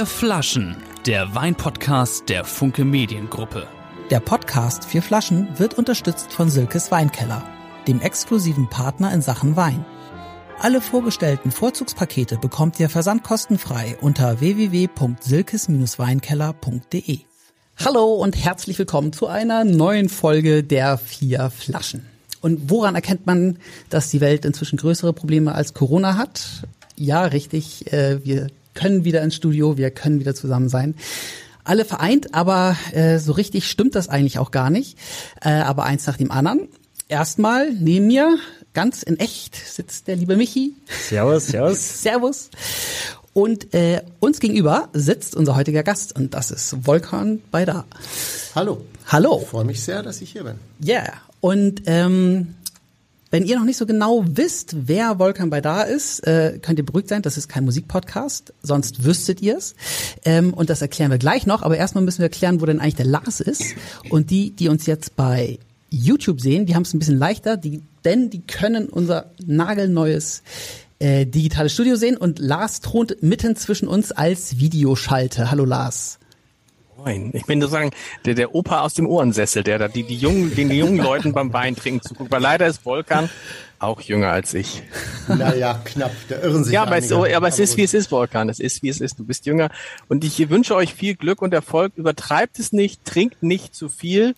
Vier Flaschen, der Weinpodcast der Funke Mediengruppe. Der Podcast Vier Flaschen wird unterstützt von Silkes Weinkeller, dem exklusiven Partner in Sachen Wein. Alle vorgestellten Vorzugspakete bekommt ihr versandkostenfrei unter www.silkes-weinkeller.de. Hallo und herzlich willkommen zu einer neuen Folge der Vier Flaschen. Und woran erkennt man, dass die Welt inzwischen größere Probleme als Corona hat? Ja, richtig, äh, wir können wieder ins Studio, wir können wieder zusammen sein. Alle vereint, aber äh, so richtig stimmt das eigentlich auch gar nicht. Äh, aber eins nach dem anderen. Erstmal neben mir, ganz in echt, sitzt der liebe Michi. Servus, servus. Servus. Und äh, uns gegenüber sitzt unser heutiger Gast und das ist Volkan Baydar. Hallo. Hallo. Ich freue mich sehr, dass ich hier bin. Ja, yeah. und ähm, wenn ihr noch nicht so genau wisst, wer Volkan Baydar ist, äh, könnt ihr beruhigt sein, das ist kein Musikpodcast, sonst wüsstet ihr es. Ähm, und das erklären wir gleich noch, aber erstmal müssen wir erklären, wo denn eigentlich der Lars ist. Und die, die uns jetzt bei YouTube sehen, die haben es ein bisschen leichter, die, denn die können unser nagelneues äh, digitales Studio sehen und Lars thront mitten zwischen uns als Videoschalte. Hallo Lars. Moin. Ich bin sozusagen der, der Opa aus dem Ohrensessel, der da die, die jungen, den die jungen Leuten beim Wein trinken zuguckt. Weil leider ist Volkan auch jünger als ich. Naja, knapp. Da irren sich Ja, aber, es, aber es ist, wie es ist, Volkan. Es ist, wie es ist. Du bist jünger. Und ich wünsche euch viel Glück und Erfolg. Übertreibt es nicht, trinkt nicht zu viel.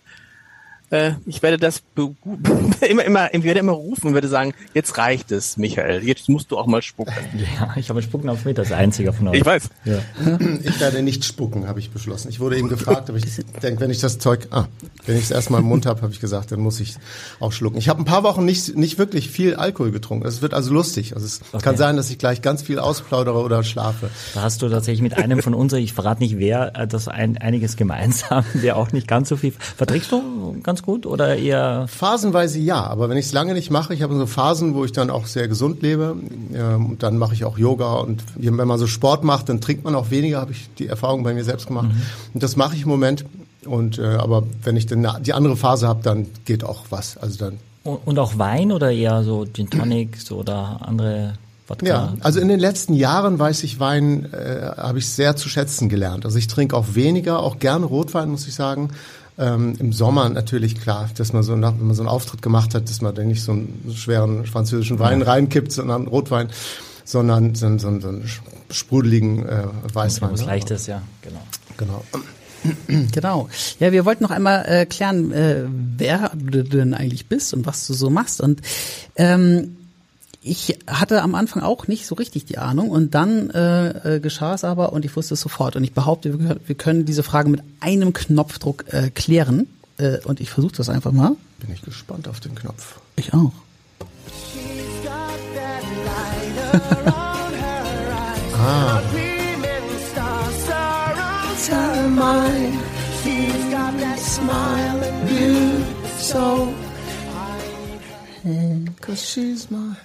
Äh, ich werde das immer, immer, ich werde immer rufen und werde sagen, jetzt reicht es, Michael, jetzt musst du auch mal spucken. Ja, ich habe Spucken auf mit, das einzige von euch. Ich weiß. Ja. Ich werde nicht spucken, habe ich beschlossen. Ich wurde eben gefragt, aber ich denke, wenn ich das Zeug, ah, wenn ich es erstmal im Mund habe, habe ich gesagt, dann muss ich auch schlucken. Ich habe ein paar Wochen nicht, nicht wirklich viel Alkohol getrunken. Es wird also lustig. Also es okay. kann sein, dass ich gleich ganz viel ausplaudere oder schlafe. Da hast du tatsächlich mit einem von uns, ich verrate nicht wer, äh, das ein, einiges gemeinsam, der auch nicht ganz so viel. Verträgst du ganz gut oder eher? Phasenweise ja, aber wenn ich es lange nicht mache, ich habe so Phasen, wo ich dann auch sehr gesund lebe. Ähm, dann mache ich auch Yoga und wenn man so Sport macht, dann trinkt man auch weniger, habe ich die Erfahrung bei mir selbst gemacht. Mhm. Und das mache ich im Moment. Und äh, aber wenn ich dann die andere Phase habe, dann geht auch was. Also dann. Und auch Wein oder eher so Gin Tonics oder andere Wodka. Ja, also in den letzten Jahren weiß ich Wein, äh, habe ich sehr zu schätzen gelernt. Also ich trinke auch weniger, auch gerne Rotwein, muss ich sagen. Ähm, Im Sommer natürlich klar, dass man so nach, wenn man so einen Auftritt gemacht hat, dass man dann nicht so einen schweren französischen Wein ja. reinkippt, sondern Rotwein, sondern so, so, so einen sprudeligen äh, Weißwein. Was ne? leichtes, ja, genau. Genau. Genau. Ja, wir wollten noch einmal äh, klären, äh, wer du denn eigentlich bist und was du so machst. Und ähm, ich hatte am Anfang auch nicht so richtig die Ahnung und dann äh, äh, geschah es aber und ich wusste es sofort. Und ich behaupte, wir, wir können diese Frage mit einem Knopfdruck äh, klären. Äh, und ich versuche das einfach mal. Bin ich gespannt auf den Knopf. Ich auch. ah.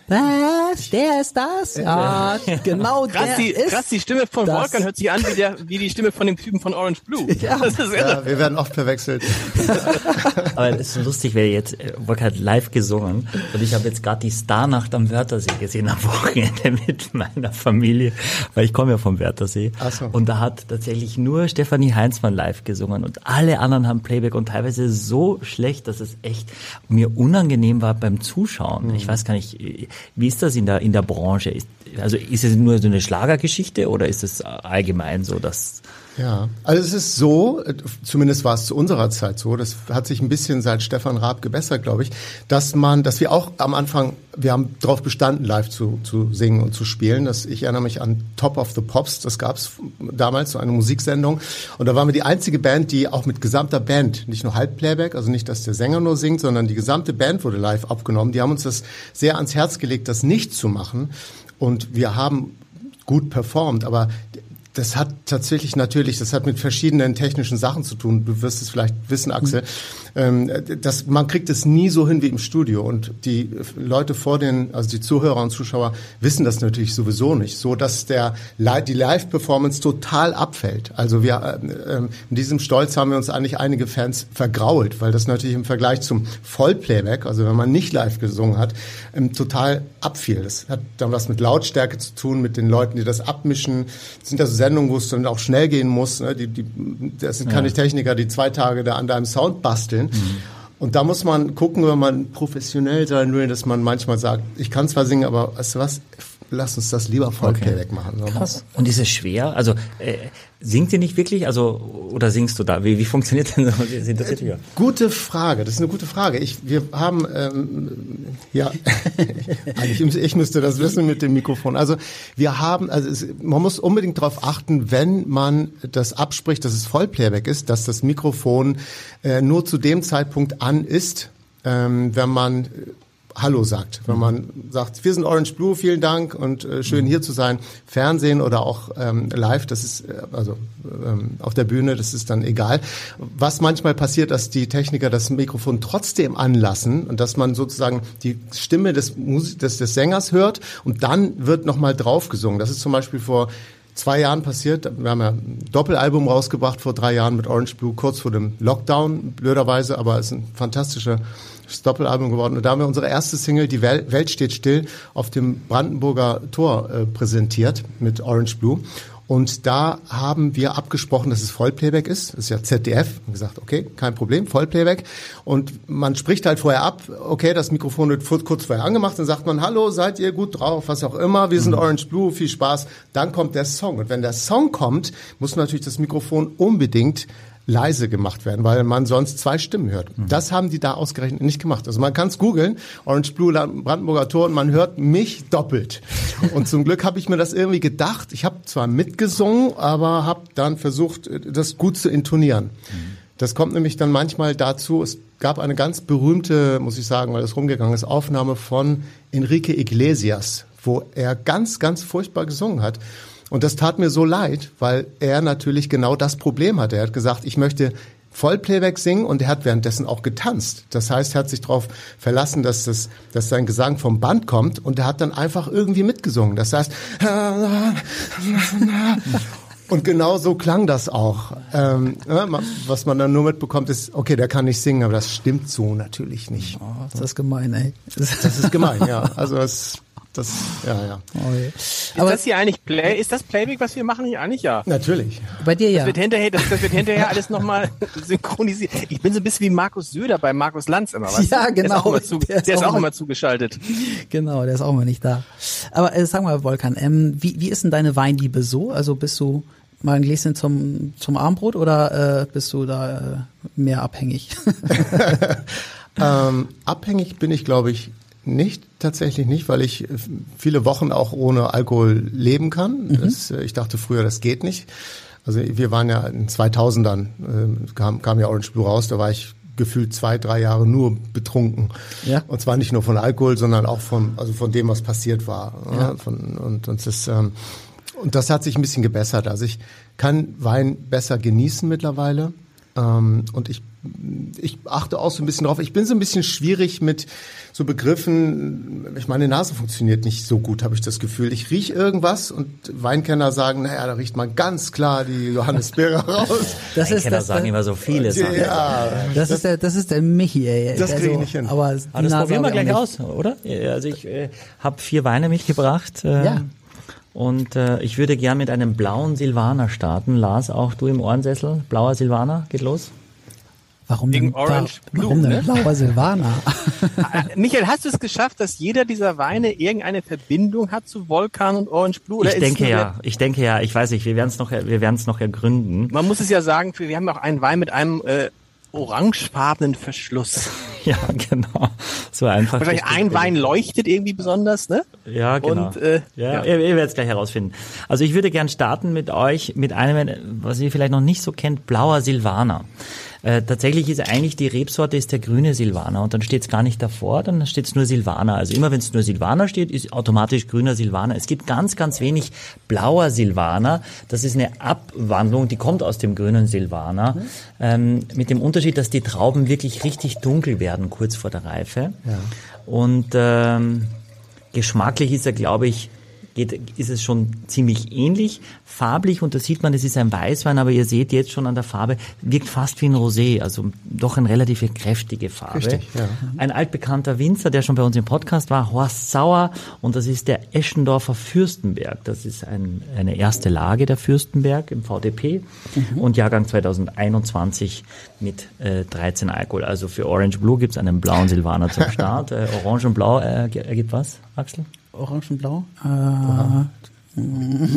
Was? Der ist das? Ja, genau krass, der die, ist krass, die Stimme von das. Volkan hört sich an wie, der, wie die Stimme von dem Typen von Orange Blue. Ja, das ist irre. Ja, wir werden oft verwechselt. Aber es ist so lustig, weil jetzt äh, Volkan hat live gesungen und ich habe jetzt gerade die Starnacht am Wörthersee gesehen am Wochenende mit meiner Familie, weil ich komme ja vom Wörthersee. Ach so. Und da hat tatsächlich nur Stefanie Heinzmann live gesungen und alle anderen haben Playback und teilweise so schlecht, dass es echt mir unangenehm war beim Zuschauen. Ich weiß gar nicht, wie ist das in der, in der Branche? Ist, also ist es nur so eine Schlagergeschichte oder ist es allgemein so, dass ja, also es ist so, zumindest war es zu unserer Zeit so, das hat sich ein bisschen seit Stefan Raab gebessert, glaube ich, dass man, dass wir auch am Anfang, wir haben darauf bestanden, live zu, zu singen und zu spielen. Das, ich erinnere mich an Top of the Pops, das gab es damals, so eine Musiksendung. Und da waren wir die einzige Band, die auch mit gesamter Band, nicht nur Halbplayback, also nicht, dass der Sänger nur singt, sondern die gesamte Band wurde live abgenommen. Die haben uns das sehr ans Herz gelegt, das nicht zu machen. Und wir haben gut performt, aber das hat tatsächlich natürlich, das hat mit verschiedenen technischen Sachen zu tun. Du wirst es vielleicht wissen, Axel. Ähm, das, man kriegt es nie so hin wie im Studio. Und die Leute vor den, also die Zuhörer und Zuschauer wissen das natürlich sowieso nicht, so dass der die Live-Performance total abfällt. Also wir äh, äh, in diesem Stolz haben wir uns eigentlich einige Fans vergrault, weil das natürlich im Vergleich zum Vollplayback, also wenn man nicht live gesungen hat, ähm, total abfiel. Das hat dann was mit Lautstärke zu tun, mit den Leuten, die das abmischen. Das sind ja so Sendungen, wo es dann auch schnell gehen muss. Ne? Die, die, das sind keine ja. Techniker, die zwei Tage da an deinem Sound basteln. Mhm. Und da muss man gucken, wenn man professionell sein will, dass man manchmal sagt, ich kann zwar singen, aber weißt du was, lass uns das lieber Vollplayback okay. machen. Krass. Und ist es schwer? Also äh, singt ihr nicht wirklich? Also oder singst du da? Wie, wie funktioniert denn das? Äh, gute Frage. Das ist eine gute Frage. Ich, wir haben ähm, ja, eigentlich ich müsste das wissen mit dem Mikrofon. Also wir haben, also es, man muss unbedingt darauf achten, wenn man das abspricht, dass es Vollplayback ist, dass das Mikrofon äh, nur zu dem Zeitpunkt an ist, ähm, wenn man Hallo sagt. Wenn man sagt, wir sind Orange Blue, vielen Dank und äh, schön hier zu sein. Fernsehen oder auch ähm, live, das ist äh, also ähm, auf der Bühne, das ist dann egal. Was manchmal passiert, dass die Techniker das Mikrofon trotzdem anlassen und dass man sozusagen die Stimme des, Musik des, des Sängers hört und dann wird nochmal drauf gesungen. Das ist zum Beispiel vor zwei Jahren passiert. Wir haben ja ein Doppelalbum rausgebracht vor drei Jahren mit Orange Blue, kurz vor dem Lockdown, blöderweise, aber es ist ein fantastischer das Doppelalbum geworden. Und da haben wir unsere erste Single, Die Welt steht still, auf dem Brandenburger Tor äh, präsentiert mit Orange Blue. Und da haben wir abgesprochen, dass es Vollplayback ist. Das ist ja ZDF. Und gesagt, okay, kein Problem, Vollplayback. Und man spricht halt vorher ab, okay, das Mikrofon wird kurz vorher angemacht. Dann sagt man, hallo, seid ihr gut drauf, was auch immer. Wir sind mhm. Orange Blue, viel Spaß. Dann kommt der Song. Und wenn der Song kommt, muss natürlich das Mikrofon unbedingt leise gemacht werden, weil man sonst zwei Stimmen hört. Mhm. Das haben die da ausgerechnet nicht gemacht. Also man kann es googeln, Orange Blue Brandenburger Tor, und man hört mich doppelt. und zum Glück habe ich mir das irgendwie gedacht. Ich habe zwar mitgesungen, aber habe dann versucht, das gut zu intonieren. Mhm. Das kommt nämlich dann manchmal dazu, es gab eine ganz berühmte, muss ich sagen, weil das rumgegangen ist, Aufnahme von Enrique Iglesias, wo er ganz, ganz furchtbar gesungen hat. Und das tat mir so leid, weil er natürlich genau das Problem hatte. Er hat gesagt, ich möchte Vollplayback singen und er hat währenddessen auch getanzt. Das heißt, er hat sich darauf verlassen, dass, das, dass sein Gesang vom Band kommt und er hat dann einfach irgendwie mitgesungen. Das heißt, und genau so klang das auch. Ähm, was man dann nur mitbekommt, ist, okay, der kann nicht singen, aber das stimmt so natürlich nicht. Oh, das ist gemein, ey. Das ist gemein, ja. Also es das, ja, ja. Okay. Ist Aber das hier eigentlich Play, ist das Playback, was wir machen hier eigentlich? Ja. Natürlich. Bei dir ja. Das wird hinterher, das, das wird hinterher alles nochmal synchronisiert. Ich bin so ein bisschen wie Markus Söder bei Markus Lanz immer, was? Ja, genau. Der ist auch, immer, zu, der, der ist auch immer zugeschaltet. Genau, der ist auch immer nicht da. Aber äh, sag mal, Volkan, ähm, wie, wie ist denn deine Weinliebe so? Also bist du mal ein Gläschen zum, zum Abendbrot oder äh, bist du da äh, mehr abhängig? ähm, abhängig bin ich, glaube ich, nicht, tatsächlich nicht, weil ich viele Wochen auch ohne Alkohol leben kann. Mhm. Das, äh, ich dachte früher, das geht nicht. Also wir waren ja in 2000ern, äh, kam, kam ja Orange Blue raus, da war ich gefühlt zwei, drei Jahre nur betrunken. Ja. Und zwar nicht nur von Alkohol, sondern auch von, also von dem, was passiert war. Ja. Von, und, und, das, ähm, und das hat sich ein bisschen gebessert. Also ich kann Wein besser genießen mittlerweile. Ähm, und ich ich achte auch so ein bisschen drauf. Ich bin so ein bisschen schwierig mit so Begriffen. Ich meine Nase funktioniert nicht so gut, habe ich das Gefühl. Ich riech irgendwas und Weinkenner sagen, naja, da riecht man ganz klar die Johannisbeere raus. Das ist das, sagen immer so viele Sachen. Ja, das, das ist der, das ist der Michi. Ey. Das kriege ich also, nicht hin. Aber, aber das probieren wir gleich aus, oder? Also ich äh, habe vier Weine mitgebracht. Äh, ja. Und äh, ich würde gern mit einem blauen Silvaner starten. Lars, auch du im Ohrensessel. Blauer Silvaner, geht los. Warum Wegen denn, Orange Blue, warum denn ne? blauer Silvaner? Michael, hast du es geschafft, dass jeder dieser Weine irgendeine Verbindung hat zu Vulkan und Orange Blue? Oder ich denke ja, ich denke ja, ich weiß nicht, wir werden es noch, wir werden es noch ergründen. Man muss es ja sagen, wir haben auch einen Wein mit einem äh, orangefarbenen Verschluss. Ja, genau. So einfach. Wahrscheinlich ein Wein leuchtet irgendwie besonders, ne? Ja, genau. Und, äh, ja, ja. Ihr, ihr werdet es gleich herausfinden. Also ich würde gern starten mit euch mit einem, was ihr vielleicht noch nicht so kennt, blauer Silvaner. Äh, tatsächlich ist eigentlich die Rebsorte ist der grüne Silvaner und dann steht es gar nicht davor, dann steht es nur Silvaner. Also immer wenn es nur Silvaner steht, ist automatisch grüner Silvaner. Es gibt ganz, ganz wenig blauer Silvaner. Das ist eine Abwandlung, die kommt aus dem grünen Silvaner. Mhm. Ähm, mit dem Unterschied, dass die Trauben wirklich richtig dunkel werden kurz vor der Reife. Ja. Und ähm, geschmacklich ist er, glaube ich, geht, ist es schon ziemlich ähnlich. Farblich, und da sieht man, es ist ein Weißwein, aber ihr seht jetzt schon an der Farbe, wirkt fast wie ein Rosé, also doch eine relativ kräftige Farbe. Richtig, ja. Ein altbekannter Winzer, der schon bei uns im Podcast war, Horst Sauer, und das ist der Eschendorfer Fürstenberg. Das ist ein, eine erste Lage der Fürstenberg im VDP mhm. und Jahrgang 2021 mit äh, 13 Alkohol. Also für Orange Blue gibt's einen blauen Silvaner zum Start. äh, Orange und Blau äh, ergibt was, Axel? Orangenblau. Äh,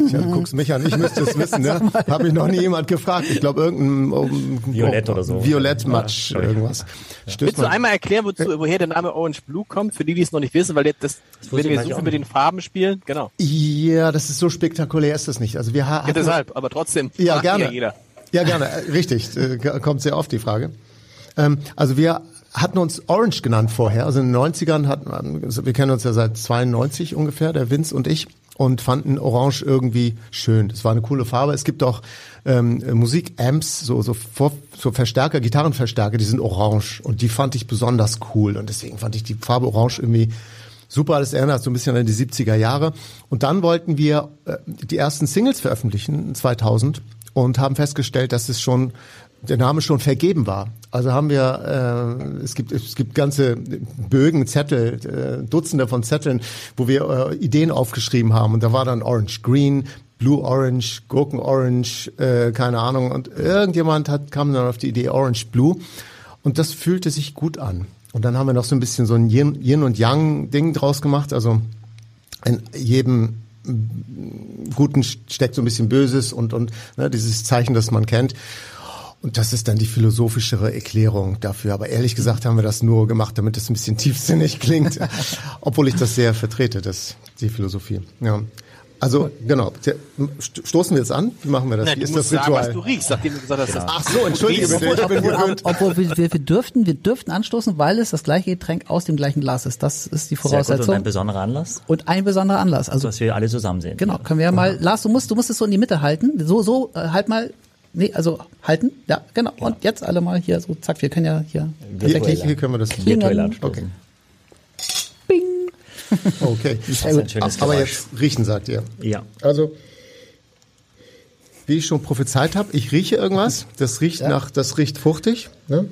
Tja, du guckst mich an, ich müsste es wissen, ne? Habe ich noch nie jemand gefragt. Ich glaube irgendein um, Violett oder so. Violettmatsch, ja, irgendwas. Ja. Willst du einmal erklären, wozu, woher der Name Orange Blue kommt, für die, die es noch nicht wissen, weil jetzt das, das wenn wir so viel mit den Farben spielen, genau. Ja, das ist so spektakulär ist das nicht. Also wir haben. Ja, deshalb, aber trotzdem. Ja, gerne. Ja, jeder. ja, gerne. Richtig, äh, kommt sehr oft die Frage. Ähm, also wir hatten uns Orange genannt vorher. Also in den 90ern hatten also wir kennen uns ja seit 92 ungefähr, der Vince und ich, und fanden Orange irgendwie schön. Das war eine coole Farbe. Es gibt auch ähm, Musik-Amps, so, so, Vor so Verstärker, Gitarrenverstärker, die sind orange und die fand ich besonders cool und deswegen fand ich die Farbe Orange irgendwie super. Das erinnert so ein bisschen an die 70er Jahre. Und dann wollten wir äh, die ersten Singles veröffentlichen, 2000, und haben festgestellt, dass es schon der Name schon vergeben war. Also haben wir, äh, es gibt es gibt ganze Bögen, Zettel, äh, Dutzende von Zetteln, wo wir äh, Ideen aufgeschrieben haben. Und da war dann Orange Green, Blue Orange, Gurken Orange, äh, keine Ahnung. Und irgendjemand hat kam dann auf die Idee Orange Blue. Und das fühlte sich gut an. Und dann haben wir noch so ein bisschen so ein Yin, Yin und Yang Ding draus gemacht. Also in jedem Guten steckt so ein bisschen Böses und und ne, dieses Zeichen, das man kennt. Und das ist dann die philosophischere Erklärung dafür. Aber ehrlich gesagt haben wir das nur gemacht, damit es ein bisschen tiefsinnig klingt. Obwohl ich das sehr vertrete, das, die Philosophie. Ja. Also genau, stoßen wir jetzt an? Wie machen wir das? Nein, Wie ist das Ritual? Sagen, was du riechst, nachdem du gesagt hast. Ja. Ach so, entschuldige bitte, ich bin gewöhnt. Obwohl wir, wir, wir dürften, wir dürften anstoßen, weil es das gleiche Getränk aus dem gleichen Glas ist. Das ist die Voraussetzung. Sehr gut, und ein besonderer Anlass. Und ein besonderer Anlass. Also dass wir alle zusammen sehen. Genau, können wir ja mal. Lars, du musst, du musst es so in die Mitte halten. So, so, äh, halt mal Nee, also halten. Ja, genau. Ja. Und jetzt alle mal hier so, zack, wir können ja hier. Hier, hier, können wir das virtuell Okay. Bing. Okay. Aber jetzt riechen, sagt ihr. Ja. Also, wie ich schon prophezeit habe, ich rieche irgendwas. Das riecht ja. nach, das riecht fruchtig. Ne?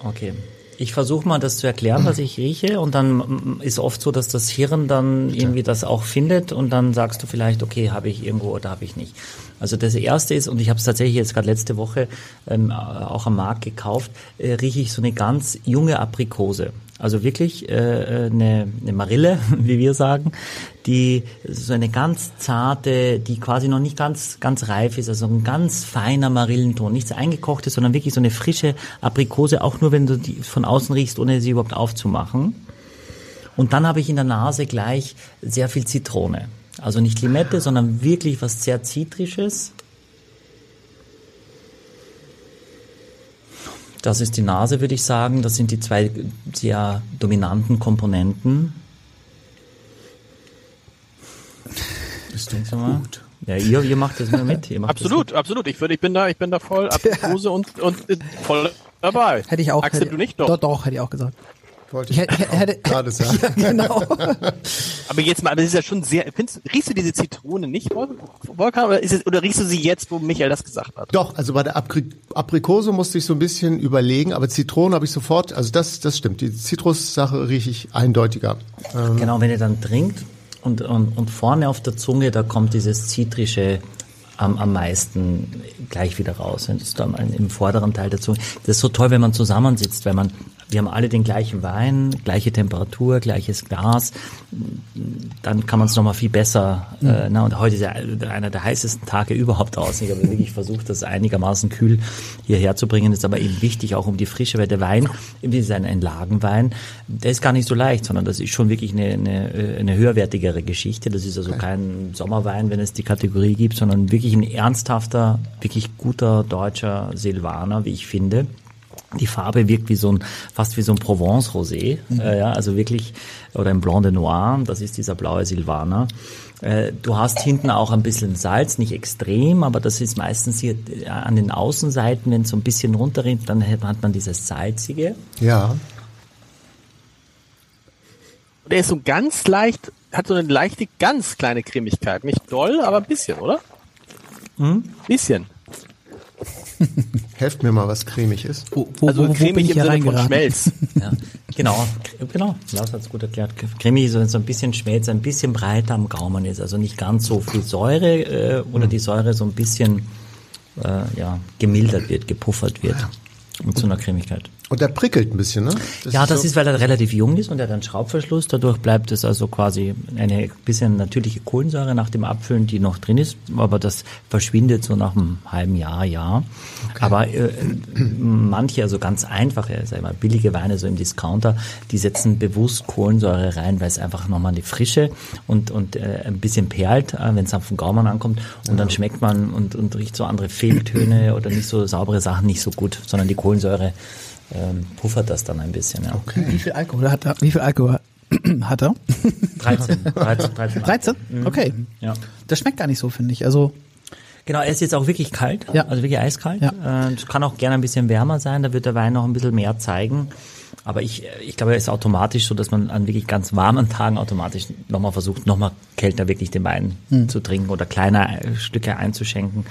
Okay. Ich versuche mal das zu erklären, was ich rieche und dann ist oft so, dass das Hirn dann irgendwie das auch findet und dann sagst du vielleicht, okay, habe ich irgendwo oder habe ich nicht. Also das erste ist, und ich habe es tatsächlich jetzt gerade letzte Woche ähm, auch am Markt gekauft, äh, rieche ich so eine ganz junge Aprikose. Also wirklich äh, äh eine, eine Marille, wie wir sagen, die so eine ganz zarte, die quasi noch nicht ganz ganz reif ist, also ein ganz feiner Marillenton, nichts eingekochtes, sondern wirklich so eine frische Aprikose, auch nur wenn du die von außen riechst, ohne sie überhaupt aufzumachen. Und dann habe ich in der Nase gleich sehr viel Zitrone. Also nicht Limette, sondern wirklich was sehr Zitrisches. Das ist die Nase, würde ich sagen. Das sind die zwei sehr dominanten Komponenten. Bist du gut? Ja, ihr, ihr macht das mal mit. absolut, absolut. Ich, würde, ich bin da, ich bin da voll Aprikose und, und voll dabei. Hätte ich auch. Axel, hätte, du nicht doch? Doch, doch, hätte ich auch gesagt. Wollte ich, ich hätte, gerade sagen. Ja, genau. aber jetzt mal, aber das ist ja schon sehr, findest, riechst du diese Zitrone nicht, Volkan, oder, ist es, oder riechst du sie jetzt, wo Michael das gesagt hat? Doch, also bei der Apri Aprikose musste ich so ein bisschen überlegen, aber Zitrone habe ich sofort, also das, das stimmt, die Zitrussache rieche ich eindeutiger. Ähm, genau, wenn ihr dann trinkt und, und, und vorne auf der Zunge, da kommt dieses zitrische am, am meisten gleich wieder raus. Das ist dann im vorderen Teil der Zunge. Das ist so toll, wenn man zusammensitzt, wenn man wir haben alle den gleichen Wein, gleiche Temperatur, gleiches Glas, dann kann man es nochmal viel besser. Mhm. Äh, na, und heute ist ja einer der heißesten Tage überhaupt draußen. Ich habe wirklich versucht, das einigermaßen kühl hierher zu bringen. Ist aber eben wichtig, auch um die Frische, weil der Wein, wie ist ein, ein Lagenwein, der ist gar nicht so leicht, sondern das ist schon wirklich eine, eine, eine höherwertigere Geschichte. Das ist also kein Sommerwein, wenn es die Kategorie gibt, sondern wirklich ein ernsthafter, wirklich guter deutscher Silvaner, wie ich finde. Die Farbe wirkt wie so ein, fast wie so ein Provence-Rosé, mhm. äh, ja, also wirklich, oder ein Blanc de Noir, das ist dieser blaue Silvaner. Äh, du hast hinten auch ein bisschen Salz, nicht extrem, aber das ist meistens hier äh, an den Außenseiten, wenn es so ein bisschen runterrinnt, dann hat man dieses salzige. Ja. Und er ist so ganz leicht, hat so eine leichte, ganz kleine Cremigkeit. Nicht doll, aber ein bisschen, oder? Hm? Bisschen. Helft mir mal, was cremig ist. Wo, wo, also wo, cremig im Sinne von Schmelz. ja, genau, genau. Lars hat es gut erklärt. Cremig ist, wenn so ein bisschen Schmelz, ein bisschen breiter am Gaumen ist. Also nicht ganz so viel Säure äh, oder die Säure so ein bisschen äh, ja, gemildert wird, gepuffert wird. Ja. Und zu einer Cremigkeit. Und der prickelt ein bisschen, ne? Das ja, ist das so ist, weil er relativ jung ist und er hat einen Schraubverschluss. Dadurch bleibt es also quasi eine bisschen natürliche Kohlensäure nach dem Abfüllen, die noch drin ist. Aber das verschwindet so nach einem halben Jahr, Jahr. Okay. Aber äh, manche, also ganz einfache, sag ich mal, billige Weine so im Discounter, die setzen bewusst Kohlensäure rein, weil es einfach nochmal die Frische und, und äh, ein bisschen perlt, äh, wenn es auf den Gaumen ankommt. Und ja. dann schmeckt man und, und riecht so andere Fehltöne oder nicht so saubere Sachen nicht so gut, sondern die Kohlensäure ähm, puffert das dann ein bisschen. Ja. Okay. Wie viel Alkohol hat er? Wie viel Alkohol hat er? 13. 13, 13, 13? Okay. Ja. Das schmeckt gar nicht so, finde ich. Also Genau, er ist jetzt auch wirklich kalt, ja. also wirklich eiskalt. Ja. Äh, kann auch gerne ein bisschen wärmer sein, da wird der Wein noch ein bisschen mehr zeigen. Aber ich, ich glaube, er ist automatisch so, dass man an wirklich ganz warmen Tagen automatisch nochmal versucht, nochmal kälter wirklich den Wein hm. zu trinken oder kleine Stücke einzuschenken.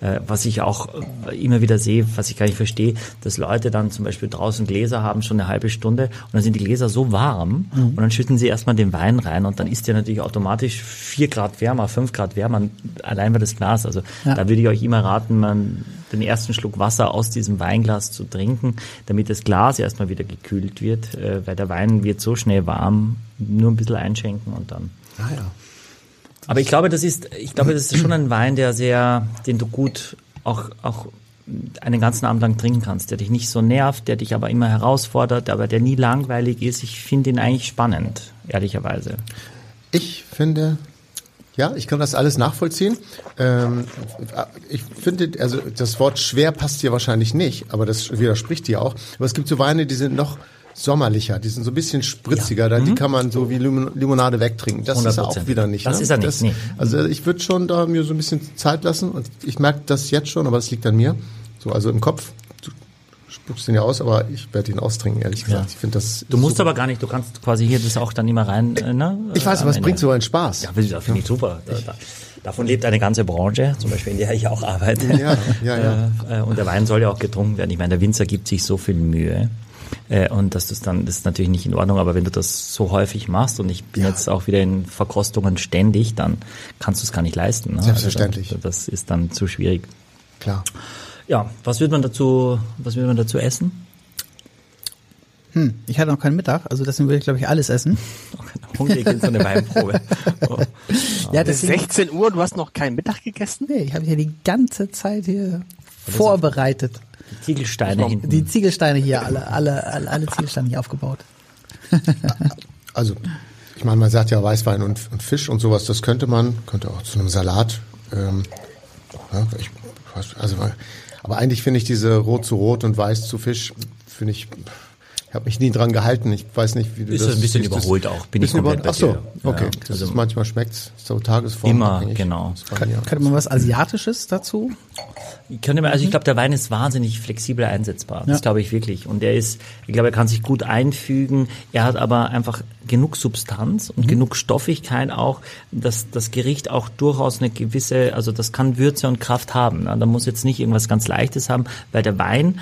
Äh, was ich auch äh, immer wieder sehe, was ich gar nicht verstehe, dass Leute dann zum Beispiel draußen Gläser haben, schon eine halbe Stunde und dann sind die Gläser so warm mhm. und dann schütten sie erstmal den Wein rein und dann ist der natürlich automatisch vier Grad wärmer, fünf Grad wärmer, allein bei das Glas. Also ja. da würde ich euch immer raten, man den ersten Schluck Wasser aus diesem Weinglas zu trinken, damit das Glas erstmal wieder gekühlt wird, äh, weil der Wein wird so schnell warm, nur ein bisschen einschenken und dann. Ah ja. Aber ich glaube, das ist, ich glaube, das ist schon ein Wein, der sehr, den du gut auch, auch einen ganzen Abend lang trinken kannst, der dich nicht so nervt, der dich aber immer herausfordert, aber der nie langweilig ist. Ich finde ihn eigentlich spannend, ehrlicherweise. Ich finde, ja, ich kann das alles nachvollziehen. Ähm, ich finde, also das Wort schwer passt hier wahrscheinlich nicht, aber das widerspricht dir auch. Aber es gibt so Weine, die sind noch sommerlicher, die sind so ein bisschen spritziger, ja. mhm. die kann man so wie Limonade wegtrinken. Das 100%. ist er auch wieder nicht. Das ne? ist er nicht. Das, nee. Also ich würde schon da mir so ein bisschen Zeit lassen und ich merke das jetzt schon, aber das liegt an mir. So, also im Kopf. Du spuckst ihn ja aus, aber ich werde ihn austrinken, ehrlich gesagt. Ja. Ich finde das. Du musst super. aber gar nicht, du kannst quasi hier das auch dann immer rein, äh, ne? Ich weiß, aber es bringt so einen Spaß. Ja, das finde ich super. Da. Davon lebt eine ganze Branche, zum Beispiel in der ich auch arbeite. Ja, ja, ja. Äh, und der Wein soll ja auch getrunken werden. Ich meine, der Winzer gibt sich so viel Mühe. Äh, und dass du es dann, das ist natürlich nicht in Ordnung, aber wenn du das so häufig machst und ich bin ja. jetzt auch wieder in Verkostungen ständig, dann kannst du es gar nicht leisten. Ne? Selbstverständlich. Also, das ist dann zu schwierig. Klar. Ja, was wird man dazu, was wird man dazu essen? Hm, ich hatte noch keinen Mittag, also deswegen würde ich, glaube ich, alles essen. Hungrig in so eine Weinprobe. Oh. Ja, das ist 16 Uhr, du hast noch keinen Mittag gegessen? Nee, ich habe ja die ganze Zeit hier vorbereitet. Die Ziegelsteine hinten. Die Ziegelsteine hier, alle, alle, alle, alle Ziegelsteine hier aufgebaut. also, ich meine, man sagt ja Weißwein und, und, Fisch und sowas, das könnte man, könnte auch zu einem Salat. Ähm, ja, ich, also, aber eigentlich finde ich diese Rot zu Rot und Weiß zu Fisch, finde ich ich habe mich nie dran gehalten. Ich weiß nicht, wie du ist das... Ist ein bisschen überholt auch. Bin ich komplett Ach so, okay. Ja, das also ist manchmal schmeckt's so Tagesform. Immer, genau. Kann, könnte man was Asiatisches dazu? Ich könnte man, also ich glaube, der Wein ist wahnsinnig flexibel einsetzbar. Das ja. glaube ich wirklich. Und er ist, ich glaube, er kann sich gut einfügen. Er hat aber einfach genug Substanz und mhm. genug Stoffigkeit auch, dass das Gericht auch durchaus eine gewisse, also das kann Würze und Kraft haben. Da muss jetzt nicht irgendwas ganz Leichtes haben, weil der Wein,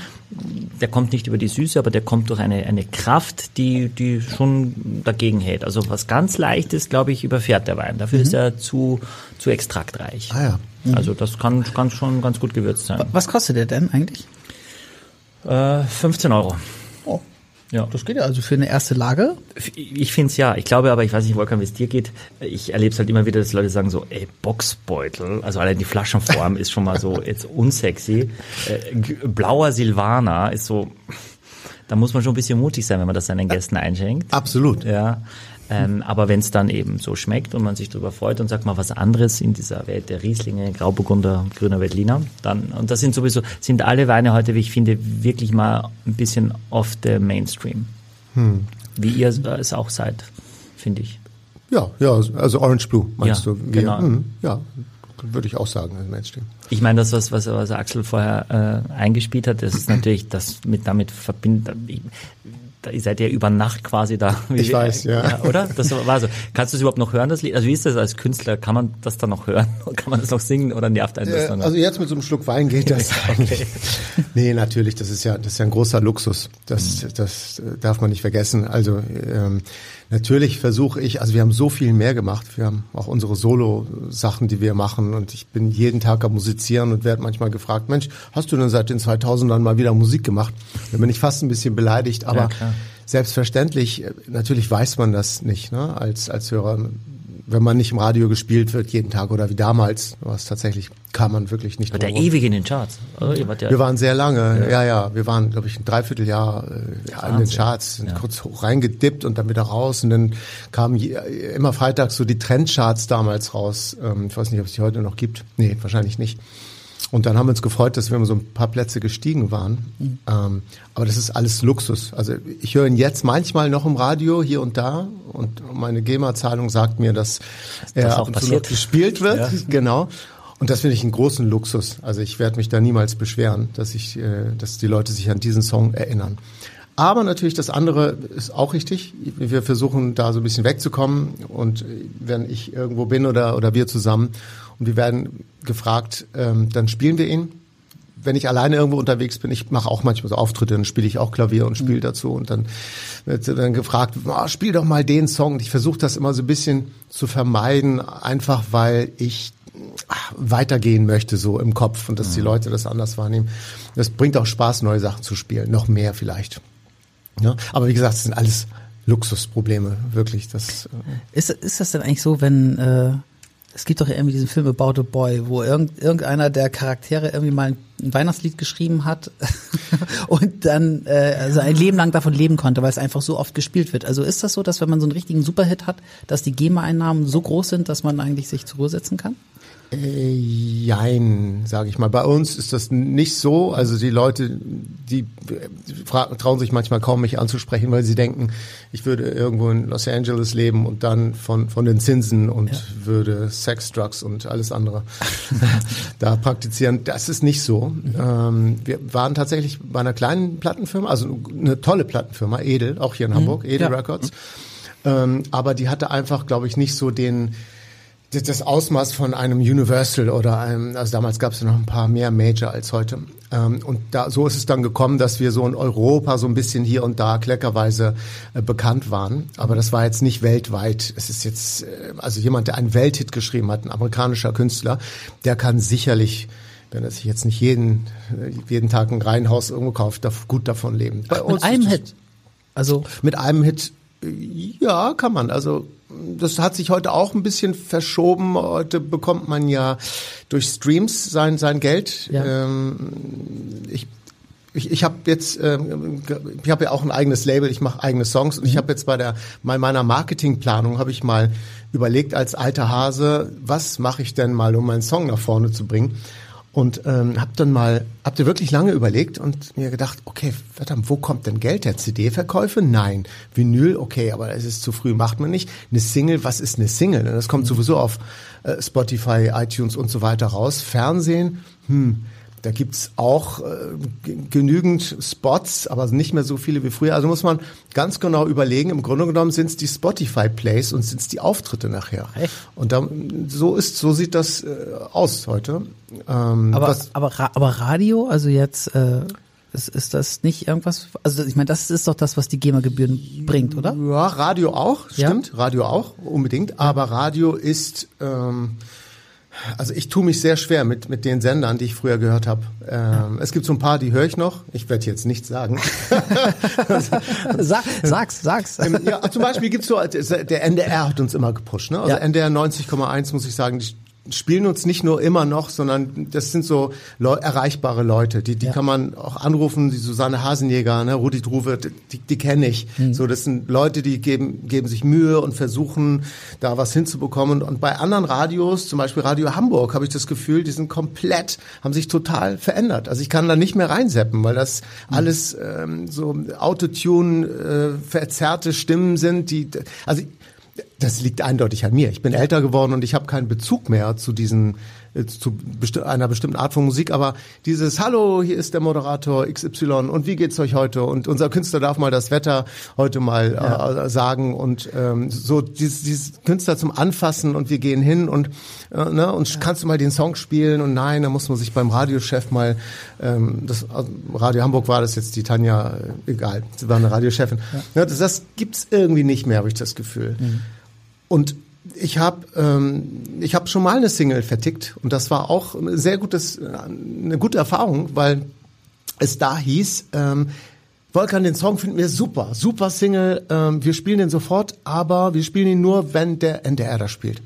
der kommt nicht über die Süße, aber der kommt durch eine, eine Kraft, die, die schon dagegen hält. Also was ganz Leichtes, glaube ich, überfährt der Wein. Dafür mhm. ist er zu, zu extraktreich. Ah ja. Mhm. Also das kann, kann schon ganz gut gewürzt sein. Was kostet der denn eigentlich? Äh, 15 Euro. Oh. Ja. Das geht ja also für eine erste Lage. Ich finde es ja. Ich glaube aber, ich weiß nicht, Wolfgang, wie es dir geht. Ich erlebe es halt immer wieder, dass Leute sagen so, ey, Boxbeutel. Also allein die Flaschenform ist schon mal so jetzt unsexy. Äh, blauer Silvaner ist so, da muss man schon ein bisschen mutig sein, wenn man das seinen Gästen einschenkt. Absolut. Ja. Ähm, aber wenn es dann eben so schmeckt und man sich darüber freut und sagt mal was anderes in dieser Welt der Rieslinge, Grauburgunder, Grüner Veltliner, dann, und das sind sowieso, sind alle Weine heute, wie ich finde, wirklich mal ein bisschen off the Mainstream. Hm. Wie ihr es auch seid, finde ich. Ja, ja, also Orange Blue meinst Ja, du? Wir, genau. hm, ja, würde ich auch sagen, im Mainstream. Ich meine, das, was, was, was Axel vorher äh, eingespielt hat, das ist natürlich, das mit damit verbindet. Da ihr seid ja über Nacht quasi da. Ich weiß, ja. Oder? Das war so. Kannst du es überhaupt noch hören, das Lied? Also wie ist das als Künstler? Kann man das dann noch hören? Kann man das noch singen oder nervt einen das Äh, dann? noch? also jetzt mit so einem Schluck Wein geht das eigentlich. Nee, natürlich, das ist ja, das ist ja ein großer Luxus. Das, das darf man nicht vergessen. Also ähm, natürlich versuche ich, also wir haben so viel mehr gemacht. Wir haben auch unsere Solo-Sachen, die wir machen und ich bin jeden Tag am Musizieren und werde manchmal gefragt, Mensch, hast du denn seit den 2000ern mal wieder Musik gemacht? Da bin ich fast ein bisschen beleidigt, aber klar. selbstverständlich, äh, natürlich weiß man das nicht, ne, als, als Hörer. Wenn man nicht im Radio gespielt wird jeden Tag oder wie damals, was tatsächlich kann man wirklich nicht War der ewig in den Charts. Wart ja, Wir waren sehr lange, ja, ja, wir waren, glaube ich, ein Dreivierteljahr äh, ja, in den. Charts, sind Ja. kurz hoch reingedippt und dann wieder raus und dann kamen je, immer freitags so die Trendcharts damals raus. Ähm, ich weiß nicht, ob es die heute noch gibt. Nee, wahrscheinlich nicht. Und dann haben wir uns gefreut, dass wir immer so ein paar Plätze gestiegen waren. Mhm. Ähm, aber das ist alles Luxus. Also ich höre ihn jetzt manchmal noch im Radio hier und da und meine GEMA-Zahlung sagt mir, dass er auch ab und zu passiert. gespielt wird. Ja. Genau. Und das finde ich einen großen Luxus. Also ich werde mich da niemals beschweren, dass ich, äh, dass die Leute sich an diesen Song erinnern. Aber natürlich das andere ist auch richtig. Wir versuchen da so ein bisschen wegzukommen und äh, wenn ich irgendwo bin oder oder wir zusammen und wir werden gefragt, ähm, dann spielen wir ihn. Wenn ich alleine irgendwo unterwegs bin, ich mache auch manchmal so Auftritte, dann spiele ich auch Klavier und spiele dazu und dann wird dann gefragt, "Ah, spiel doch mal den Song. Und ich versuche das immer so ein bisschen zu vermeiden, einfach weil ich weitergehen möchte so im Kopf und dass die Leute das anders wahrnehmen. Das bringt auch Spaß, neue Sachen zu spielen, noch mehr vielleicht. Ja, aber wie gesagt, es sind alles Luxusprobleme, wirklich. Das, äh, Ist, ist das denn eigentlich so, wenn äh, es gibt doch irgendwie diesen Film About a Boy, wo irgend, irgendeiner der Charaktere irgendwie mal ein, ein Weihnachtslied geschrieben hat und dann äh, also ein Leben lang davon leben konnte, weil es einfach so oft gespielt wird. Also ist das so, dass wenn man so einen richtigen Superhit hat, dass die GEMA-Einnahmen so groß sind, dass man eigentlich sich zur Ruhe setzen kann? Äh, jein, sage ich mal. Bei uns ist das nicht so. Also die Leute, die äh, fra- trauen sich manchmal kaum, mich anzusprechen, weil sie denken, ich würde irgendwo in Los Angeles leben und dann von, von den Zinsen und würde Sex, Drugs und alles andere da praktizieren. Das ist nicht so. Ähm, wir waren tatsächlich bei einer kleinen Plattenfirma, also eine tolle Plattenfirma, Edel, auch hier in Hamburg, Edel Ja. Records. Ähm, aber die hatte einfach, glaube ich, nicht so den das- Ausmaß von einem Universal oder einem, also damals gab es noch ein paar mehr Major als heute. Ähm, und da, so ist es dann gekommen, dass wir so in Europa so ein bisschen hier und da kleckerweise äh, bekannt waren. Aber das war jetzt nicht weltweit. Es ist jetzt, äh, also jemand, der einen Welthit geschrieben hat, ein amerikanischer Künstler, der kann sicherlich wenn er sich jetzt nicht jeden, äh, jeden Tag ein Reihenhaus irgendwo kauft, darf gut davon leben. Bei Mit einem Hit. Also mit einem Hit, ja, kann man. Also das hat sich heute auch ein bisschen verschoben. Heute bekommt man ja durch Streams sein sein Geld. Ja. Ähm, ich ich, ich habe jetzt, ähm, ich habe ja auch ein eigenes Label, ich mache eigene Songs und ich habe jetzt bei der bei meiner Marketingplanung habe ich mal überlegt als alter Hase, was mache ich denn mal, um meinen Song nach vorne zu bringen? Und ähm, hab dann mal, ihr wirklich lange überlegt und mir gedacht, okay, verdammt, wo kommt denn Geld her? CD-Verkäufe? Nein. Vinyl, okay, aber es ist zu früh, macht man nicht. Eine Single, was ist eine Single? Das kommt sowieso auf äh, Spotify, iTunes und so weiter raus. Fernsehen, hm, da gibt's auch äh, genügend Spots, aber nicht mehr so viele wie früher. Also muss man ganz genau überlegen. Im Grunde genommen sind's die Spotify-Plays und sind's die Auftritte nachher. Echt? Und da, so ist, so sieht das äh, aus heute. Ähm, Aber, aber, aber Radio, also jetzt, äh, ist, ist das nicht irgendwas, also ich meine, das ist doch das, was die GEMA-Gebühren bringt, oder? ja, Radio auch, Ja? stimmt, Radio auch, unbedingt. Aber Radio ist, ähm, also ich tue mich sehr schwer mit, mit den Sendern, die ich früher gehört habe. Ähm, Es gibt so ein paar, die höre ich noch. Ich werde jetzt nichts sagen. Sag, sag's, sag's. Ja, zum Beispiel gibt's so, der NDR hat uns immer gepusht. Ne? Also Ja. NDR 90,1 muss ich sagen, die spielen uns nicht nur immer noch, sondern das sind so Leu erreichbare Leute, die, die Ja. kann man auch anrufen, die Susanne Hasenjäger, ne, Rudi Druwe, die, die kenne ich. Mhm. So, das sind Leute, die geben, geben sich Mühe und versuchen, da was hinzubekommen. Und bei anderen Radios, zum Beispiel Radio Hamburg, habe ich das Gefühl, die sind komplett, haben sich total verändert. Also ich kann da nicht mehr reinseppen, weil das Mhm. alles ähm, so Autotune, äh, verzerrte Stimmen sind, die, also das liegt eindeutig an mir. Ich bin älter geworden und ich habe keinen Bezug mehr zu diesen zu besti einer bestimmten Art von Musik, aber dieses Hallo, hier ist der Moderator XY und wie geht's euch heute? Und unser Künstler darf mal das Wetter heute mal äh, sagen und ähm, so dieses, dieses Künstler zum Anfassen und wir gehen hin und äh, ne, und kannst du mal den Song spielen und nein, da muss man sich beim Radiochef mal ähm, das also Radio Hamburg war das jetzt die Tanja, äh, egal, sie war eine Radiochefin. Ja. das, das gibt's irgendwie nicht mehr, habe ich das Gefühl. Und ich habe ähm, ich habe schon mal eine Single vertickt und das war auch ein sehr gutes eine gute Erfahrung, weil es da hieß ähm, Volkan, den Song finden wir super, super Single, ähm, wir spielen den sofort, aber wir spielen ihn nur, wenn der NDR da spielt.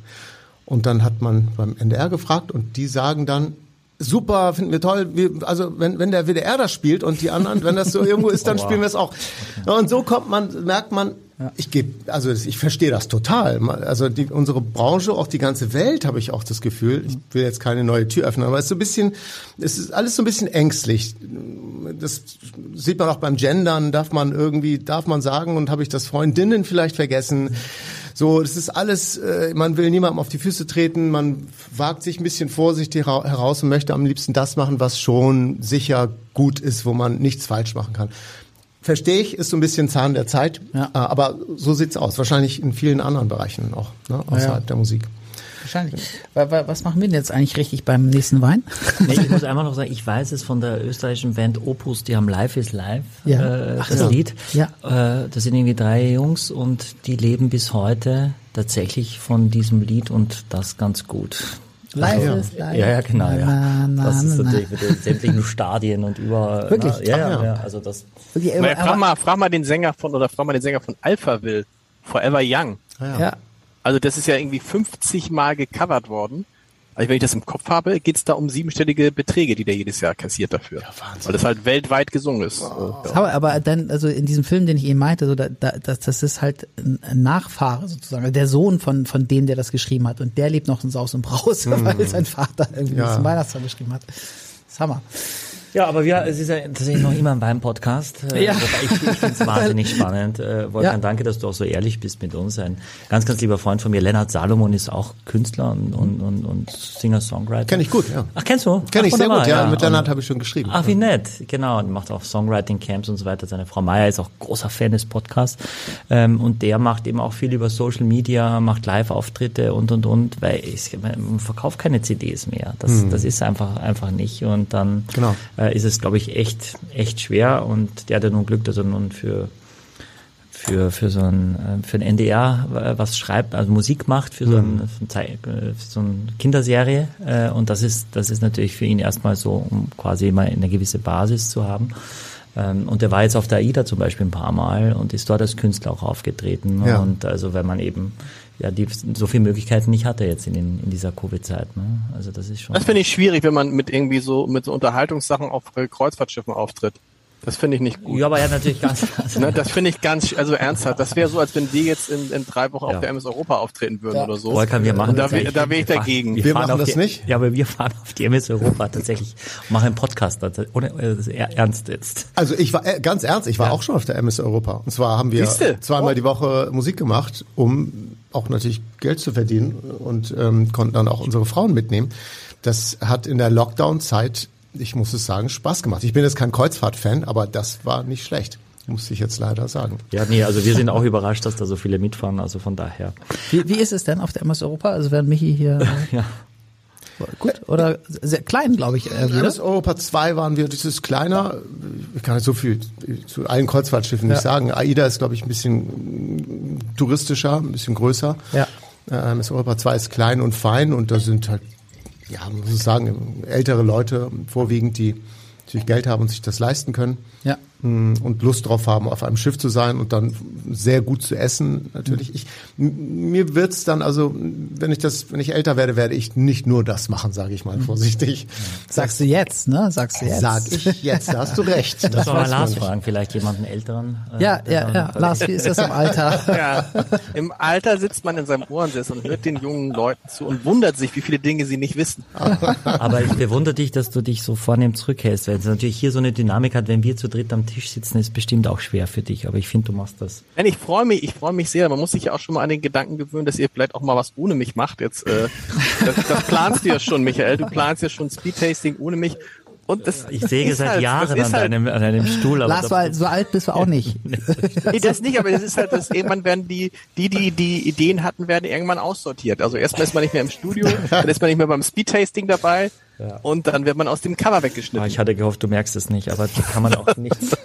Und dann hat man beim NDR gefragt und die sagen dann, super, finden wir toll, wir, also wenn, wenn der WDR das spielt und die anderen, wenn das so irgendwo ist, dann spielen wir es auch. Ja, Und so kommt man, merkt man, ich gebe, also ich verstehe das total. Also die, unsere Branche, auch die ganze Welt, habe ich auch das Gefühl. Ich will jetzt keine neue Tür öffnen, aber es ist so ein bisschen, es ist alles so ein bisschen ängstlich. Das sieht man auch beim Gendern. Darf man irgendwie, darf man sagen und habe ich das Freundinnen vielleicht vergessen? So, das ist alles, äh, man will niemandem auf die Füße treten, man wagt sich ein bisschen vorsichtig hera- heraus und möchte am liebsten das machen, was schon sicher gut ist, wo man nichts falsch machen kann. Verstehe ich, ist so ein bisschen Zahn der Zeit, Ja. äh, aber so sieht's aus. Wahrscheinlich in vielen anderen Bereichen auch, ne, außerhalb Ja. der Musik. Wahrscheinlich. Wa- wa- Was machen wir denn jetzt eigentlich richtig beim nächsten Wein? Nee, ich muss einfach noch sagen, ich weiß es von der österreichischen Band Opus, die haben Live is Live, Ja. äh, Ach das so. Lied. Ja. Äh, das sind irgendwie drei Jungs und die leben bis heute tatsächlich von diesem Lied und das ganz gut. Live ja. is live. Ja, ja, genau, ja. Na, na, das ist na, na. natürlich mit den sämtlichen Stadien und über. Wirklich? Na, ja, ja, Ach ja. ja, also das. Wirklich, aber- frag, mal, frag mal den Sänger von, oder frag mal den Sänger von Alphaville, Forever Young. ja. Also das ist ja irgendwie 50 Mal gecovert worden. Also wenn ich das im Kopf habe, geht's da um siebenstellige Beträge, die der jedes Jahr kassiert dafür. Wahnsinn. Weil das halt weltweit gesungen ist. Äh, ja. Aber, aber dann, also in diesem Film, den ich eben meinte, so da, da, das, das ist halt ein Nachfahre sozusagen, also der Sohn von, von dem, der das geschrieben hat. Und der lebt noch in Saus und Braus, weil sein Vater irgendwie Ja. das Weihnachtssong geschrieben hat. Das ist Hammer. Ja, aber wir, es ist ja tatsächlich noch immer ein Wein-Podcast. Ja. wobei Ich, ich finde es wahnsinnig spannend. Äh, Wolfgang, Ja. danke, dass du auch so ehrlich bist mit uns. Ein ganz, ganz lieber Freund von mir, Lennart Salomon, ist auch Künstler und, und, und, und Singer-Songwriter. Kenn ich gut, ja. Ach, kennst du? Kenn Ach, ich sehr gut, ja. Mit Und- Lennart habe ich schon geschrieben. Ach, wie nett. Genau. Und macht auch Songwriting-Camps und so weiter. Seine Frau Meier ist auch großer Fan des Podcasts. Ähm, und der macht eben auch viel über Social Media, macht Live-Auftritte und, und, und, weil ich, man verkauft keine CDs mehr. Das, das ist einfach, einfach nicht. Und dann Genau. Äh, ist es, glaube ich, echt, echt schwer. Und der hatte nun Glück, dass er nun für für für so ein äh, für ein NDR äh, was schreibt, also Musik macht für so, ein, für, Zei- äh, für so eine Kinderserie und das ist das ist natürlich für ihn erstmal so, um quasi mal eine gewisse Basis zu haben. Ähm, Und er war jetzt auf der AIDA zum Beispiel ein paar Mal und ist dort als Künstler auch aufgetreten. Ja. Und also wenn man eben ja die so viele Möglichkeiten nicht hatte jetzt in, den, in dieser Covid-Zeit. Ne? Also das ist schon. Das finde ich schwierig, wenn man mit irgendwie so mit so Unterhaltungssachen auf Kreuzfahrtschiffen auftritt. Das finde ich nicht gut. ja, aber er hat natürlich ganz. Also, Ne, das finde ich ganz, also ernsthaft. Das wäre so, als wenn wir jetzt in, in drei Wochen Ja. auf der MS Europa auftreten würden Ja. oder so. Volkan, wir machen Und da, eigentlich. da wäre ich Wir dagegen. Wir fahren machen das die, nicht? Ja, aber wir fahren auf die MS Europa tatsächlich und machen einen Podcast, ohne äh, das ist eher ernst jetzt. Also ich war äh, ganz ernst, ich war auch schon auf der MS Europa. Und zwar haben wir Siehste? zweimal Oh. die Woche Musik gemacht, um auch natürlich Geld zu verdienen und ähm, konnten dann auch unsere Frauen mitnehmen. Das hat in der Lockdown-Zeit, ich muss es sagen, Spaß gemacht. Ich bin jetzt kein Kreuzfahrt-Fan, aber das war nicht schlecht, muss ich jetzt leider sagen. Ja, nee, also wir sind auch überrascht, dass da so viele mitfahren, also von daher. Wie, wie ist es denn auf der MS Europa? Also während Michi hier Ja. Gut oder sehr klein, glaube ich, äh, wieder. MS Europa 2 waren wir, das ist kleiner. Ich kann nicht so viel zu allen Kreuzfahrtschiffen nicht sagen. AIDA ist, glaube ich, ein bisschen touristischer, ein bisschen größer. Ja. Äh, MS Europa 2 ist klein und fein und da sind halt, ja, muss ich sagen, ältere Leute vorwiegend, die natürlich Geld haben und sich das leisten können. Ja. Mh, und Lust drauf haben, auf einem Schiff zu sein und dann sehr gut zu essen. Natürlich, ich m- mir wird's dann also, wenn ich das, wenn ich älter werde, werde ich nicht nur das machen, sage ich mal vorsichtig. Sagst du jetzt, ne? Sagst du jetzt. Sag ich jetzt, da hast du recht. Das soll mal Lars fragen, vielleicht jemanden älteren. äh, Ja, ja, ja. Lars, wie ist das im Alter? Ja, im Alter sitzt man in seinem Ohrensessel und hört den jungen Leuten zu und wundert sich, wie viele Dinge sie nicht wissen. Aber ich bewundere dich, dass du dich so vornehm zurückhältst, weil es natürlich hier so eine Dynamik hat, wenn wir zu dritt am Tisch sitzen, ist bestimmt auch schwer für dich. Aber ich finde, du machst das. Nein, ich freue mich, ich freue mich sehr. Man muss sich ja auch schon mal an den Gedanken gewöhnen, dass ihr vielleicht auch mal was ohne mich macht. Jetzt, äh, das, das planst du ja schon, Michael. Du planst ja schon Speedtasting ohne mich. Und das Ich säge seit halt, Jahren an halt, deinem, an deinem Stuhl. Aber Lars, war, so alt bist du auch nicht. Nee, das nicht, aber das ist halt, dass irgendwann werden die, die, die die Ideen hatten, werden irgendwann aussortiert. Also erstmal ist man nicht mehr im Studio, dann ist man nicht mehr beim Speedtasting dabei und dann wird man aus dem Cover Ah, weggeschnitten. ich hatte gehofft, du merkst es nicht, aber da kann man auch nichts.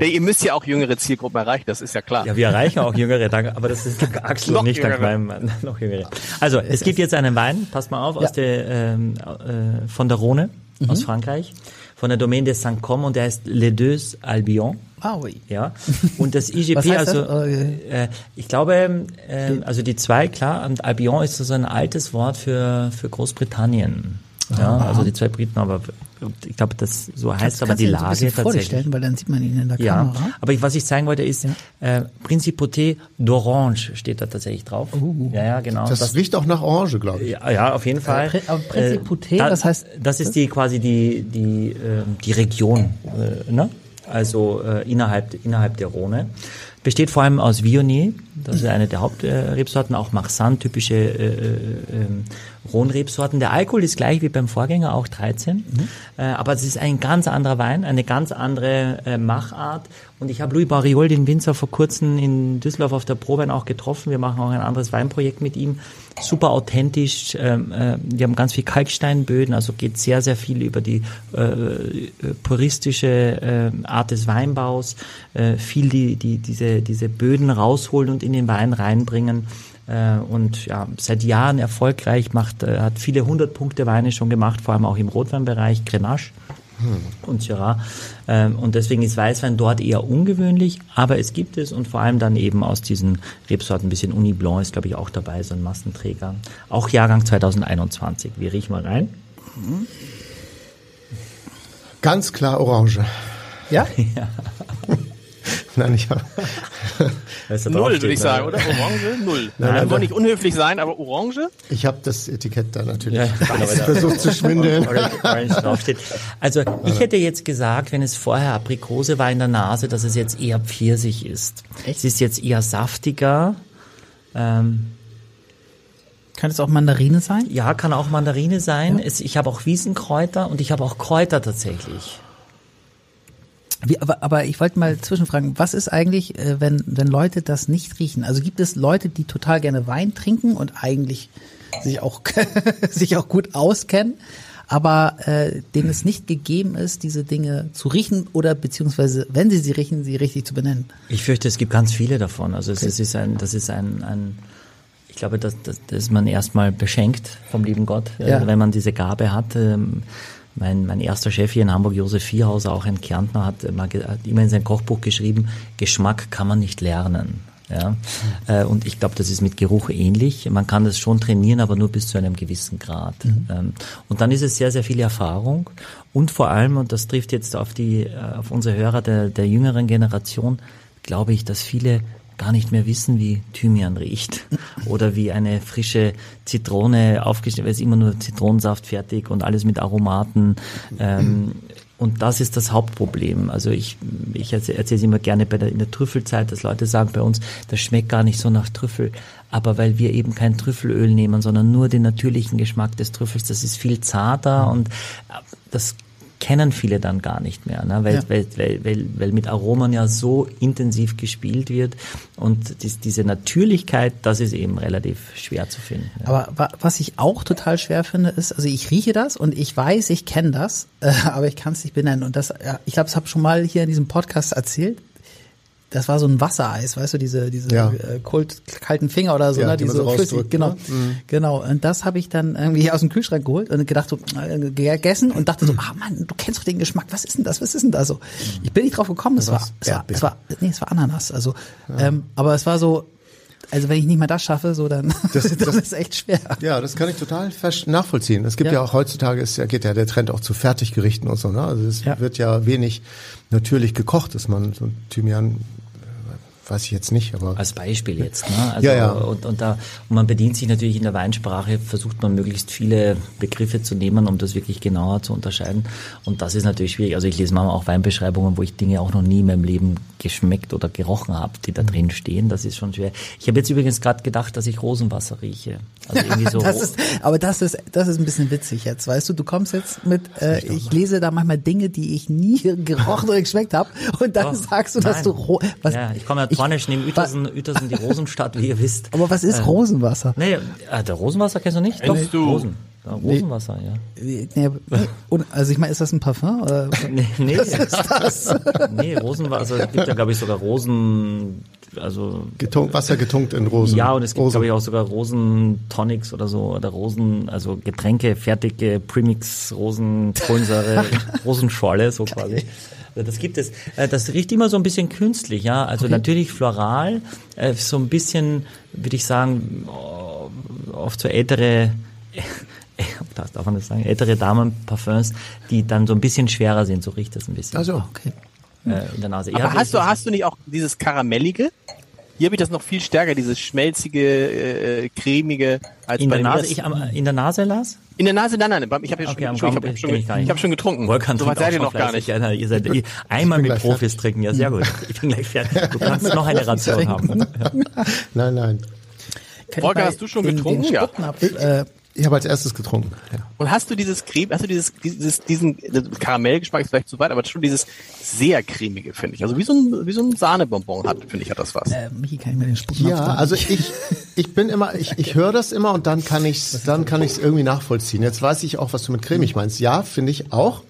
Ja, ihr müsst ja auch jüngere Zielgruppen erreichen, das ist ja klar. Ja, wir erreichen auch Jüngere, dank, aber das ist dank Axel Noch und nicht dank Jüngere. meinem noch Jüngere. Also es gibt jetzt einen Wein, passt mal auf, aus der ähm, äh, von der Rhone aus Frankreich, von der Domaine de Saint-Com und der heißt Les Deux Albion. Ah, oui. Ja, und das IGP, also das? äh, ich glaube, äh, also die zwei, klar, und Albion ist so ein altes Wort für, für Großbritannien. Ja, also die zwei Briten, aber ich glaube, das so heißt aber die so Lage dir tatsächlich. stellen, weil dann sieht man ihn in der Ja, Kamera. aber ich, was ich zeigen wollte ist, äh, Principauté d'Orange steht da tatsächlich drauf. Ja, ja, genau. Das, riecht auch nach Orange, glaube ich. ja, ja, auf jeden Fall. Pri- aber Principauté, da- das heißt- das ist die quasi die die ähm, die Region, äh, ne? Also äh, innerhalb innerhalb der Rhone. Besteht vor allem aus Viognier, das ist eine der Hauptrebsorten, auch Marsanne, typische äh, äh, Rhone-Rebsorten. Der Alkohol ist gleich wie beim Vorgänger, auch 13. Äh, aber es ist ein ganz anderer Wein, eine ganz andere äh, Machart. Und ich habe Louis Barriol, den Winzer, vor kurzem in Düsseldorf auf der Probein auch getroffen. Wir machen auch ein anderes Weinprojekt mit ihm. Super authentisch. Ähm, äh, wir haben ganz viel Kalksteinböden, also geht sehr, sehr viel über die äh, äh, puristische äh, Art des Weinbaus. Viel die, die, diese, diese Böden rausholen und in den Wein reinbringen äh, und ja, seit Jahren erfolgreich macht, äh, hat viele hundert Punkte Weine schon gemacht, vor allem auch im Rotweinbereich, Grenache und Syrah. Ähm, und deswegen ist Weißwein dort eher ungewöhnlich, aber es gibt es und vor allem dann eben aus diesen Rebsorten, ein bisschen Uni Blanc ist glaube ich auch dabei, so ein Massenträger. Auch Jahrgang 2021. Wir riechen mal rein. Ganz klar Orange. Ja? Nein, ich habe Null, würde ich ne? sagen, oder? Orange? Null. Nein, nein, wollen nicht unhöflich sein, aber Orange? ich hab das Etikett da natürlich Ja, genau, versucht zu schwindeln. Orange, Orange draufsteht. Also ich hätte jetzt gesagt, wenn es vorher Aprikose war in der Nase, dass es jetzt eher Pfirsich ist. Es ist jetzt eher saftiger. Ähm, Kann es auch Mandarine sein? ja, kann auch Mandarine sein. Es, ich habe auch Wiesenkräuter und ich habe auch Kräuter tatsächlich. Wie, aber, aber ich wollte mal zwischenfragen, was ist eigentlich, äh, wenn, wenn Leute das nicht riechen? Also gibt es Leute, die total gerne Wein trinken und eigentlich sich auch, sich auch gut auskennen, aber äh, denen es nicht gegeben ist, diese Dinge zu riechen oder beziehungsweise, wenn sie sie riechen, sie richtig zu benennen? Ich fürchte, es gibt ganz viele davon. Also es, es ist ein, das ist ein, ein ich glaube, dass, dass, dass man erstmal beschenkt vom lieben Gott, Ja. wenn man diese Gabe hat. Ähm, mein, mein erster Chef hier in Hamburg, Josef Vierhauser, auch ein Kärntner, hat, hat immer in sein Kochbuch geschrieben, Geschmack kann man nicht lernen. Ja? Äh, und ich glaube, das ist mit Geruch ähnlich. Man kann das schon trainieren, aber nur bis zu einem gewissen Grad. Ähm, und dann ist es sehr, sehr viel Erfahrung. Und vor allem, und das trifft jetzt auf die, äh, auf unsere Hörer der, der jüngeren Generation, glaube ich, dass viele gar nicht mehr wissen, wie Thymian riecht oder wie eine frische Zitrone aufgestellt, weil es immer nur Zitronensaft fertig und alles mit Aromaten. Ähm, und das ist das Hauptproblem. Also ich, ich erzähle es immer gerne bei der, in der Trüffelzeit, dass Leute sagen bei uns, das schmeckt gar nicht so nach Trüffel. Aber weil wir eben kein Trüffelöl nehmen, sondern nur den natürlichen Geschmack des Trüffels, das ist viel zarter und äh, das kennen viele dann gar nicht mehr, ne? weil, Ja. weil, weil, weil, weil mit Aromen ja so intensiv gespielt wird und dies, diese Natürlichkeit, das ist eben relativ schwer zu finden. Ja. Aber wa was ich auch total schwer finde, ist, also ich rieche das und ich weiß, ich kenne das, äh, aber ich kann es nicht benennen. Und das, ja, ich glaube, das habe schon mal hier in diesem Podcast erzählt. Das war so ein Wassereis, weißt du, diese diese Ja. äh, kult, kalten Finger oder so, Ja, ne, die diese so flüssig, genau, ne? Mhm. genau. Und das habe ich dann irgendwie aus dem Kühlschrank geholt und gedacht so äh, gegessen und dachte so, ah Mann, du kennst doch den Geschmack, was ist denn das, was ist denn das so? Ich bin nicht drauf gekommen, es war, es war, es war, nee, es war Ananas, also, ähm, aber es war so, also wenn ich nicht mal das schaffe, so dann, Das- das, ist echt schwer. Ja, das kann ich total nachvollziehen. Es gibt ja, Ja. auch heutzutage, ist ja, geht ja der Trend auch zu Fertiggerichten und so. Ne? Also es Ja. wird ja wenig natürlich gekocht, dass man so ein Thymian, weiß ich jetzt nicht, aber Als Beispiel jetzt, ne? Also, Ja, ja. Und, und, da, und man bedient sich natürlich in der Weinsprache, versucht man möglichst viele Begriffe zu nehmen, um das wirklich genauer zu unterscheiden. Und das ist natürlich schwierig. Also ich lese manchmal auch Weinbeschreibungen, wo ich Dinge auch noch nie in meinem Leben geschmeckt oder gerochen habe, die da drin stehen. Das ist schon schwer. Ich habe jetzt übrigens gerade gedacht, dass ich Rosenwasser rieche. Also irgendwie so. Das ist, aber das ist, das ist ein bisschen witzig jetzt, weißt du, du kommst jetzt mit, äh, ich lese da manchmal Dinge, die ich nie gerochen oder geschmeckt habe und dann Oh, sagst du, dass nein. du, ro was, ja, ich komme ja Tornisch neben Uetersen, Uetersen, die Rosenstadt, wie ihr wisst. aber was ist Rosenwasser? Nee, äh, der Rosenwasser kennst du nicht? Kennst du? Rosen. Ja, Rosenwasser, ja. Nee, nee, und, also ich meine, ist das ein Parfum? Oder? Nee, nee. Was ist das? Nee, Rosenwasser, es gibt ja, glaube ich, sogar Rosen, also, getunkt, Wasser getunkt in Rosen. ja, und es gibt, glaube ich, auch sogar Rosentonics oder so, oder Rosen, also Getränke, fertige Premix, Rosen, Kohlensäure, Rosenschorle, so quasi. Das gibt es. Äh, Das riecht immer so ein bisschen künstlich, ja. Also natürlich floral, äh, so ein bisschen, würde ich sagen, oh, oft so ältere, das darf man das sagen, ältere Damenparfums, die dann so ein bisschen schwerer sind, so riecht das ein bisschen Also, Okay. äh, in der Nase. Aber hast du, hast du nicht auch dieses Karamellige? Hier habe ich das noch viel stärker, dieses schmelzige, äh, cremige als in bei der Nase, ich in der Nase las? In der Nase, nein, nein, ich habe ja schon, Okay, am ich Gaumen habe schon, ich ich hab schon getrunken. Volkan so weit seid ihr noch schon gar nicht. Ja, ihr seid ihr, einmal mit Profis trinken, ja sehr gut. Ich bin gleich fertig. Du kannst noch eine Ration haben. Ja. nein, nein. Volker, hast du schon den- getrunken? Den Ja. Äh, Ich habe als erstes getrunken. Ja. Und hast du dieses Creme, hast du dieses, dieses, diesen Karamellgeschmack ist vielleicht zu weit, aber schon dieses sehr cremige, finde ich. Also wie so ein, wie so ein Sahnebonbon hat, finde ich, hat das was. äh, Michi, kann ich mir den Spucknapf Ja, also ich, ich bin immer, ich, ich höre das immer und dann kann ich dann kann ich es irgendwie nachvollziehen. Jetzt weiß ich auch, was du mit cremig meinst. Ja, finde ich auch.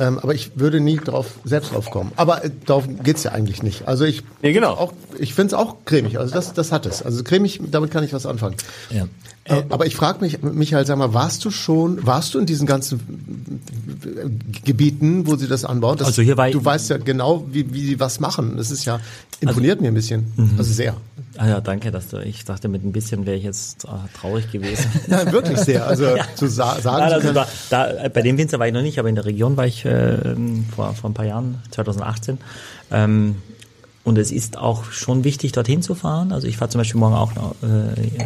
Ähm, aber ich würde nie drauf selbst drauf kommen. Aber äh, darauf geht's ja eigentlich nicht. Also ich Ja, genau. auch, ich finde es auch cremig. Also das, das hat es. Also cremig, damit kann ich was anfangen. Ja. Äh, aber ich frage mich, Michael, sag mal, warst du schon, warst du in diesen ganzen äh, Gebieten, wo sie das anbauen? Das, Also hier war du weißt ja genau, wie, wie sie was machen. Das ist ja imponiert mir ein bisschen. Also sehr. Ah ja, danke, dass du, ich dachte, mit ein bisschen wäre ich jetzt äh, traurig gewesen. Nein, wirklich sehr. Also zu sa sagen Nein, also da, da, äh, bei dem Winzer war ich noch nicht, aber in der Region war ich äh, vor, vor ein paar Jahren, 2018. Ähm, und es ist auch schon wichtig, dorthin zu fahren. Also ich fahre zum Beispiel morgen auch äh,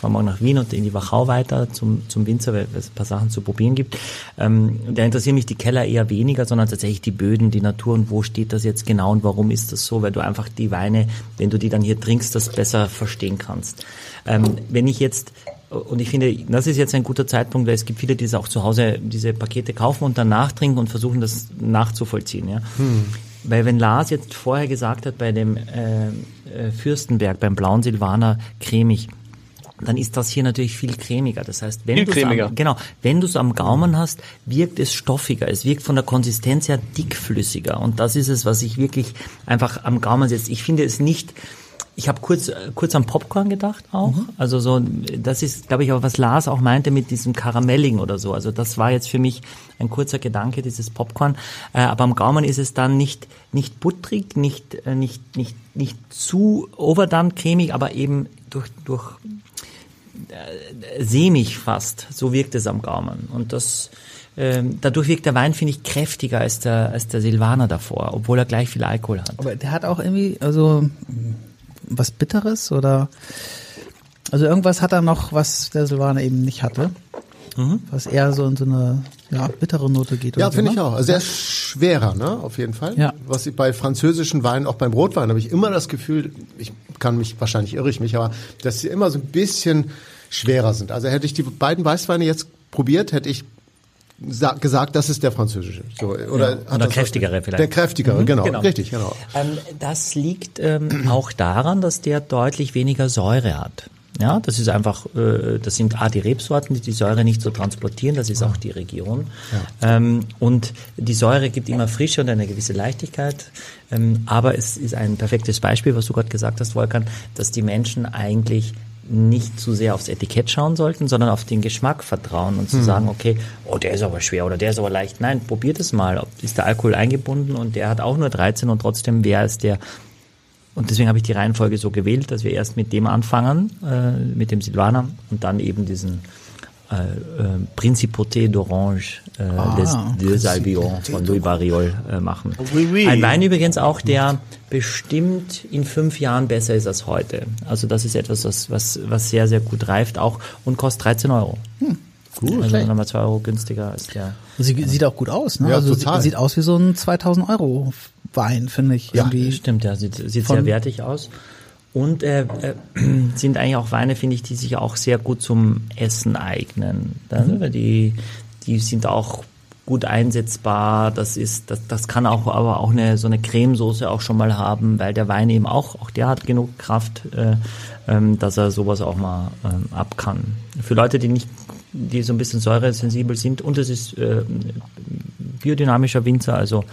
fahre morgen nach Wien und in die Wachau weiter zum, zum Winzer, weil es ein paar Sachen zu probieren gibt. Ähm, da interessieren mich die Keller eher weniger, sondern tatsächlich die Böden, die Natur und wo steht das jetzt genau und warum ist das so, weil du einfach die Weine, wenn du die dann hier trinkst, das besser verstehen kannst. Ähm, wenn ich jetzt und ich finde, das ist jetzt ein guter Zeitpunkt, weil es gibt viele, die es auch zu Hause diese Pakete kaufen und dann nachtrinken und versuchen, das nachzuvollziehen. Ja? Weil wenn Lars jetzt vorher gesagt hat, bei dem äh, äh, Fürstenberg, beim blauen Silvaner cremig, dann ist das hier natürlich viel cremiger. Das heißt, wenn du genau, wenn du es am Gaumen hast, wirkt es stoffiger. Es wirkt von der Konsistenz her dickflüssiger. Und das ist es, was ich wirklich einfach am Gaumen setzt. Ich finde es nicht, ich habe kurz äh, kurz an Popcorn gedacht auch. Also so, das ist, glaube ich, auch was Lars auch meinte mit diesem Karamelling oder so. Also das war jetzt für mich ein kurzer Gedanke, dieses Popcorn. Äh, aber am Gaumen ist es dann nicht nicht butterig, nicht äh, nicht nicht nicht zu overdone cremig, aber eben durch durch sämig fast. So wirkt es am Gaumen. Und das, ähm, dadurch wirkt der Wein, finde ich, kräftiger als der, als der Silvaner davor, obwohl er gleich viel Alkohol hat. Aber der hat auch irgendwie, also was Bitteres oder also irgendwas hat er noch, was der Silvaner eben nicht hatte. Was eher so in so eine ja, bittere Note geht. Ja, oder so, finde ich ne? auch. Also er ist schwerer, ne? Auf jeden Fall. Ja. Was ich bei französischen Weinen, auch beim Rotwein, habe ich immer das Gefühl, ich kann mich, wahrscheinlich irre ich mich, aber dass sie immer so ein bisschen schwerer sind. Also hätte ich die beiden Weißweine jetzt probiert, hätte ich gesagt, das ist der französische. So, oder Ja, oder kräftigere vielleicht. Der kräftigere, Mhm, genau, genau. Richtig, genau. Ähm, das liegt ähm, auch daran, dass der deutlich weniger Säure hat. Ja, das ist einfach, äh, das sind A, die Rebsorten, die die Säure nicht so transportieren, das ist auch die Region. Ähm, und die Säure gibt immer Frische und eine gewisse Leichtigkeit. Ähm, aber es ist ein perfektes Beispiel, was du gerade gesagt hast, Volkan, dass die Menschen eigentlich nicht zu sehr aufs Etikett schauen sollten, sondern auf den Geschmack vertrauen und zu sagen, okay, oh, der ist aber schwer oder der ist aber leicht. Nein, probiert es mal. Ist der Alkohol eingebunden und der hat auch nur 13 und trotzdem wer ist der und deswegen habe ich die Reihenfolge so gewählt, dass wir erst mit dem anfangen, äh, mit dem Silvaner und dann eben diesen äh, äh, Principoté d'Orange äh, des de Salvillon von Louis Barriol äh, machen. Oui, oui. Ein Wein übrigens auch, der bestimmt in fünf Jahren besser ist als heute. Also das ist etwas, was, was, was sehr, sehr gut reift auch und kostet 13 Euro. Gut. Also nochmal zwei Euro günstiger als der. Sie sieht auch gut aus, ne? Ja, also total. sie- sieht aus wie so ein 2000 Euro Wein, finde ich. Ja, irgendwie. Stimmt, ja, sieht, sieht Von- sehr wertig aus. Und äh, äh, sind eigentlich auch Weine, finde ich, die sich auch sehr gut zum Essen eignen. Also Die, die sind auch gut einsetzbar. Das ist, das, das kann auch aber auch eine so eine Cremesoße auch schon mal haben, weil der Wein eben auch, auch der hat genug Kraft, äh, ähm, dass er sowas auch mal ähm, ab kann. Für Leute, die nicht, die so ein bisschen säuresensibel sind und es ist äh, biodynamischer Winzer, also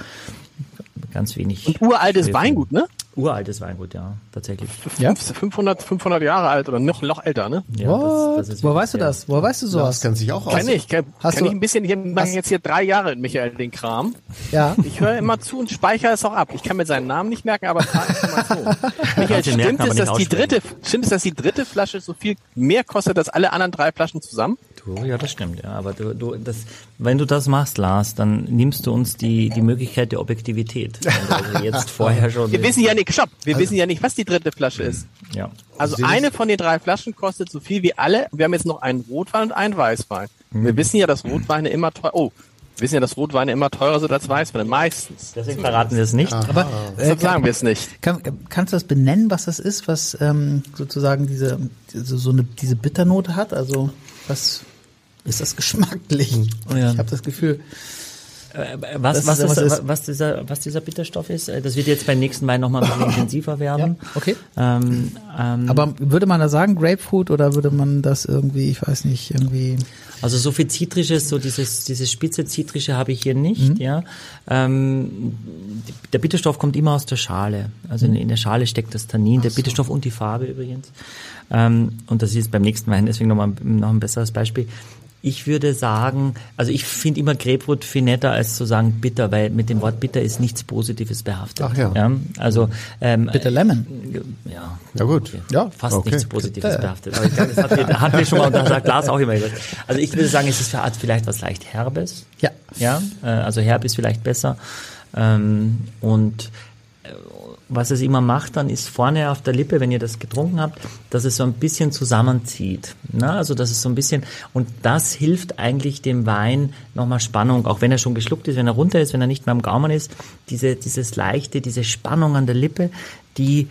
ganz wenig. Und uraltes. Weingut, ne? Uraltes Weingut, ja, tatsächlich. Ja? 500, 500 Jahre alt oder noch, noch älter, ne? Ja, das- das ist Woher weißt du das? Woher weißt du Das sowas? kann sich auch aus. Kenn ich, kenn, Hast kenn du- ich ein bisschen. Ich mache hast- jetzt hier drei Jahre, Michael, den Kram. Ja. Ich höre immer zu und speichere es auch ab. Ich kann mir seinen Namen nicht merken, aber paar Informationen. Michael, Kannst du merken, stimmt es, dass die dritte, stimmt es, dass die dritte Flasche so viel mehr kostet als alle anderen drei Flaschen zusammen? Du, ja, das stimmt, ja. Aber du, du, das, wenn du das machst, Lars, dann nimmst du uns die, die Möglichkeit der Objektivität. Also jetzt vorher schon. Wir wissen ja nicht, stopp, Also wir wissen ja nicht, was die dritte Flasche ist. ja. Also Sie eine von den drei Flaschen kostet so viel wie alle. Wir haben jetzt noch einen Rotwein und einen Weißwein. Wir wissen ja, dass Rotweine immer teuer, oh, wir wissen ja, dass Rotweine immer teurer sind als Weißweine, meistens. Deswegen verraten wir es nicht. Aber äh, sagen wir es nicht. kann, kannst du das benennen, was das ist, was ähm, sozusagen diese, diese so eine diese Bitternote hat? Also was ist das geschmacklich? Ja. Ich habe das Gefühl. Äh, Was, was, ist- ist, was dieser, was dieser Bitterstoff ist, äh, das wird jetzt beim nächsten Wein nochmal ein bisschen intensiver werden. Okay. Ähm, ähm, Aber würde man da sagen Grapefruit oder würde man das irgendwie, ich weiß nicht, irgendwie Also so viel Zitrisches, so dieses, dieses spitze Zitrische habe ich hier nicht, ja. Ähm, der Bitterstoff kommt immer aus der Schale. Also in, in der Schale steckt das Tannin, der Bitterstoff und die Farbe übrigens. Ähm, und das ist beim nächsten Wein deswegen nochmal noch ein besseres Beispiel. Ich würde sagen, also ich finde immer Grapefruit viel netter als zu sagen bitter, weil mit dem Wort bitter ist nichts Positives behaftet. Ach ja. also ähm, Bitter Lemon. ja, Ja gut. Ja, fast Okay. nichts Positives Bitte. behaftet. Aber ich glaube, das hat wir, hat wir schon mal, und das sagt Lars auch immer gesagt. Also ich würde sagen, es ist für Art vielleicht was leicht Herbes. Ja. Ja, äh, also herb ist vielleicht besser. Ähm, und äh, was es immer macht, dann ist vorne auf der Lippe, wenn ihr das getrunken habt, dass es so ein bisschen zusammenzieht. Na, also das ist so ein bisschen, und das hilft eigentlich dem Wein nochmal Spannung, auch wenn er schon geschluckt ist, wenn er runter ist, wenn er nicht mehr am Gaumen ist, diese, dieses leichte, diese Spannung an der Lippe, die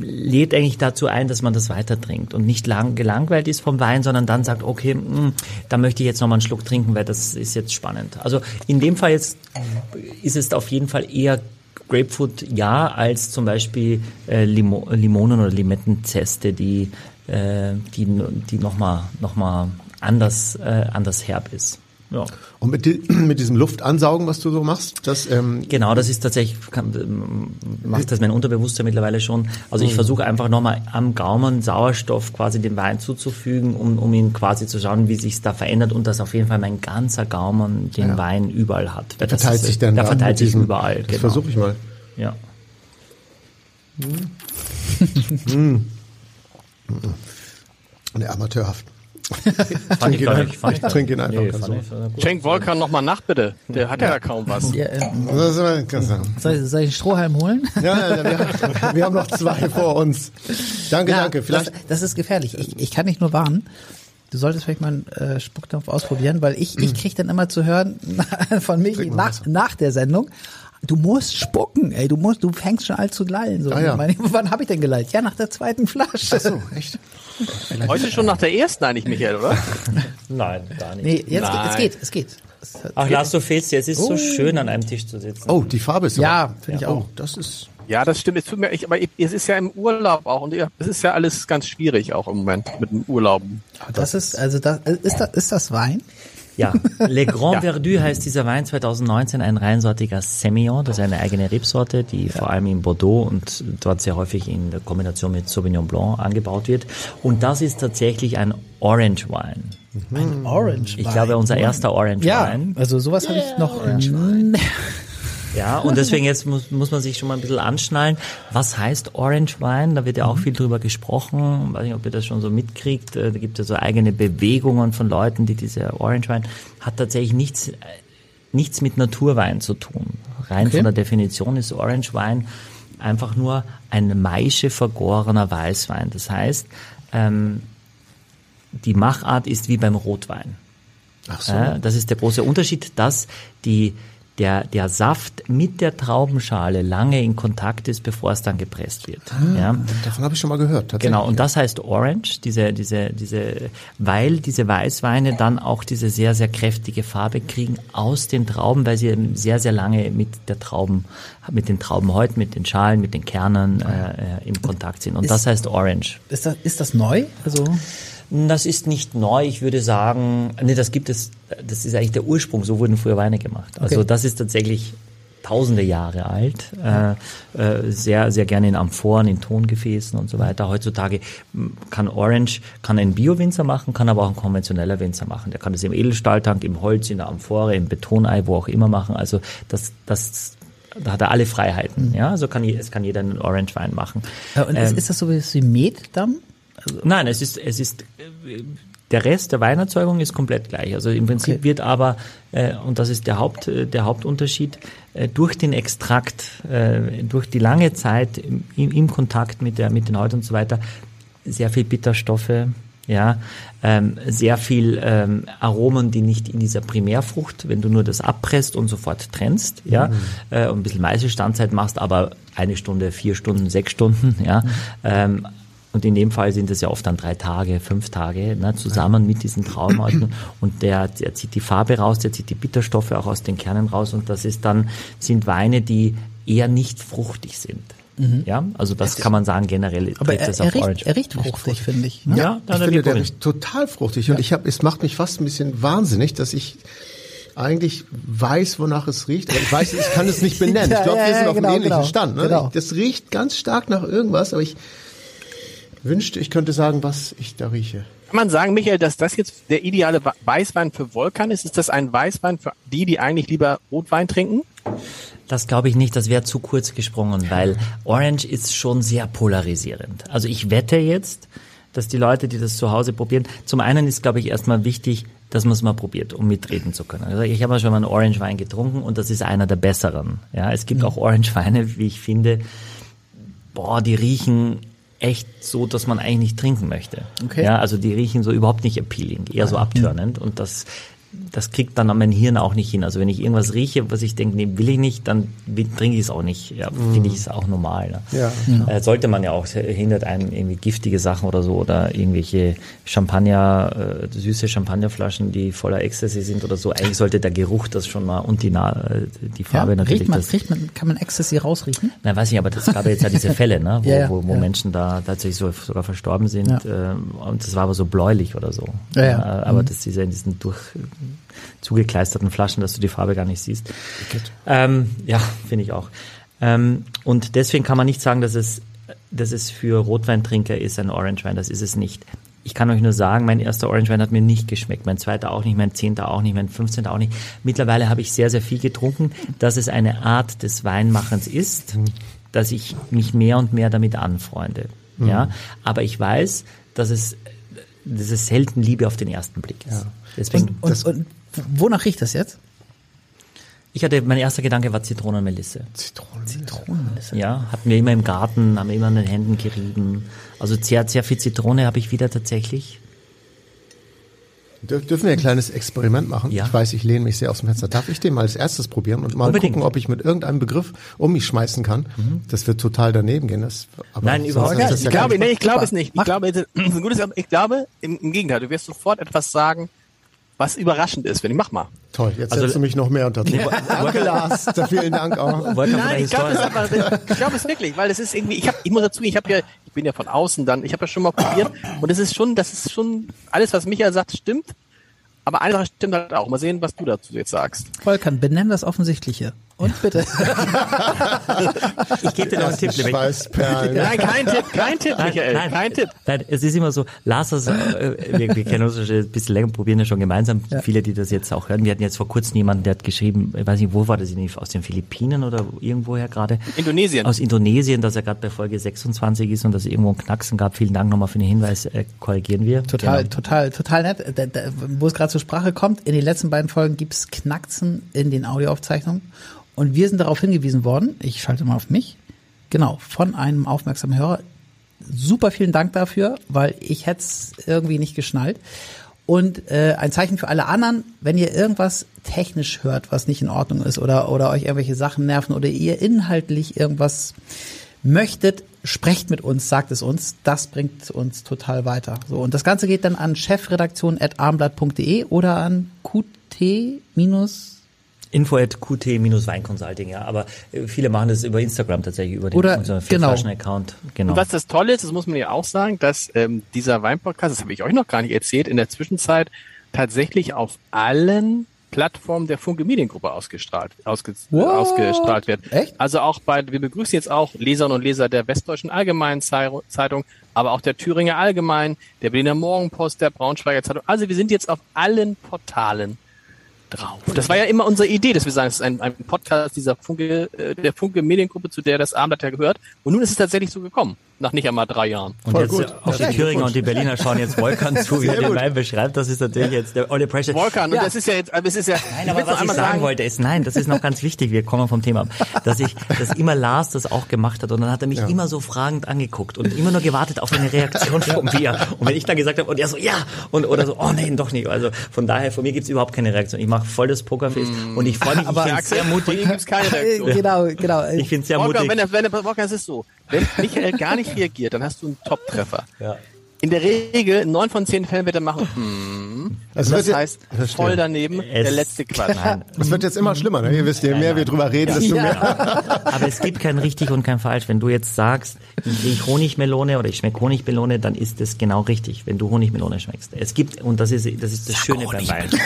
lädt eigentlich dazu ein, dass man das weiter trinkt und nicht lang gelangweilt ist vom Wein, sondern dann sagt, okay, mh, da möchte ich jetzt noch mal einen Schluck trinken, weil das ist jetzt spannend. Also in dem Fall jetzt ist es auf jeden Fall eher Grapefruit ja als zum Beispiel äh, Limo Limonen- oder Limettenzeste, die äh, die die noch mal noch mal anders äh, anders herb ist. Ja. Und mit, di- mit diesem Luftansaugen, was du so machst, das ähm, Genau, das ist tatsächlich, kann, ähm, macht das mein Unterbewusstsein mittlerweile schon. Also ich versuche einfach nochmal am Gaumen Sauerstoff quasi dem Wein zuzufügen, um, um ihn quasi zu schauen, wie sich da verändert und dass auf jeden Fall mein ganzer Gaumen den Wein überall hat. Das verteilt ist- sich dann Der da verteilt sich diesem, überall. Das genau. versuche ich mal. Ja. Ne, amateurhaft. Fand ich ihn gar nicht. Fand ich trink ihn einfach Nee, so. ich, äh. Schenk Volkan nochmal nach, bitte. Der hat ja, kaum was. Ja, ähm, soll, soll ich einen Strohhalm holen? Ja, ja, wir, haben- wir haben noch zwei vor uns. Danke, danke. Vielleicht das, das ist gefährlich. Ich, ich kann dich nur warnen. Du solltest vielleicht mal einen äh, Spuckdampf ausprobieren, weil ich, ich krieg dann immer zu hören von Michi nach, nach der Sendung, du musst spucken, ey, du musst, du fängst schon an zu lallen. So. Ah, ja. Ich meine, wann habe ich denn gelallt? Ja, nach der zweiten Flasche. Ach so, echt? Heute schon nach der ersten eigentlich, Michael, oder? Nein, gar nicht. Nee, jetzt Nein. geht, es geht, es geht. Es Ach, geht. Lars, du fehlst dir. Es ist so schön, an einem Tisch zu sitzen. Oh, die Farbe ist so. Ja, finde ich Oh, auch. das ist. Ja, das stimmt. Es tut mir, ich, aber es ist ja im Urlaub auch und es ist ja alles ganz schwierig auch im Moment mit dem Urlauben. Das ist, also das, ist das, ist das Wein? Ja, Le Grand Ja. Verdu heißt dieser Wein 2019 ein reinsortiger Semillon. Das ist eine eigene Rebsorte, die vor allem in Bordeaux und dort sehr häufig in der Kombination mit Sauvignon Blanc angebaut wird. Und das ist tatsächlich ein Orange Wine. Ein Orange Ich glaube, unser erster Orange Ja, Wine. also sowas habe ich noch. Ja, und deswegen jetzt muss, muss man sich schon mal ein bisschen anschnallen. Was heißt Orange Wine? Da wird ja auch viel drüber gesprochen. weiß nicht, ob ihr das schon so mitkriegt. Äh, Da gibt es ja so eigene Bewegungen von Leuten, die diese Orange Wine hat tatsächlich nichts, äh, nichts mit Naturwein zu tun. Rein Okay. von der Definition ist Orange Wine einfach nur ein Maische vergorener Weißwein. Das heißt, ähm, die Machart ist wie beim Rotwein. Ach so. Ja, das ist der große Unterschied, dass die, der, der Saft mit der Traubenschale lange in Kontakt ist, bevor es dann gepresst wird. Ja. Davon habe ich schon mal gehört. Tatsächlich. Genau, und das heißt Orange, diese, diese, diese, weil diese Weißweine dann auch diese sehr, sehr kräftige Farbe kriegen aus den Trauben, weil sie sehr, sehr lange mit der Trauben, mit den Traubenhäuten, mit den Schalen, mit den Kernen äh, äh, im Kontakt sind. Und Ist- das heißt Orange. Ist das, ist das neu? Also, Das ist nicht neu, ich würde sagen, nee, das gibt es, das ist eigentlich der Ursprung, so wurden früher Weine gemacht. Also Okay. das ist tatsächlich tausende Jahre alt, äh, äh, sehr, sehr gerne in Amphoren, in Tongefäßen und so weiter. Heutzutage kann Orange, kann ein Bio-Winzer machen, kann aber auch ein konventioneller Winzer machen. Der kann das im Edelstahltank, im Holz, in der Amphore, im Betonei, wo auch immer machen. Also das, das, da hat er alle Freiheiten. Ja, so kann es kann jeder einen Orange Wein machen. äh, und ist, Ähm, ist das so wie Met dann? Nein, es ist, es ist, der Rest der Weinerzeugung ist komplett gleich. Also im Prinzip Okay. wird aber, äh, und das ist der Haupt, äh, der Hauptunterschied, äh, durch den Extrakt, äh, durch die lange Zeit im, im Kontakt mit der, mit den Häuten und so weiter, sehr viel Bitterstoffe, ja, ähm, sehr viel ähm, Aromen, die nicht in dieser Primärfrucht, wenn du nur das abpresst und sofort trennst, ja, äh, und ein bisschen Meiselstandzeit machst, aber eine Stunde, vier Stunden, sechs Stunden, ja, ähm, und in dem Fall sind es ja oft dann drei Tage, fünf Tage, ne, zusammen mit diesen Traubenhäuten. Und der, der zieht die Farbe raus, der zieht die Bitterstoffe auch aus den Kernen raus. Und das ist dann, sind Weine, die eher nicht fruchtig sind. Ja, also das kann man sagen generell. Aber er, er, auf riecht, Orange. er riecht fruchtig, finde ich. Ne? Ja, ich dann finde, der riecht total fruchtig und ich habe, es macht mich fast ein bisschen wahnsinnig, dass ich eigentlich weiß, wonach es riecht, aber ich weiß, ich kann es nicht benennen. Ja, ich glaube, ja, wir sind ja, auf genau, einem ähnlichen genau, Stand. Ne? genau. Ich, das riecht ganz stark nach irgendwas, aber ich wünschte, ich könnte sagen, was ich da rieche. Kann man sagen, Michael, dass das jetzt der ideale Weißwein für Volkan ist? Ist das ein Weißwein für die, die eigentlich lieber Rotwein trinken? Das glaube ich nicht, das wäre zu kurz gesprungen, weil Orange ist schon sehr polarisierend. Also ich wette jetzt, dass die Leute, die das zu Hause probieren, zum einen ist, glaube ich, erstmal wichtig, dass man es mal probiert, um mitreden zu können. Also ich habe ja schon mal einen Orange-Wein getrunken und das ist einer der besseren. Ja, es gibt auch Orange-Weine, wie ich finde, boah, die riechen echt so, dass man eigentlich nicht trinken möchte. Okay. Ja, also die riechen so überhaupt nicht appealing, eher so abtörnend und das das kriegt dann mein Hirn auch nicht hin. Also wenn ich irgendwas rieche, was ich denke, nee, will ich nicht, dann trinke ich es auch nicht. Ja, finde ich es auch normal. Ne? Ja. Äh, sollte man ja auch, hindert einen irgendwie giftige Sachen oder so oder irgendwelche Champagner, äh, süße Champagnerflaschen, die voller Ecstasy sind oder so. Eigentlich sollte der Geruch das schon mal und die, Na äh, die Ja, Farbe natürlich. riecht man, das, riecht man, kann man Ecstasy rausriechen? Nein, weiß ich, aber das gab ja jetzt ja diese Fälle, ne, wo, Ja, ja, wo, wo ja. Menschen da tatsächlich so, sogar verstorben sind. Ja. Äh, und das war aber so bläulich oder so. Ja, ja. Äh, aber das ist ja in diesen durch zugekleisterten Flaschen, dass du die Farbe gar nicht siehst. Ähm, ja, finde ich auch. Ähm, und deswegen kann man nicht sagen, dass es, dass es für Rotweintrinker ist, ein Orangewein. Das ist es nicht. Ich kann euch nur sagen, mein erster Orangewein hat mir nicht geschmeckt, mein zweiter auch nicht, mein zehnter auch nicht, mein fünfzehnter auch nicht. Mittlerweile habe ich sehr, sehr viel getrunken, dass es eine Art des Weinmachens ist, dass ich mich mehr und mehr damit anfreunde. Ja, aber ich weiß, dass es, dass es selten Liebe auf den ersten Blick ist. Deswegen, Und, und, und wonach riecht das jetzt? ich hatte, mein erster Gedanke war Zitronenmelisse. Zitronen. Zitronenmelisse. Ja, hatten wir immer im Garten, haben wir immer an den Händen gerieben. Also sehr, sehr viel Zitrone habe ich wieder tatsächlich. Dür dürfen wir ein kleines Experiment machen? Ja. Ich weiß, ich lehne mich sehr aus dem Fenster. Darf ich den mal als erstes probieren und mal Unbedingt. gucken, ob ich mit irgendeinem Begriff um mich schmeißen kann? Das wird total daneben gehen. Das, aber Nein, überhaupt nicht. das Ich ja glaube, nee, ich glaube es nicht. Ich glaube, es ist ein gutes, ich glaube, im, im Gegenteil, du wirst sofort etwas sagen, was überraschend ist. Wenn ich mach mal. Toll, jetzt Also- setzt du mich noch mehr unter Druck. Danke, Lars. Da vielen Dank auch. Nein, ich glaube es aber, ich glaube es wirklich, weil es ist irgendwie, ich habe, ich muss dazu, ich habe ja, ich bin ja von außen dann, ich habe ja schon mal probiert und es ist schon, das ist schon, alles was Michael sagt, stimmt, aber eine Sache stimmt halt auch. Mal sehen, was du dazu jetzt sagst. Volkan, benenn das Offensichtliche. Und bitte. Ich gebe dir noch einen Tipp. nämlich- Schweißperlen. Nein, kein Tipp, kein Tipp, Michael, kein Tipp. Nein, es ist immer so, Lars, das, äh, wir, wir kennen uns schon ein bisschen länger, probieren ja schon gemeinsam. Viele, die das jetzt auch hören. Wir hatten jetzt vor kurzem jemanden, der hat geschrieben, ich weiß nicht, wo war das, aus den Philippinen oder irgendwoher gerade? Indonesien. Aus Indonesien, dass er gerade bei Folge 26 ist und dass es irgendwo ein Knacksen gab. Vielen Dank nochmal für den Hinweis, äh, korrigieren wir. Total, Genau. total, total nett. Da, da, wo es gerade zur Sprache kommt, in den letzten beiden Folgen gibt's Knacksen in den Audioaufzeichnungen. Und wir sind darauf hingewiesen worden, ich schalte mal auf mich, genau, von einem aufmerksamen Hörer. Super vielen Dank dafür, weil ich hätte es irgendwie nicht geschnallt. Und äh, ein Zeichen für alle anderen, wenn ihr irgendwas technisch hört, was nicht in Ordnung ist oder, oder euch irgendwelche Sachen nerven oder ihr inhaltlich irgendwas möchtet, sprecht mit uns, sagt es uns. Das bringt uns total weiter. So und das Ganze geht dann an chefredaktion@armblatt.de oder an qt Info at qt-weinconsulting, ja. Aber äh, viele machen das über Instagram tatsächlich, über den, Oder- unseren genau. Account. Genau. Und was das Tolle ist, das muss man ja auch sagen, dass ähm, dieser Weinpodcast, das habe ich euch noch gar nicht erzählt, in der Zwischenzeit tatsächlich auf allen Plattformen der Funke Mediengruppe ausgestrahlt, ausge, What? ausgestrahlt wird. Echt? Also auch bei, wir begrüßen jetzt auch Leserinnen und Leser der Westdeutschen Allgemeinen Zei- Zeitung, aber auch der Thüringer Allgemein, der Berliner Morgenpost, der Braunschweiger Zeitung. Also wir sind jetzt auf allen Portalen drauf. Das war ja immer unsere Idee, dass wir sagen, es ist ein, ein Podcast dieser Funke, äh, der Funke Mediengruppe, zu der das Abendblatt ja gehört. Und nun ist es tatsächlich so gekommen, nach nicht einmal drei Jahren. Und Voll jetzt gut. auch die Ja, Thüringer und die Berliner schauen jetzt Volkan zu, wie er den. Wein beschreibt. Das ist natürlich jetzt der Olle Pressure. Volkan, ja. und das ist ja jetzt, aber es ist ja, Nein, aber was ich einmal sagen wollte ist, nein, das ist noch ganz wichtig, wir kommen vom Thema ab, dass ich, dass immer Lars das auch gemacht hat und dann hat er mich immer so fragend angeguckt und immer nur gewartet auf eine Reaktion von mir. Und wenn ich dann gesagt habe und er so, ja, und oder so, oh nein, doch nicht. Also von daher, von mir gibt's überhaupt keine Reaktion. Ich mache voll das Pokerface und ich freue mich, Aber- ich Axel, sehr von mutig. ihm gibt's keine Reaktion. genau, genau. Ich finde sehr Volkan, mutig. wenn der, wenn der Volkan, es ist so, wenn Michael gar nicht reagiert, dann hast du einen Top-Treffer. Ja. In der Regel, in neun von zehn Fällen wird er machen, hm, Also das heißt, Verstehe. voll daneben, der Es- letzte Quatsch. Nein. Das wird jetzt immer schlimmer, ne? Ihr wisst, je mehr wir drüber reden, desto mehr. Aber es gibt kein richtig und kein falsch. Wenn du jetzt sagst, ich riech Honigmelone oder ich schmecke Honigmelone, dann ist es genau richtig, wenn du Honigmelone schmeckst. Es gibt, und das ist das, ist das Schöne beim Wein.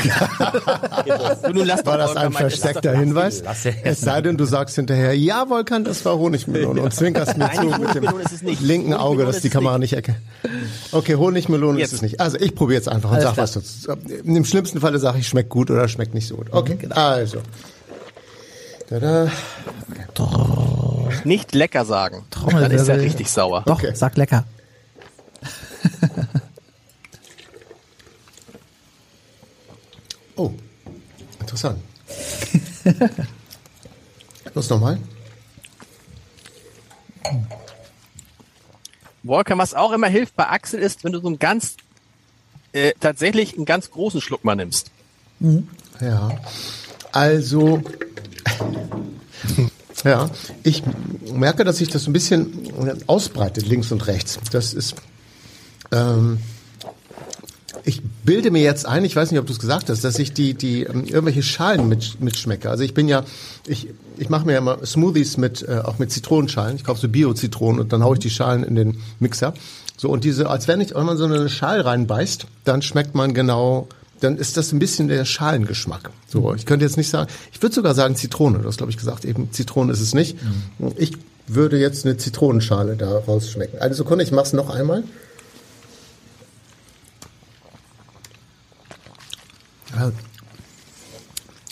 Du, nun lass War das ein das versteckter Hinweis? Lasse. Es sei denn, du sagst hinterher, ja, Volkan, das war Honigmelone und zwinkerst mir Nein, zu mit dem Honigmelone ist es nicht. linken Auge, dass ist die es Kamera nicht erkennt. Okay, Honigmelone ist Jetzt. es nicht. Also ich probiere jetzt einfach und Alles sag klar. was dazu. Im schlimmsten Falle sage ich, schmeckt gut oder schmeckt nicht so gut. Okay, Mhm, also. Tada. Nicht lecker sagen. Dann Trommelwirbel. ist er richtig sauer. Doch, Okay. sag lecker. Oh, interessant. Los nochmal. Volkan, was auch immer hilft bei Axel ist, wenn du so einen ganz, äh, tatsächlich einen ganz großen Schluck mal nimmst. Ja. Also, ja, ich merke, dass sich das ein bisschen ausbreitet, links und rechts. Das ist, ähm, ich bilde mir jetzt ein, ich weiß nicht, ob du es gesagt hast, dass ich die, die ähm, irgendwelche Schalen mit, mitschmecke. Also ich bin ja, ich, ich mache mir ja immer Smoothies mit, äh, auch mit Zitronenschalen. Ich kaufe so Bio-Zitronen und dann haue ich die Schalen in den Mixer. So, und diese, als wenn ich, wenn man so eine Schal reinbeißt, dann schmeckt man genau, dann ist das ein bisschen der Schalengeschmack. So, ich könnte jetzt nicht sagen, ich würde sogar sagen Zitrone, du hast glaube ich gesagt, eben Zitrone ist es nicht. Ich würde jetzt eine Zitronenschale da rausschmecken. Eine Sekunde, ich mache es noch einmal.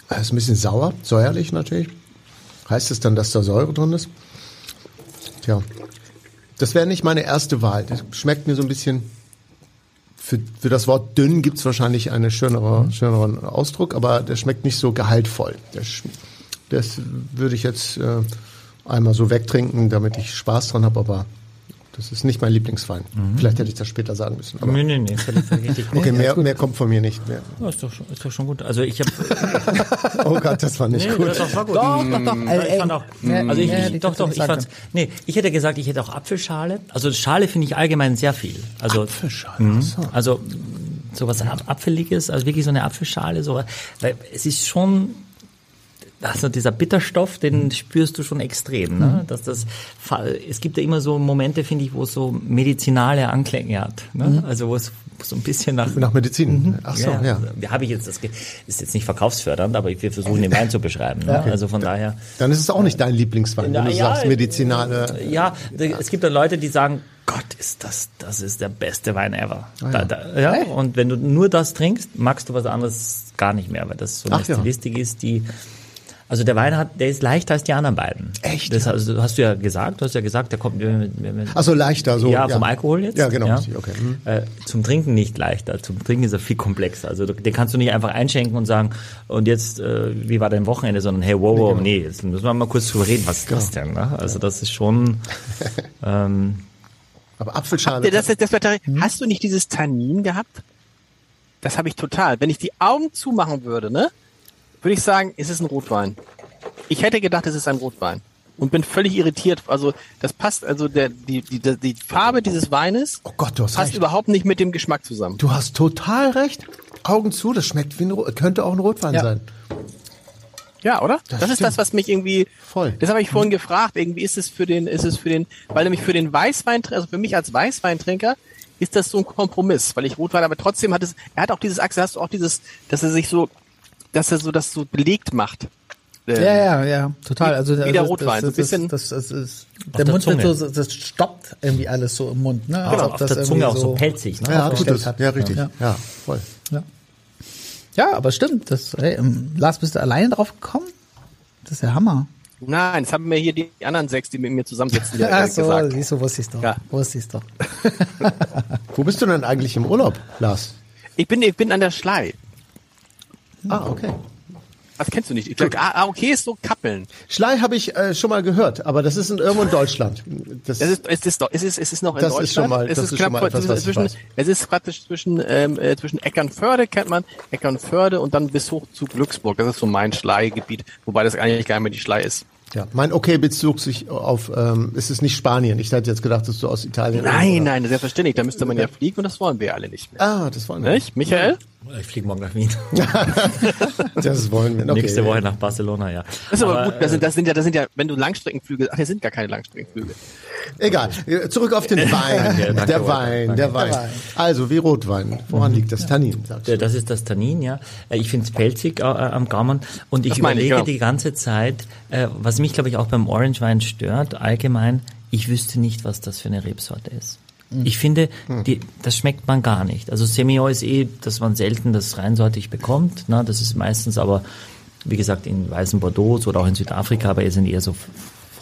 Das ist ein bisschen sauer, säuerlich natürlich. Heißt es dann, dass da Säure drin ist? Tja, das wäre nicht meine erste Wahl. Das schmeckt mir so ein bisschen. Für, für das Wort dünn gibt's wahrscheinlich einen schönere, schöneren Ausdruck, aber der schmeckt nicht so gehaltvoll. Der Das würde ich jetzt äh, einmal so wegtrinken, damit ich Spaß dran habe, aber das ist nicht mein Lieblingswein. Vielleicht hätte ich das später sagen müssen. Aber Nee, nee, nee, okay, mehr, mehr kommt von mir nicht mehr. Ja, ist, doch schon, ist doch schon gut. Also ich habe Oh Gott, das war nicht Nee, gut. das war gut. Doch, doch, doch. Ja, ich fand auch, also ich, Ja, ich die doch, doch, ich fand's, nee, ich hätte gesagt, ich hätte auch Apfelschale. Also Schale finde ich allgemein sehr viel. Also, Apfelschale, Mhm. so. also, so was Ab- Apfeliges, also wirklich so eine Apfelschale, so, weil es ist schon, also dieser Bitterstoff, den spürst du schon extrem, ne? Dass das, fa- es gibt ja immer so Momente, finde ich, wo es so medizinale Anklänge hat, ne? Also wo es so ein bisschen nach, Nach Medizin. Ach so, ja. ja. Habe ich jetzt das, ist jetzt nicht verkaufsfördernd, aber wir versuchen den Wein zu beschreiben, ne? Also von daher. Dann ist es auch nicht dein Lieblingswein, wenn du ja, sagst medizinale. Ja, es gibt dann Leute, die sagen, Gott, ist das, das ist der beste Wein ever. Da, da, ja, und wenn du nur das trinkst, magst du was anderes gar nicht mehr, weil das so eine Ach ja. Stilistik ist, die, also der Wein hat, der ist leichter als die anderen beiden. Echt, Das ja? also, hast du ja gesagt, du hast ja gesagt, der kommt mit, mit, mit Also leichter, so. ja, vom Alkohol jetzt. Ja, genau. richtig, Okay. Hm. Äh, zum Trinken nicht leichter. Zum Trinken ist er viel komplexer. Also den kannst du nicht einfach einschenken und sagen, und jetzt, äh, wie war dein Wochenende, sondern hey, wow, wow, nee, jetzt müssen wir mal kurz drüber reden, was ist das denn? Ne? Also das ist schon, ähm, Aber Apfelschale. Das, das, das, das, Hast du nicht dieses Tannin gehabt? Das habe ich total. Wenn ich die Augen zumachen würde, ne, würde ich sagen, es ist ein Rotwein. Ich hätte gedacht, es ist ein Rotwein und bin völlig irritiert. Also das passt, also der, die, die, die, Farbe dieses Weines oh Gott, passt recht. überhaupt nicht mit dem Geschmack zusammen. Du hast total recht. Augen zu, das schmeckt wie ein, könnte auch ein Rotwein Ja. sein. Ja, oder? Das Das, ist das, was mich irgendwie. Voll. Das habe ich vorhin gefragt. Irgendwie ist es für den, ist es für den, weil nämlich für den Weißwein, also für mich als Weißweintrinker ist das so ein Kompromiss, weil ich Rotwein, aber trotzdem hat es, er hat auch dieses Achse, hast du auch dieses, dass er sich so, dass er so das so belegt macht. Ähm, Ja, ja, ja, total. Also Wie der das- Rotwein, so ein das, bisschen- das, das, das ist, der der Mund wird Zunge. so, das stoppt irgendwie alles so im Mund, ne? Genau, ob auf das der Zunge auch so pelzig. Ne? Ja, tut es. Ja, richtig. Ja. Ja, voll. Ja. ja, aber stimmt. Das, hey, ähm, Lars, bist du alleine drauf gekommen? Das ist ja Hammer. Nein, das haben mir hier die anderen sechs, die mit mir zusammensitzen, ja, Ach so, gesagt. siehst du, wusste ich's doch. Ja. Wusste ich's doch. Wo bist du denn eigentlich im Urlaub, Lars? Ich bin, ich bin an der Schlei. Ah, okay. Das kennst du nicht. Ich sag, ah, okay, ist so Kappeln. Schlei habe ich äh, schon mal gehört, aber das ist in, irgendwo in Deutschland. Das, Es ist, es ist, doch, es ist, es ist noch in Das ist Deutschland. schon mal- es das ist ist schon mal etwas, was zwischen, es ist praktisch zwischen, ähm, äh, zwischen Eckernförde kennt man, Eckernförde und dann bis hoch zu Glücksburg. Das ist so mein Schleigebiet, wobei das eigentlich gar nicht mehr die Schlei ist. ja, mein Okay bezog sich auf, ähm, es ist nicht Spanien. Ich hätte jetzt gedacht, dass du aus Italien Nein, nein, selbstverständlich. Da müsste man ja fliegen und das wollen wir alle nicht mehr. Ah, das wollen wir. Nicht? Michael? Ich fliege morgen nach Wien. Das wollen wir. Okay. Nächste Woche nach Barcelona, ja. Das ist aber, gut. Das äh, sind, das sind ja, das sind ja, wenn du Langstreckenflüge, ach, das sind gar keine Langstreckenflüge. Egal. Äh, Zurück auf den Wein. danke, der Robert. Wein, der Wein. Also wie Rotwein. Woran liegt das Tannin? Sagst Ja, du? Das ist das Tannin, ja. Äh, Ich finde es pelzig äh, am Gaumen und ich meine ich, überlege genau. die ganze Zeit, äh, was mich glaube ich auch beim Orangewein stört, allgemein, ich wüsste nicht, was das für eine Rebsorte ist. Ich finde, die, das schmeckt man gar nicht. Also Semillon ist eh, dass man selten das reinsortig bekommt. Na, das ist meistens aber, wie gesagt, in weißen Bordeaux oder auch in Südafrika, aber es sind eher so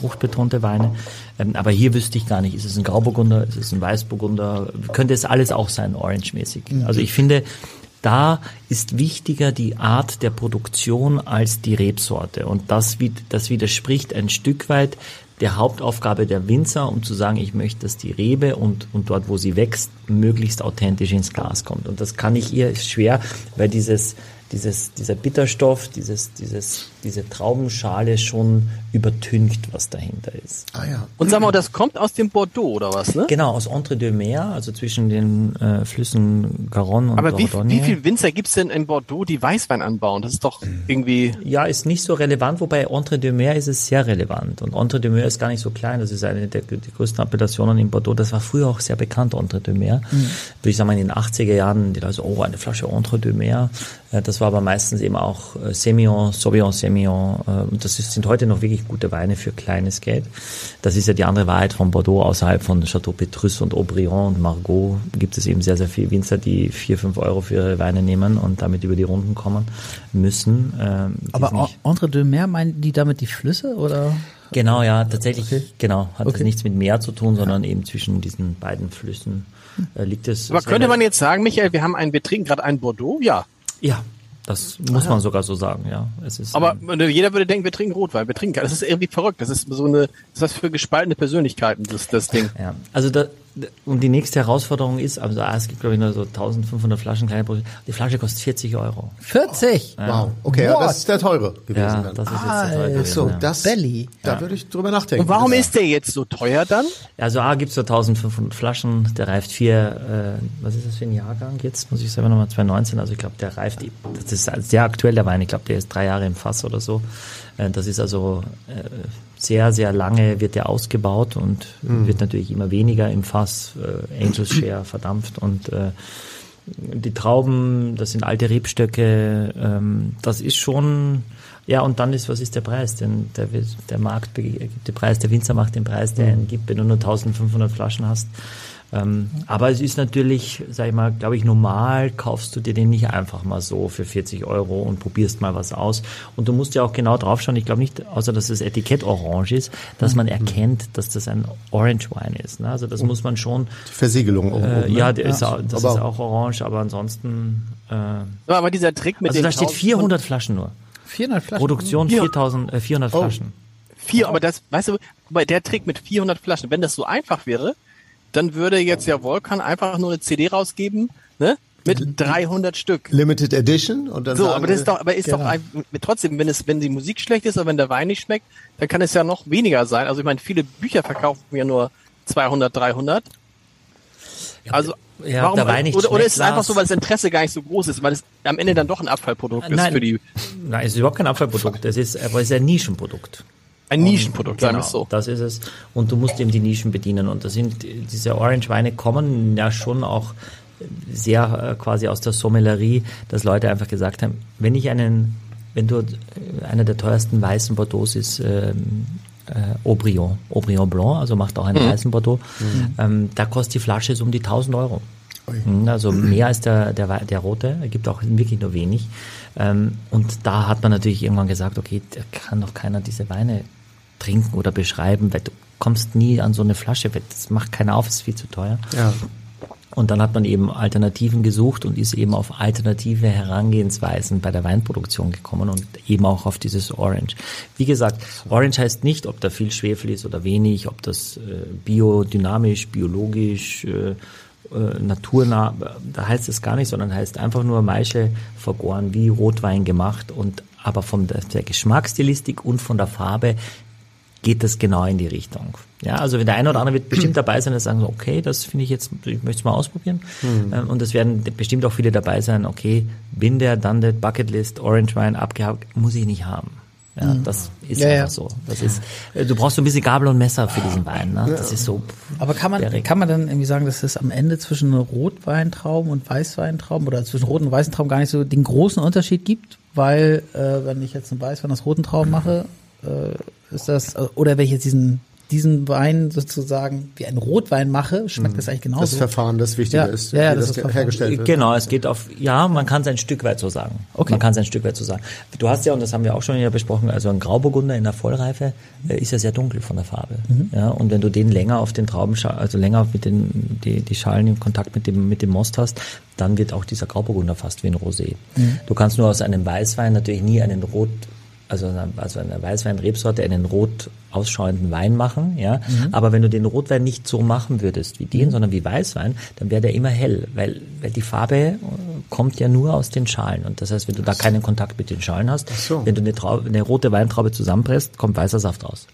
fruchtbetonte Weine. Ähm, aber hier wüsste ich gar nicht, ist es ein Grauburgunder, ist es ein Weißburgunder, könnte es alles auch sein, orange-mäßig. Also ich finde, da ist wichtiger die Art der Produktion als die Rebsorte. Und das, das widerspricht ein Stück weit der Hauptaufgabe der Winzer, um zu sagen, ich möchte, dass die Rebe und, und dort, wo sie wächst, möglichst authentisch ins Glas kommt. Und das kann ich ihr schwer, weil dieses, dieses, dieser Bitterstoff, dieses, dieses, diese Traubenschale schon übertüncht, was dahinter ist. Ah ja. Und sag mal, das kommt aus dem Bordeaux oder was, ne? Genau, aus Entre deux Mer, also zwischen den äh, Flüssen Garonne und Aber wie, Dordogne. wie viel Winzer gibt's denn in Bordeaux, die Weißwein anbauen? Das ist doch irgendwie. Ja, ist nicht so relevant, wobei Entre deux Mer ist es sehr relevant. Und Entre deux Mer ist gar nicht so klein. Das ist eine der die größten Appellationen in Bordeaux. Das war früher auch sehr bekannt, Entre deux Mer. Würde ich sagen, in den 80er Jahren, die Leute so, oh, eine Flasche Entre deux Mer. Äh, Das war aber meistens eben auch äh, Semillon, Sauvignon Semillon. äh, Und das sind heute noch wirklich gute Weine für kleines Geld. Das ist ja die andere Wahrheit von Bordeaux. Außerhalb von Chateau Petrus und Aubryon und Margaux gibt es eben sehr, sehr viele Winzer, die vier, fünf Euro für ihre Weine nehmen und damit über die Runden kommen müssen. Ähm, die Aber sind nicht- Entre deux Mer, meinen die damit die Flüsse oder? Genau, ja, tatsächlich, genau. Hat Okay. das nichts mit Meer zu tun, sondern eben zwischen diesen beiden Flüssen äh, liegt es. Aber könnte man jetzt sagen, Michael, wir haben einen, wir trinken gerade einen Bordeaux? Ja. Ja, das muss man sogar so sagen, ja. Es ist, Aber ähm, äh, jeder würde denken, wir trinken Rotwein. Wir trinken, das ist irgendwie verrückt. Das ist so eine, das ist was für gespaltene Persönlichkeiten, das, das Ding. Ja, also da, und die nächste Herausforderung ist, also es gibt glaube ich nur so 1500 Flaschen kleine Produkte. Die Flasche kostet 40 Euro. 40? Wow. Okay, ja, das ist der teure gewesen Ja, dann. das ist jetzt der teure gewesen, so, ja. das, Belly. da würde ich drüber nachdenken. Und warum ist der jetzt so teuer dann? Also A gibt's so 1500 Flaschen, der reift vier, äh, was ist das für ein Jahrgang jetzt? Muss ich selber nochmal 2019, also ich glaube, der reift, das ist sehr aktuell der Wein, ich glaube, der ist drei Jahre im Fass oder so. Äh, Das ist also äh, sehr, sehr lange wird der ausgebaut und wird natürlich immer weniger im Fass, äh, Angels Share verdampft und äh, die Trauben, das sind alte Rebstöcke, ähm, das ist schon, ja, und dann ist, was ist der Preis? Denn der, der Markt gibt den Preis, der Winzer macht den Preis, der ihn gibt, wenn du nur 1500 Flaschen hast. Ähm, aber es ist natürlich, sag ich mal, glaube ich, normal kaufst du dir den nicht einfach mal so für 40 Euro und probierst mal was aus. Und du musst ja auch genau draufschauen. Ich glaube nicht, außer dass das Etikett orange ist, dass man erkennt, dass das ein Orange Wine ist. Ne? Also das muss man schon Die Versiegelung oben, äh, ne? ja, der ist, auch, das Aber- ist auch orange, aber ansonsten. Äh, Aber dieser Trick mit also den da steht 1000 400 Flaschen nur. 400 Flaschen. Produktion Ja. 4000, äh, 400 Oh. Flaschen. Vier, aber das, weißt du, bei der Trick mit 400 Flaschen, wenn das so einfach wäre, dann würde jetzt ja Volkan einfach nur eine CD rausgeben, ne? Mit 300 Stück. Limited Edition und dann So, sagen, aber das ist doch, aber ist Genau. doch ein, trotzdem, wenn es, wenn die Musik schlecht ist oder wenn der Wein nicht schmeckt, dann kann es ja noch weniger sein. Also ich meine, viele Bücher verkaufen ja nur 200, 300. Also Ja, warum, der Wein nicht oder, oder ist es einfach so, weil das Interesse gar nicht so groß ist, weil es am Ende dann doch ein Abfallprodukt ist Nein. für die Nein, es ist überhaupt kein Abfallprodukt. Es ist, aber es ist ein Nischenprodukt. Ein Nischenprodukt, sagen wir Genau, es so. das ist es. Und du musst eben die Nischen bedienen. Und das sind diese Orange-Weine kommen ja schon auch sehr äh, quasi aus der Sommellerie, dass Leute einfach gesagt haben, wenn ich einen, wenn du äh, einer der teuersten weißen Bordeaux ist, ähm, äh, Aubryon, Aubryon Blanc, also macht auch einen weißen Bordeaux, ähm, da kostet die Flasche so um die 1000 Euro. Mhm, Also mehr als der, der, der rote, er gibt auch wirklich nur wenig. Ähm, und da hat man natürlich irgendwann gesagt, okay, da kann doch keiner diese Weine trinken oder beschreiben, weil du kommst nie an so eine Flasche, weil das macht keiner auf, ist viel zu teuer. Ja. Und dann hat man eben Alternativen gesucht und ist eben auf alternative Herangehensweisen bei der Weinproduktion gekommen und eben auch auf dieses Orange. Wie gesagt, Orange heißt nicht, ob da viel Schwefel ist oder wenig, ob das äh, biodynamisch, biologisch, äh, äh, naturnah, da heißt es gar nicht, sondern heißt einfach nur Maische vergoren, wie Rotwein gemacht und aber von der, der Geschmacksstilistik und von der Farbe geht das genau in die Richtung. Ja, also der eine oder andere wird bestimmt dabei sein, der sagen so, okay, das finde ich jetzt, ich möchte es mal ausprobieren. Ähm, Und es werden bestimmt auch viele dabei sein, okay, bin der, dann der Bucketlist, Orange Wine abgehakt, muss ich nicht haben. Ja, das ist Ja, einfach ja. so. Das ist, äh, du brauchst so ein bisschen Gabel und Messer für diesen Wein. Ne? Das ist so. Aber kann man, kann man dann irgendwie sagen, dass es am Ende zwischen Rotweintrauben und Weißweintrauben oder zwischen roten und weißen Trauben gar nicht so den großen Unterschied gibt? Weil, äh, wenn ich jetzt einen Weißwein aus roten Trauben mache, äh, ist das, äh, oder wenn ich jetzt diesen, diesen Wein sozusagen wie einen Rotwein mache, schmeckt das eigentlich genauso. Das Verfahren, das wichtiger Ja, ist, ja, ja, wie das das, ist hergestellt wird. Genau, es geht auf, ja, man kann es ein Stück weit so sagen. Okay. Man kann es ein Stück weit so sagen. Du hast ja, und das haben wir auch schon ja besprochen, also ein Grauburgunder in der Vollreife äh, ist ja sehr dunkel von der Farbe. Ja, und wenn du den länger auf den Trauben, also länger mit den, die, die Schalen im Kontakt mit dem, mit dem Most hast, dann wird auch dieser Grauburgunder fast wie ein Rosé. Du kannst nur aus einem Weißwein natürlich nie einen Rot, also eine, also eine Weißwein-Rebsorte einen rot ausschauenden Wein machen, ja. Aber wenn du den Rotwein nicht so machen würdest wie den, sondern wie Weißwein, dann wäre der immer hell, weil, weil die Farbe äh, kommt ja nur aus den Schalen. Und das heißt, wenn du da keinen Kontakt mit den Schalen hast, so. wenn du eine, Traube, eine rote Weintraube zusammenpresst, kommt weißer Saft raus.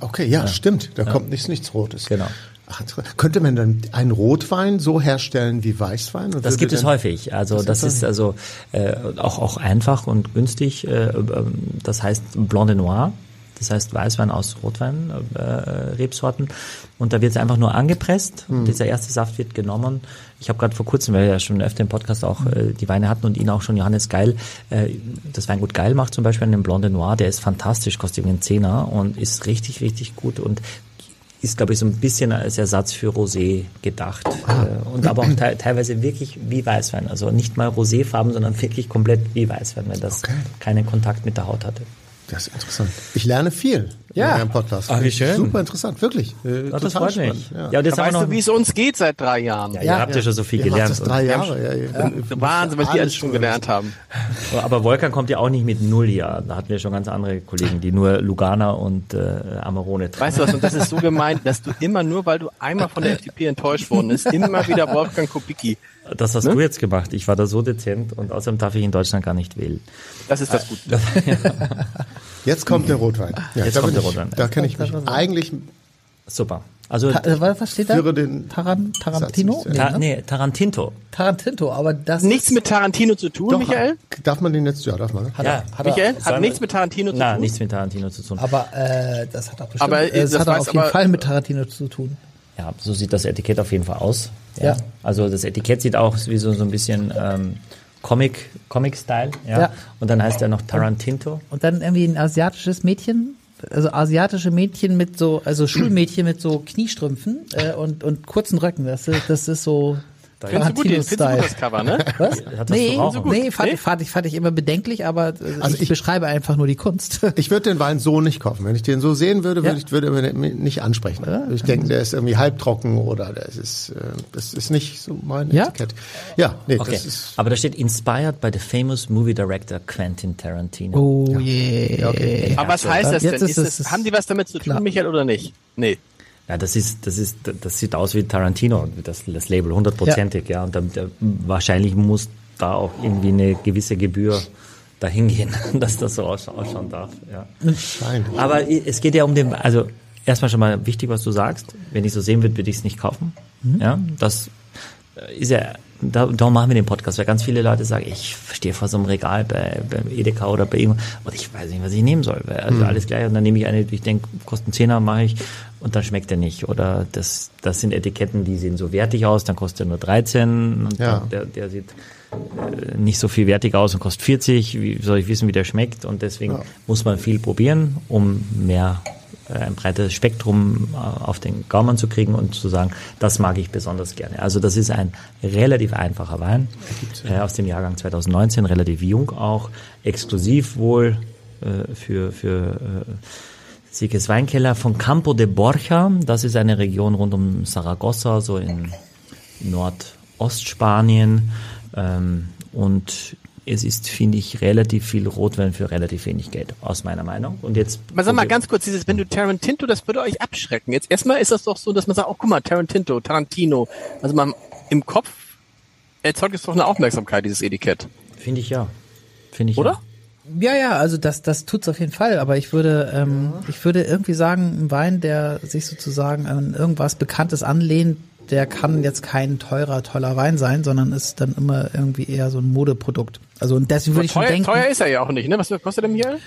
Okay, ja, stimmt. Da kommt nichts, nichts Rotes. Genau. Ach, könnte man dann einen Rotwein so herstellen wie Weißwein? Und Das gibt es häufig. Also das ist also äh, auch auch einfach und günstig. Äh, ähm, das heißt Blanc de Noir. Das heißt Weißwein aus Rotwein, äh, Rebsorten. Und da wird es einfach nur angepresst. Und dieser erste Saft wird genommen. Ich habe gerade vor kurzem, weil wir ja schon öfter im Podcast auch äh, die Weine hatten und ihn auch schon Johannes Geil, äh, das Weingut Geil macht zum Beispiel einen Blanc de Noir, der ist fantastisch, kostet irgendwie einen Zehner und ist richtig, richtig gut und ist, glaube ich, so ein bisschen als Ersatz für Rosé gedacht. Äh, Und aber auch te teilweise wirklich wie Weißwein. Also nicht mal Roséfarben, sondern wirklich komplett wie Weißwein, wenn das Okay. keinen Kontakt mit der Haut hatte. Das ist interessant. Ich lerne viel Ja. in eurem Podcast. Ach, wie schön. Super interessant, wirklich. Äh, Ja, das total freut mich. spannend, Ja. Ja, und jetzt Da weißt du, wie es uns geht seit drei Jahren. ja, ihr habt ja schon so viel Ihr gelernt. das drei Jahre. Ja, ja. Wahnsinn, was die alles schon gelernt haben. Aber Wolfgang kommt ja auch nicht mit null Jahren. Da hatten wir schon ganz andere Kollegen, die nur Lugana und äh, Amarone tragen. Weißt du was, und das ist so gemeint, dass du immer nur, weil du einmal von der FDP enttäuscht worden bist, immer wieder Wolfgang Kubicki. Das hast Ne? du jetzt gemacht. Ich war da so dezent und außerdem darf ich in Deutschland gar nicht wählen. Das ist das Gute. Jetzt kommt der Rotwein. Ja, Jetzt da kommt der ich, Rotwein. Da kenne ich mich eigentlich Super. Also Ta äh, was steht da? führe den Taran Tarantino? Zu Ta ne? nee, Tarantinto. Tarantinto, aber das Nichts ist, mit Tarantino zu tun, Doch, Michael? Darf man den jetzt? Ja, darf man. hat Ja. er, hat er, Michael, hat Sagen- nichts mit Tarantino zu Na, tun? nichts mit Tarantino zu tun. aber äh, das hat auch bestimmt, Aber, äh, es das hat auf jeden aber- Fall mit Tarantino zu tun. Ja, so sieht das Etikett auf jeden Fall aus. Ja. Also das Etikett sieht auch wie so, so ein bisschen ähm, Comic, Comic-Style. Ja? Ja. Und dann heißt er noch Tarantinto. Und dann irgendwie ein asiatisches Mädchen, also asiatische Mädchen mit so, also Schulmädchen mit so Kniestrümpfen äh, und, und kurzen Röcken. Das ist, das ist so Findest du gut, den- findest du gut das Cover, ne? Was? Hat das Nee, zu rauchen? nee, fand, Nee? Fand, ich, fand ich immer bedenklich, aber äh, Also ich, ich- beschreibe einfach nur die Kunst. Ich würde den Wein so nicht kaufen. Wenn ich den so sehen würde, würde Ja. ich würde er mich nicht ansprechen. Ich denke, der ist irgendwie halbtrocken oder das ist, äh, das ist nicht so mein Ja? Etikett. Ja, nee, Okay. das ist. Aber da steht inspired by the famous movie director Quentin Tarantino. Oh je. Ja, okay. Aber was heißt das Jetzt denn? ist Ist es- das, haben die was damit zu tun, klar. Michael, oder nicht? Nee. Ja, das ist, das ist, das sieht aus wie Tarantino, das, das Label, hundertprozentig, ja. Und da, da, wahrscheinlich muss da auch irgendwie eine gewisse Gebühr dahin gehen, dass das so ausscha ausschauen darf, ja. Wahrscheinlich. Aber es geht ja um den, also erstmal schon mal wichtig, was du sagst. Wenn ich so sehen würde, würde ich es nicht kaufen. Ja, das äh, ist ja, da, darum machen wir den Podcast, weil ganz viele Leute sagen, ich stehe vor so einem Regal bei, beim Edeka oder bei irgendwo und ich weiß nicht, was ich nehmen soll. Weil, Also alles gleich und dann nehme ich eine, ich denke, kostet einen Zehner, mache ich und dann schmeckt er nicht. Oder das, das sind Etiketten, die sehen so wertig aus, dann kostet er nur 13 und Ja. der, der sieht äh, nicht so viel wertig aus und kostet 40. Wie soll ich wissen, wie der schmeckt? Und deswegen muss man viel probieren, um mehr ein breites Spektrum äh, auf den Gaumen zu kriegen und zu sagen, das mag ich besonders gerne. Also das ist ein relativ einfacher Wein äh, aus dem Jahrgang 2019, relativ jung auch, exklusiv wohl äh, für für äh, Siekes Weinkeller von Campo de Borja. Das ist eine Region rund um Saragossa, so in Nordostspanien. Ähm, und es ist, finde ich, relativ viel Rotwein für relativ wenig Geld, aus meiner Meinung. Und jetzt. Aber sag mal ganz kurz, dieses, wenn du Tarantino, das würde euch abschrecken. Jetzt erstmal ist das doch so, dass man sagt, oh guck mal, Tarantino, Tarantino. Also man im Kopf erzeugt es doch eine Aufmerksamkeit, dieses Etikett. Finde ich ja. Finde ich Oder? Ja. Ja, ja, also das, das tut's auf jeden Fall. Aber ich würde, ähm, ich würde irgendwie sagen, ein Wein, der sich sozusagen an irgendwas Bekanntes anlehnt, der kann jetzt kein teurer, toller Wein sein, sondern ist dann immer irgendwie eher so ein Modeprodukt. Also und deswegen würde ich schon teuer, denken. teuer ist er ja auch nicht, ne? Was kostet der Michael?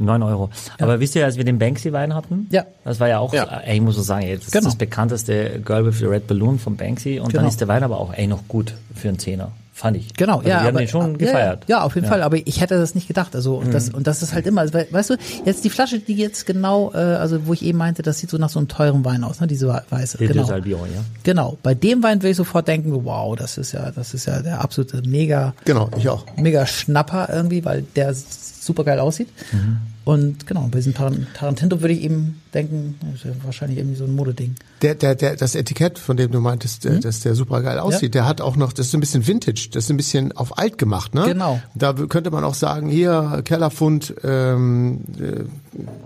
9 Euro. Aber wisst ihr, als wir den Banksy-Wein hatten? Ja. Das war ja auch, Ja. ey, ich muss so sagen, ey, das Genau. ist das bekannteste Girl with the Red Balloon von Banksy und Genau. dann ist der Wein aber auch, ey, noch gut für einen Zehner. Fand ich. Genau, also ja, Wir haben aber, den schon ja, gefeiert. Ja, auf jeden Fall. Aber ich hätte das nicht gedacht. Also und Mhm. das und das ist halt immer, also, we- weißt du, jetzt die Flasche, die jetzt genau, äh, also wo ich eben meinte, das sieht so nach so einem teuren Wein aus, ne? Diese weiße. Den Genau. Salbion, ja. Genau. Bei dem Wein würde ich sofort denken, wow, das ist ja, das ist ja der absolute mega, Genau, ich auch. mega Schnapper irgendwie, weil der super geil aussieht. Mhm. Und genau, bei diesem Taran- Tarantino würde ich eben denken, das ist ja wahrscheinlich irgendwie so ein Modeding. Der, der, der, das Etikett, von dem du meintest, äh, dass der super geil aussieht, der hat auch noch, das ist ein bisschen Vintage, das ist ein bisschen auf alt gemacht, ne? Genau. Da könnte man auch sagen, hier, Kellerfund, ähm, äh,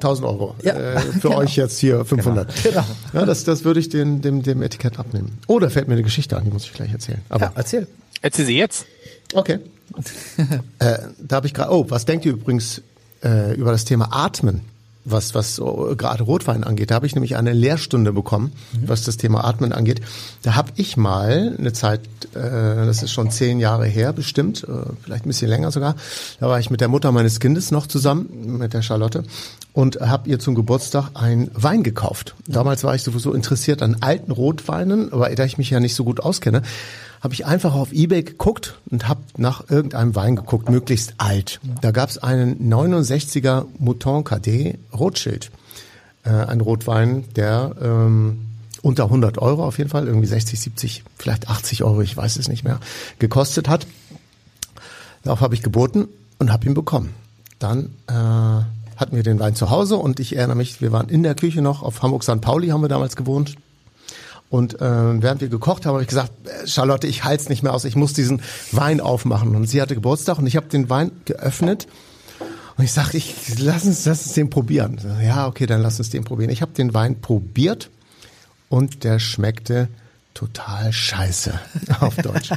1000 Euro. Ja, äh, für genau. euch jetzt hier 500. Genau. Ja, das, das würde ich dem, dem, dem Etikett abnehmen. Oh, da fällt mir eine Geschichte an, die muss ich gleich erzählen. Aber, Ja, erzähl. Erzähl sie jetzt. okay. äh, da habe ich gerade, oh, was denkt ihr übrigens äh, über das Thema Atmen? Was, was so gerade Rotwein angeht, da habe ich nämlich eine Lehrstunde bekommen, was das Thema Atmen angeht. Da habe ich mal eine Zeit, äh, das ist schon zehn Jahre her bestimmt, äh, vielleicht ein bisschen länger sogar, da war ich mit der Mutter meines Kindes noch zusammen, mit der Charlotte, und habe ihr zum Geburtstag einen Wein gekauft. Damals war ich sowieso interessiert an alten Rotweinen, aber da ich mich ja nicht so gut auskenne, habe ich einfach auf eBay geguckt und habe nach irgendeinem Wein geguckt, möglichst alt. Da gab es einen 69er Mouton Cadet Rothschild, äh, ein Rotwein, der ähm, unter 100 Euro auf jeden Fall, irgendwie 60, 70, vielleicht 80 Euro, ich weiß es nicht mehr, gekostet hat. Darauf habe ich geboten und habe ihn bekommen. Dann äh, hatten wir den Wein zu Hause und ich erinnere mich, wir waren in der Küche noch, auf Hamburg St. Pauli haben wir damals gewohnt. Und äh, während wir gekocht haben, habe ich gesagt, äh, Charlotte, ich halte es nicht mehr aus, ich muss diesen Wein aufmachen. Und sie hatte Geburtstag und ich habe den Wein geöffnet und ich sage, ich lass uns, lass uns den probieren. Ja, okay, dann lass uns den probieren. Ich habe den Wein probiert und der schmeckte total scheiße auf Deutsch.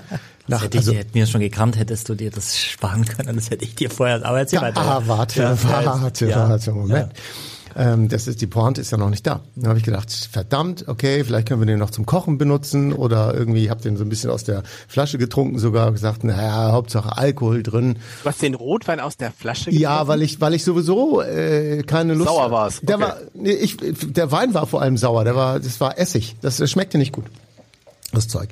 Nach, hätte ich, also, hätten wir schon gekannt, hättest du dir das sparen können. Das hätte ich dir vorher. Aber erzähl ja, weiter. Ah, warte, ja, warte, ja, warte, Moment. Ja. Ähm, das ist die Pointe ist ja noch nicht da. Dann habe ich gedacht, verdammt, okay, vielleicht können wir den noch zum Kochen benutzen oder irgendwie habt den so ein bisschen aus der Flasche getrunken, sogar gesagt, naja, Hauptsache Alkohol drin. Du hast den Rotwein aus der Flasche getrunken? Ja, weil ich weil ich sowieso äh, keine Lust. Sauer war's. Okay. Der war, nee, ich, der Wein war vor allem sauer. Der war, das war Essig. Das, das schmeckte nicht gut. Das Zeug.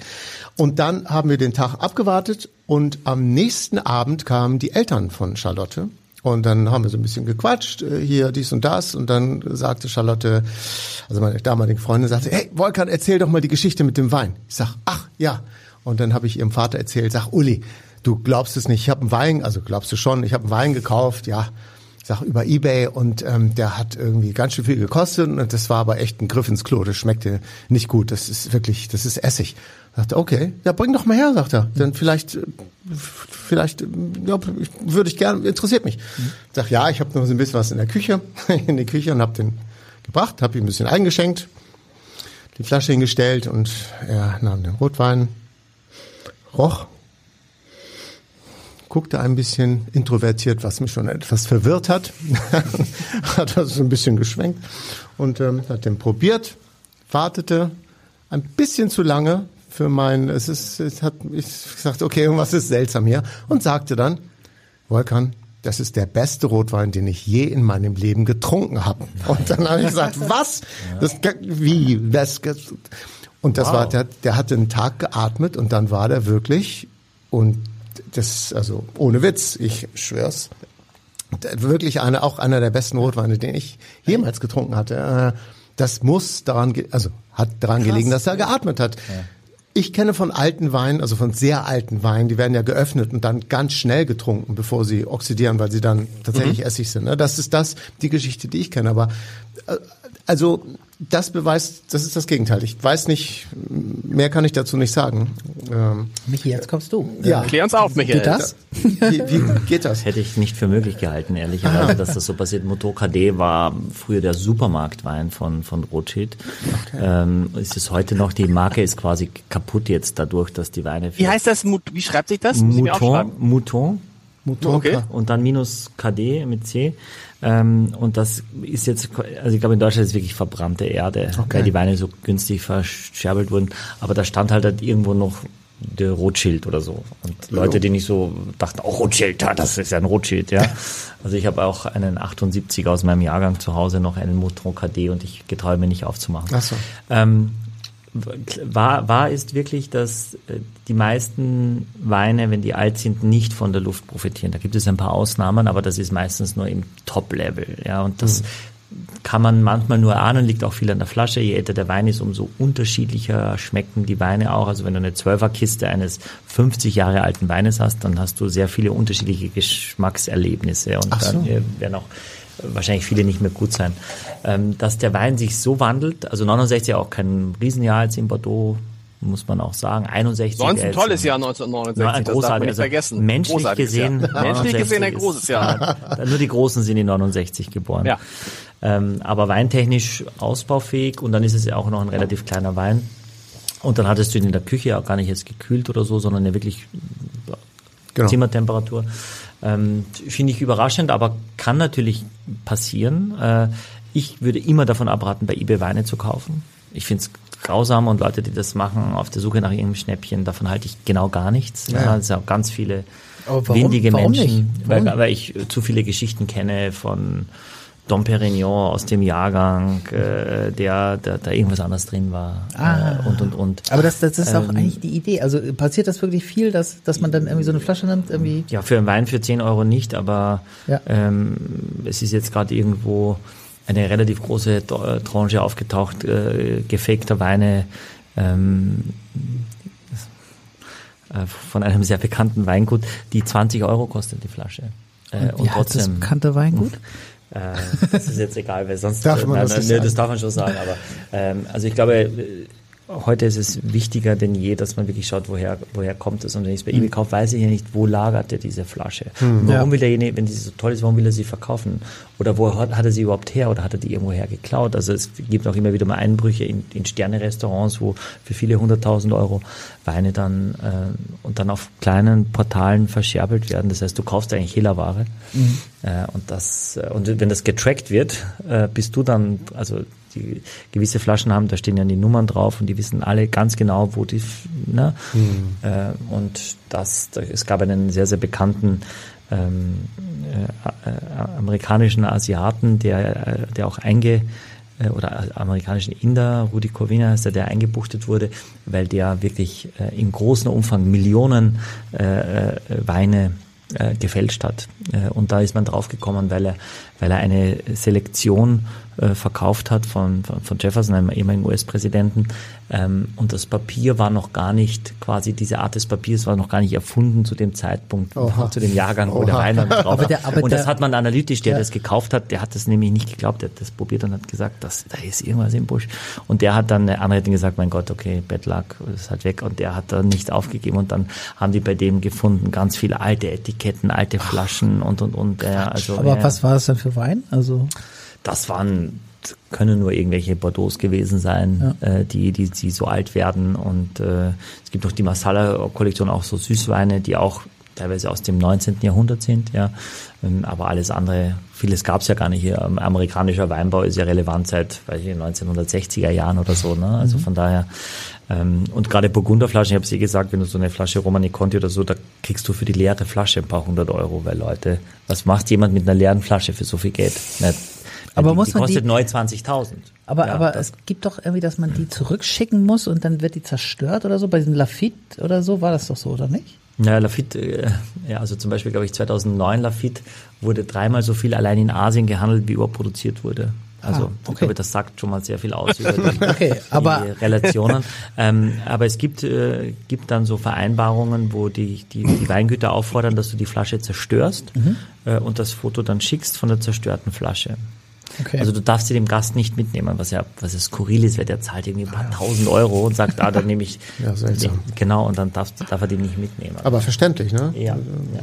Und dann haben wir den Tag abgewartet und am nächsten Abend kamen die Eltern von Charlotte und dann haben wir so ein bisschen gequatscht, äh, hier dies und das. Und dann sagte Charlotte, also meine damalige Freundin, sagte, hey, Volkan, erzähl doch mal die Geschichte mit dem Wein. Ich sag, ach ja. Und dann habe ich ihrem Vater erzählt, sag, Uli, du glaubst es nicht, ich habe einen Wein, also glaubst du schon, ich habe einen Wein gekauft, ja, sag über Ebay und ähm, der hat irgendwie ganz schön viel gekostet und das war aber echt ein Griff ins Klo, das schmeckte nicht gut, das ist wirklich, das ist Essig. Sagte, okay, ja, bring doch mal her, sagt er. Dann vielleicht, vielleicht, ja, würde ich gerne, interessiert mich. Mhm. Sag, ja, ich habe noch so ein bisschen was in der Küche, in die Küche und habe den gebracht, habe ihm ein bisschen eingeschenkt, die Flasche hingestellt und er nahm den Rotwein, roch, guckte ein bisschen introvertiert, was mich schon etwas verwirrt hat, hat also ein bisschen geschwenkt und ähm, hat den probiert, wartete ein bisschen zu lange, für mein, es ist, es hat, ich sagte, okay, irgendwas ist seltsam hier und sagte dann, Volkan, das ist der beste Rotwein, den ich je in meinem Leben getrunken habe. Und dann habe ich gesagt, was? Das, wie? Das, und das wow. war, der, der hatte einen Tag geatmet und dann war der wirklich, und das, also ohne Witz, ich schwör's, wirklich eine, auch einer der besten Rotweine, den ich jemals getrunken hatte. Äh, das muss daran, also hat daran Krass. gelegen, dass er geatmet hat. Ja. Ich kenne von alten Weinen, also von sehr alten Weinen, die werden ja geöffnet und dann ganz schnell getrunken, bevor sie oxidieren, weil sie dann tatsächlich mhm. Essig sind. Ne? Das ist das, die Geschichte, die ich kenne. Aber äh, also das beweist, das ist das Gegenteil. Ich weiß nicht, mehr kann ich dazu nicht sagen. Ähm, Michi, jetzt kommst du. Ja. Klär uns auf, Michael. Geht das? Wie, wie geht das? Hätte ich nicht für möglich gehalten, ehrlicherweise, dass das so passiert. Motor KD war früher der Supermarktwein von, von Rothschild. Okay. Ähm, ist es heute noch, die Marke ist quasi kaputt jetzt dadurch, dass die Weine... Wie heißt das? Wie schreibt sich das? Mouton. Mouton. Mouton. Okay. Und dann minus KD mit C. Ähm, und das ist jetzt, also ich glaube in Deutschland ist es wirklich verbrannte Erde, okay. weil die Weine so günstig verscherbelt wurden. Aber da stand halt, halt irgendwo noch der Rothschild oder so. Und Leute, die nicht so dachten, oh Rothschild, ja, das ist ja ein Rothschild, ja. Also ich habe auch einen 78 aus meinem Jahrgang zu Hause noch einen Mouton KD und ich getraue mir nicht aufzumachen. Ach so. Ähm, wahr, wahr ist wirklich, dass äh, die meisten Weine, wenn die alt sind, nicht von der Luft profitieren. Da gibt es ein paar Ausnahmen, aber das ist meistens nur im Top-Level. Ja, und das mhm. kann man manchmal nur ahnen, liegt auch viel an der Flasche. Je älter der Wein ist, umso unterschiedlicher schmecken die Weine auch. Also wenn du eine Zwölferkiste eines 50 Jahre alten Weines hast, dann hast du sehr viele unterschiedliche Geschmackserlebnisse und so. dann äh, werden auch wahrscheinlich viele nicht mehr gut sein. Ähm, dass der Wein sich so wandelt, also 69 ja auch kein Riesenjahr jetzt in Bordeaux, muss man auch sagen. 61. Sonst ein tolles Jahr 1969, ein das darf man nicht also vergessen. Menschlich gesehen, menschlich gesehen ein großes Jahr. Ist, nur die Großen sind in 69 geboren. Ja. Ähm, aber weintechnisch ausbaufähig und dann ist es ja auch noch ein relativ kleiner Wein. Und dann hattest du ihn in der Küche auch gar nicht jetzt gekühlt oder so, sondern ja wirklich genau. Zimmertemperatur. Ähm, Finde ich überraschend, aber kann natürlich passieren. Äh, ich würde immer davon abraten, bei eBay Weine zu kaufen. Ich finde es grausam und Leute, die das machen auf der Suche nach irgendeinem Schnäppchen, davon halte ich genau gar nichts. Ja. Ja, es sind auch ganz viele windige Menschen, weil, weil ich zu viele Geschichten kenne von Dom Perignon aus dem Jahrgang, äh, der, der da irgendwas anderes drin war ah. äh, und und und. Aber das, das ist ähm, auch eigentlich die Idee. Also passiert das wirklich viel, dass, dass man dann irgendwie so eine Flasche nimmt? Irgendwie? Ja, für einen Wein für 10 Euro nicht, aber ja. ähm, es ist jetzt gerade irgendwo eine relativ große äh, Tranche aufgetaucht, äh, gefakter Weine ähm, äh, von einem sehr bekannten Weingut, die 20 Euro kostet die Flasche. Äh, und, wie heißt das bekannte Weingut? Äh, das ist jetzt egal, weil sonst Darf man das sagen? das darf man schon sagen. Aber ähm, also ich glaube, äh, heute ist es wichtiger denn je, dass man wirklich schaut, woher woher kommt es. Und wenn ich es bei eBay kaufe, weiß ich ja nicht, wo lagert er diese Flasche. Warum Ja. will derjenige, wenn die so toll ist, warum will er sie verkaufen? Oder wo hat, hat er sie überhaupt her oder hat er die irgendwoher geklaut? Also es gibt auch immer wieder mal Einbrüche in, in Sterne-Restaurants, wo für viele hunderttausend Euro Weine dann äh, und dann auf kleinen Portalen verscherbelt werden. Das heißt, du kaufst eigentlich Hehlerware. Äh, und das äh, und wenn das getrackt wird, äh, bist du dann, also die gewisse Flaschen haben, da stehen ja die Nummern drauf und die wissen alle ganz genau, wo die, ne? Äh, und das, da, es gab einen sehr, sehr bekannten ähm, äh, äh, amerikanischen Asiaten, der, äh, der auch einge äh, oder amerikanischen Inder, Rudi Corvina heißt er, der eingebuchtet wurde, weil der wirklich äh, in großem Umfang Millionen Weine gefälscht hat. Und da ist man draufgekommen, weil er, weil er eine Selektion äh, verkauft hat von, von, von Jefferson, einem ehemaligen US-Präsidenten. Ähm, und das Papier war noch gar nicht, quasi diese Art des Papiers war noch gar nicht erfunden zu dem Zeitpunkt, Oha. zu dem Jahrgang, wo der dann drauf Aber der- aber und das hat man analytisch, der Ja. das gekauft hat, der hat das nämlich nicht geglaubt, der hat das probiert und hat gesagt, das, da ist irgendwas im Busch. Und der hat dann, der andere hat gesagt, mein Gott, okay, Bad Luck, ist halt weg. Und der hat dann nicht aufgegeben und dann haben die bei dem gefunden, ganz viele alte Etiketten, alte Flaschen und, und, und. Äh, also, Aber ja, was war das denn für Wein? Also das waren können nur irgendwelche Bordeaux gewesen sein, äh, die, die, die so alt werden. Und äh, es gibt noch die Masala-Kollektion, auch so Süßweine, die auch teilweise aus dem 19. Jahrhundert sind, ja. Ähm, Aber alles andere, vieles gab es ja gar nicht hier. Ähm, Amerikanischer Weinbau ist ja relevant seit, weiß ich, 1960er Jahren oder so, ne? Also von daher, ähm, und gerade Burgunderflaschen, ich habe es eh gesagt, wenn du so eine Flasche Romani Conti oder so, da kriegst du für die leere Flasche ein paar hundert Euro, weil Leute, was macht jemand mit einer leeren Flasche für so viel Geld? Nicht, Aber die, muss die man kostet die- neu 20.000. Aber, Ja, aber es gibt doch irgendwie, dass man die zurückschicken muss und dann wird die zerstört oder so. Bei diesem Lafitte oder so war das doch so, oder nicht? Ja, Lafitte, äh, ja, also zum Beispiel, glaube ich, 2009 Lafitte wurde dreimal so viel allein in Asien gehandelt, wie überproduziert wurde. Also, Ah, ich okay. glaube, das sagt schon mal sehr viel aus über die, Okay, aber- die Relationen. ähm, aber es gibt, äh, gibt dann so Vereinbarungen, wo die, die, die Weingüter auffordern, dass du die Flasche zerstörst Mhm. äh, und das Foto dann schickst von der zerstörten Flasche. Okay. Also du darfst sie dem Gast nicht mitnehmen, was ja, was ja skurril ist, weil der zahlt irgendwie ein paar tausend Euro und sagt, ah, dann nehme ich, Ja, seltsam. genau, und dann darf, darf er die nicht mitnehmen. Aber verständlich, ne? ja, ja.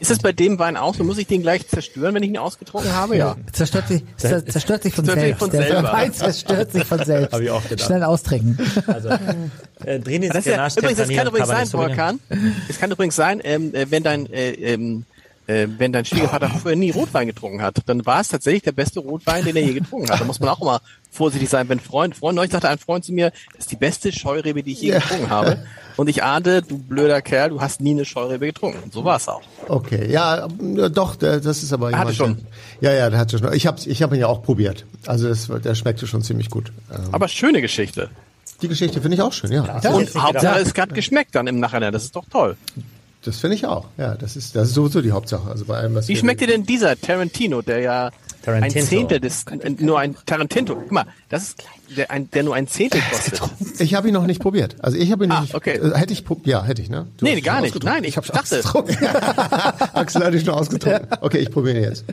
Ist das bei dem Wein auch so? Muss ich den gleich zerstören, wenn ich ihn ausgetrunken habe? Ja. Zerstört sich, zer, zerstört sich von Zerstört sich selbst. von Der. Wein zerstört sich von selbst. Hab ich auch gedacht. Schnell austrinken. Also, äh, drin ist Das, ist ja, übrigens, das kann übrigens sein. Volkan. Es kann übrigens sein, ähm, äh, wenn dein äh, ähm, äh, wenn dein Schwiegervater früher nie Rotwein getrunken hat, dann war es tatsächlich der beste Rotwein, den er je getrunken hat. Da muss man auch immer vorsichtig sein. Wenn Freund, Freund, neulich sagte ein Freund zu mir, das ist die beste Scheurebe, die ich je Ja. getrunken habe. Und ich ahnte, du blöder Kerl, du hast nie eine Scheurebe getrunken. Und so war es auch. Okay, ja, doch, das ist aber Er hatte schon. der- Ja, ja, der hatte schon. Ich habe ich hab ihn ja auch probiert. Also das, der schmeckte schon ziemlich gut. Ähm, Aber schöne Geschichte. die Geschichte finde ich auch schön, ja. Ja. Und Hauptsache, es hat geschmeckt dann im Nachhinein. Das ist doch toll. Das finde ich auch. Ja, das ist, das ist sowieso die Hauptsache. Also bei allem, was Wie schmeckt dir denn dieser Tarantino, der ja Tarantino. ein Zehntel des, nur ein Tarantino, guck mal, das ist der, ein, der nur ein Zehntel kostet. Ich habe ihn noch nicht probiert. Also ich habe ihn Ah, nicht. okay. äh, Hätte ich, ja, hätte ich, ne? Du Nee, gar nicht. Nein, ich hab's dachte- ausgetrunken. Axel hatte ich schon ausgetrunken. Okay, ich probiere ihn jetzt.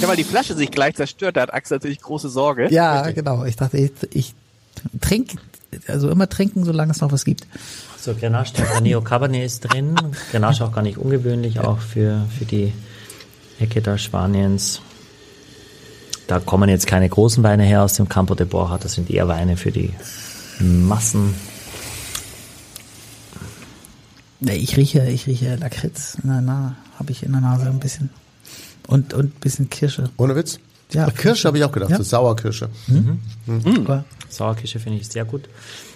Ja, weil die Flasche sich gleich zerstört, da hat Axel natürlich große Sorge. Ja, genau. Ich dachte, ich, ich trinke, also immer trinken, solange es noch was gibt. So, Grenache, Tempranillo, Cabernet ist drin. Grenache auch gar nicht ungewöhnlich, auch für, für die Ecke da Spaniens. Da kommen jetzt keine großen Weine her aus dem Campo de Borja, das sind eher Weine für die Massen. Nee, ich rieche, ich rieche Lakritz. Na, na, habe ich in der Nase ein bisschen. Und, und ein bisschen Kirsche. Ohne Witz? Ja. Kirsche habe ich auch gedacht, Ja. so Sauerkirsche. Aber Sauerkirsche finde ich sehr gut.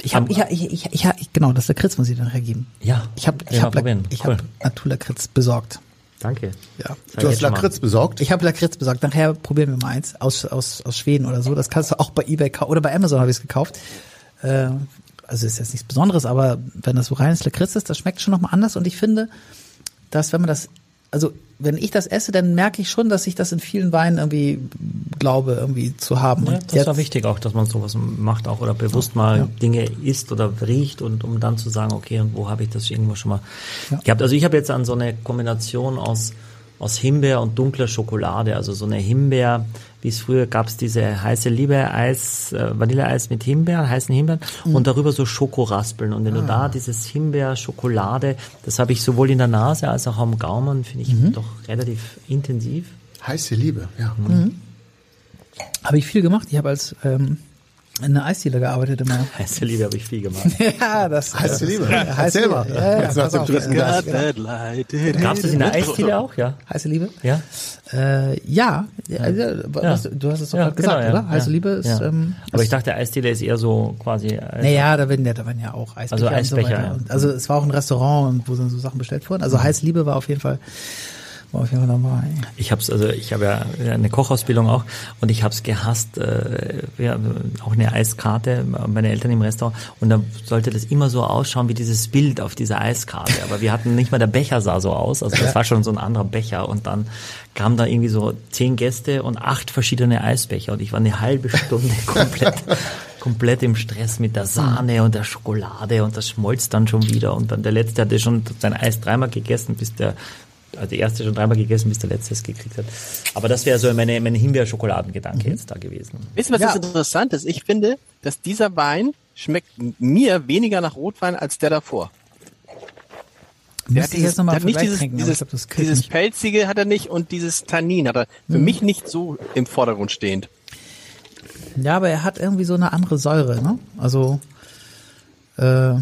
ich habe, hab- ich, ich, ich, ich, genau, das Lakritz muss ich dann hergeben. Ja, Ich habe, ich Ja, habe, ich Cool. habe Naturlakritz besorgt. Danke. Ja. Du hast. Lakritz besorgt? Ich habe Lakritz besorgt. Nachher probieren wir mal eins aus, aus, aus Schweden oder so. Das kannst du auch bei eBay kaufen. Oder bei Amazon habe ich es gekauft. Äh, also ist jetzt nichts Besonderes, aber wenn das so reines Lakritz ist, das schmeckt schon nochmal anders. Und ich finde, dass wenn man das, also wenn ich das esse, dann merke ich schon, dass ich das in vielen Weinen irgendwie glaube, irgendwie zu haben. Ja, das ist auch wichtig auch, dass man sowas macht auch oder bewusst mal Dinge isst oder riecht und um dann zu sagen, okay, und wo habe ich das irgendwo schon mal gehabt. Also ich habe jetzt an so eine Kombination aus aus Himbeer und dunkler Schokolade, also so eine Himbeer, wie es früher gab es diese heiße Liebe Eis, äh, Vanilleeis mit Himbeeren, heißen Himbeeren und darüber so Schokoraspeln. Und wenn du da dieses Himbeer-Schokolade, das habe ich sowohl in der Nase als auch am Gaumen, finde ich doch relativ intensiv. Heiße Liebe, ja. Habe ich viel gemacht. Ich habe als ähm, in einer Eisdiele gearbeitet immer. Heiße Liebe habe ich viel gemacht. ja, das Heiße Liebe. Ja, heiße Erzähl Liebe. mal. Ja, ja, Jetzt nach dem dritten genau. Gab es das in der Eisdiele auch, ja? Heiße Liebe? Ja. Äh, ja, also, was, du hast es doch gerade gesagt, genau, oder? Heiße Liebe ist. Ja. Ähm, Aber ich dachte, Eisdiele ist eher so quasi. äh, naja, da werden ja, da waren ja auch Eisbecher, Also und so Eisbecher. Und, also es war auch ein Restaurant, wo dann so Sachen bestellt wurden. Also Heiße Liebe war auf jeden Fall, war auf jeden Fall dabei. Ich hab's, also ich habe ja eine Kochausbildung auch und ich habe es gehasst, äh, haben auch eine Eiskarte, meine Eltern im Restaurant. Und da sollte das immer so ausschauen wie dieses Bild auf dieser Eiskarte. Aber wir hatten nicht mal der Becher sah so aus, also das war schon so ein anderer Becher. Und dann kamen da irgendwie so zehn Gäste und acht verschiedene Eisbecher. Und ich war eine halbe Stunde komplett komplett im Stress mit der Sahne und der Schokolade. Und das schmolz dann schon wieder. Und dann der letzte hatte schon sein Eis dreimal gegessen, bis der also der erste schon dreimal gegessen, bis der letzte es gekriegt hat. Aber das wäre so meine, meine Himbeer-Schokoladengedanke jetzt da gewesen. Wisst ihr, was Ja. das interessant ist? Ich finde, dass dieser Wein schmeckt mir weniger nach Rotwein als der davor. Der Müsste ich jetzt nochmal der hat nicht dieses, trinken, dieses, kriegt dieses nicht. pelzige hat er nicht und dieses Tannin hat er für Mhm. mich nicht so im Vordergrund stehend. Ja, aber er hat irgendwie so eine andere Säure, ne? Also, äh,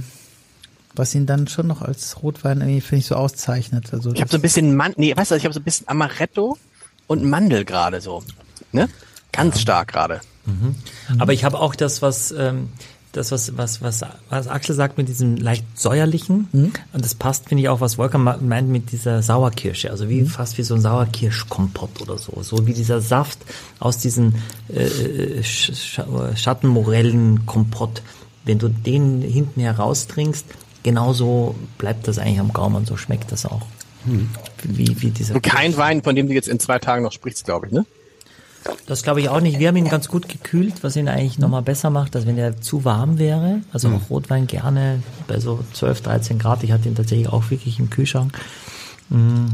was ihn dann schon noch als Rotwein irgendwie, finde ich, so auszeichnet. Also, Ich habe so ein bisschen Man nee, weißt du, ich habe so ein bisschen Amaretto und Mandel gerade so, ne? Ganz stark gerade. Aber ich habe auch das, was ähm, das, was, was, was, was Axel sagt mit diesem leicht säuerlichen, und das passt, finde ich, auch, was Volker meint mit dieser Sauerkirsche, also wie fast wie so ein Sauerkirschkompott oder so, so wie dieser Saft aus diesem äh, Sch Sch Schattenmorellenkompott, wenn du den hinten heraus trinkst, genauso bleibt das eigentlich am Gaumen, so schmeckt das auch. Wie, wie dieser Und kein Wein, von dem du jetzt in zwei Tagen noch sprichst, glaube ich, ne? Das glaube ich auch nicht. Wir haben ihn ganz gut gekühlt, was ihn eigentlich nochmal besser macht, als wenn er zu warm wäre. Also auch Rotwein gerne bei so 12, 13 Grad. Ich hatte ihn tatsächlich auch wirklich im Kühlschrank. Mm.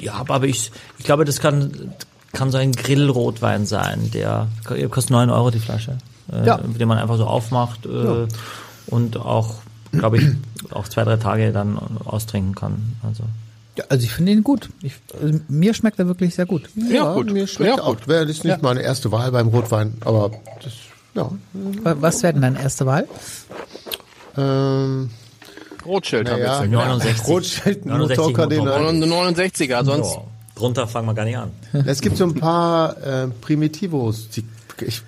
Ja, aber ich, ich glaube, das kann, kann so ein Grillrotwein sein, der kostet 9 Euro die Flasche, äh, Ja. den man einfach so aufmacht äh, und auch, glaube ich, auch zwei, drei Tage dann austrinken kann. Also ja, also ich finde ihn gut. Ich, also mir schmeckt er wirklich sehr gut. Ja, gut. mir schmeckt Ja, auch. Wäre das nicht Ja. meine erste Wahl beim Rotwein, aber das, ja. Wa- Was wäre denn deine erste Wahl? Ähm, Rothschild naja, haben wir jetzt. 69. Rothschild 69 Motor Kardinal. Und 69er, sonst so, drunter fangen wir gar nicht an. Es gibt so ein paar äh, Primitivos. Die, ich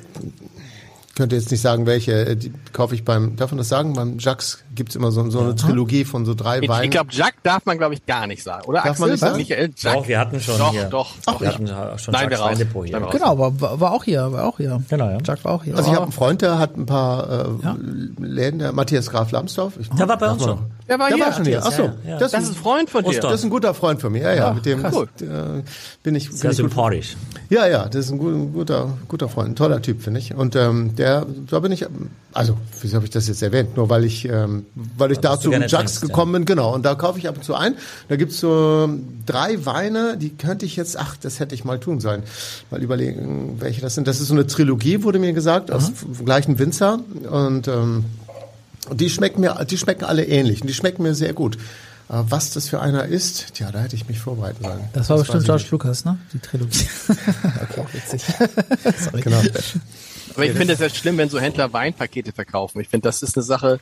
könnte jetzt nicht sagen, welche. äh, Die kaufe ich beim, darf man das sagen? Beim Jacques gibt's immer so, so eine Trilogie von so drei Ich, Weinen. ich glaube, Jacques darf man, glaube ich, gar nicht sagen. Oder Darf man Axel? nicht sagen? Michael? Jacques? Doch, wir hatten schon Doch, hier. doch, doch. wir hatten schon Nein, wir Jacques raus. Weindepot hier. Genau, war, war auch hier, war auch hier. Genau, ja. Jacques war auch hier. also ich habe einen Freund, der hat ein paar äh, Ja. Läden, der Matthias Graf Lambsdorff. Ich, Der war bei uns man schon. noch? Der war Der hier. war schon hier. Achso, ja, ja. das, Das ist ein Freund von dir. Das ist ein guter Freund von mir. Ja, ja, mit dem äh, bin ich. Sehr sympathisch. Ja, ja, das ist ein gu- ein guter, guter Freund, ein toller Typ, finde ich. Und ähm, der, da bin ich, also, wieso habe ich das jetzt erwähnt? Nur weil ich, ähm, weil ich da zu trinkst, gekommen bin, genau. Und da kaufe ich ab und zu ein. Da gibt's so drei Weine, die könnte ich jetzt, ach, das hätte ich mal tun sollen. Mal überlegen, welche das sind. Das ist so eine Trilogie, wurde mir gesagt, aus vom gleichen Winzer. Und ähm, die schmecken mir, die schmecken alle ähnlich. Und die schmecken mir sehr gut. Aber was das für einer ist, tja, da hätte ich mich vorbereiten sollen. Das war weiß bestimmt George. Lucas, ne? Die Trilogie. okay, witzig. Sorry. Genau. Aber ich finde es ja schlimm, wenn so Händler Weinpakete verkaufen. Ich finde, das ist eine Sache,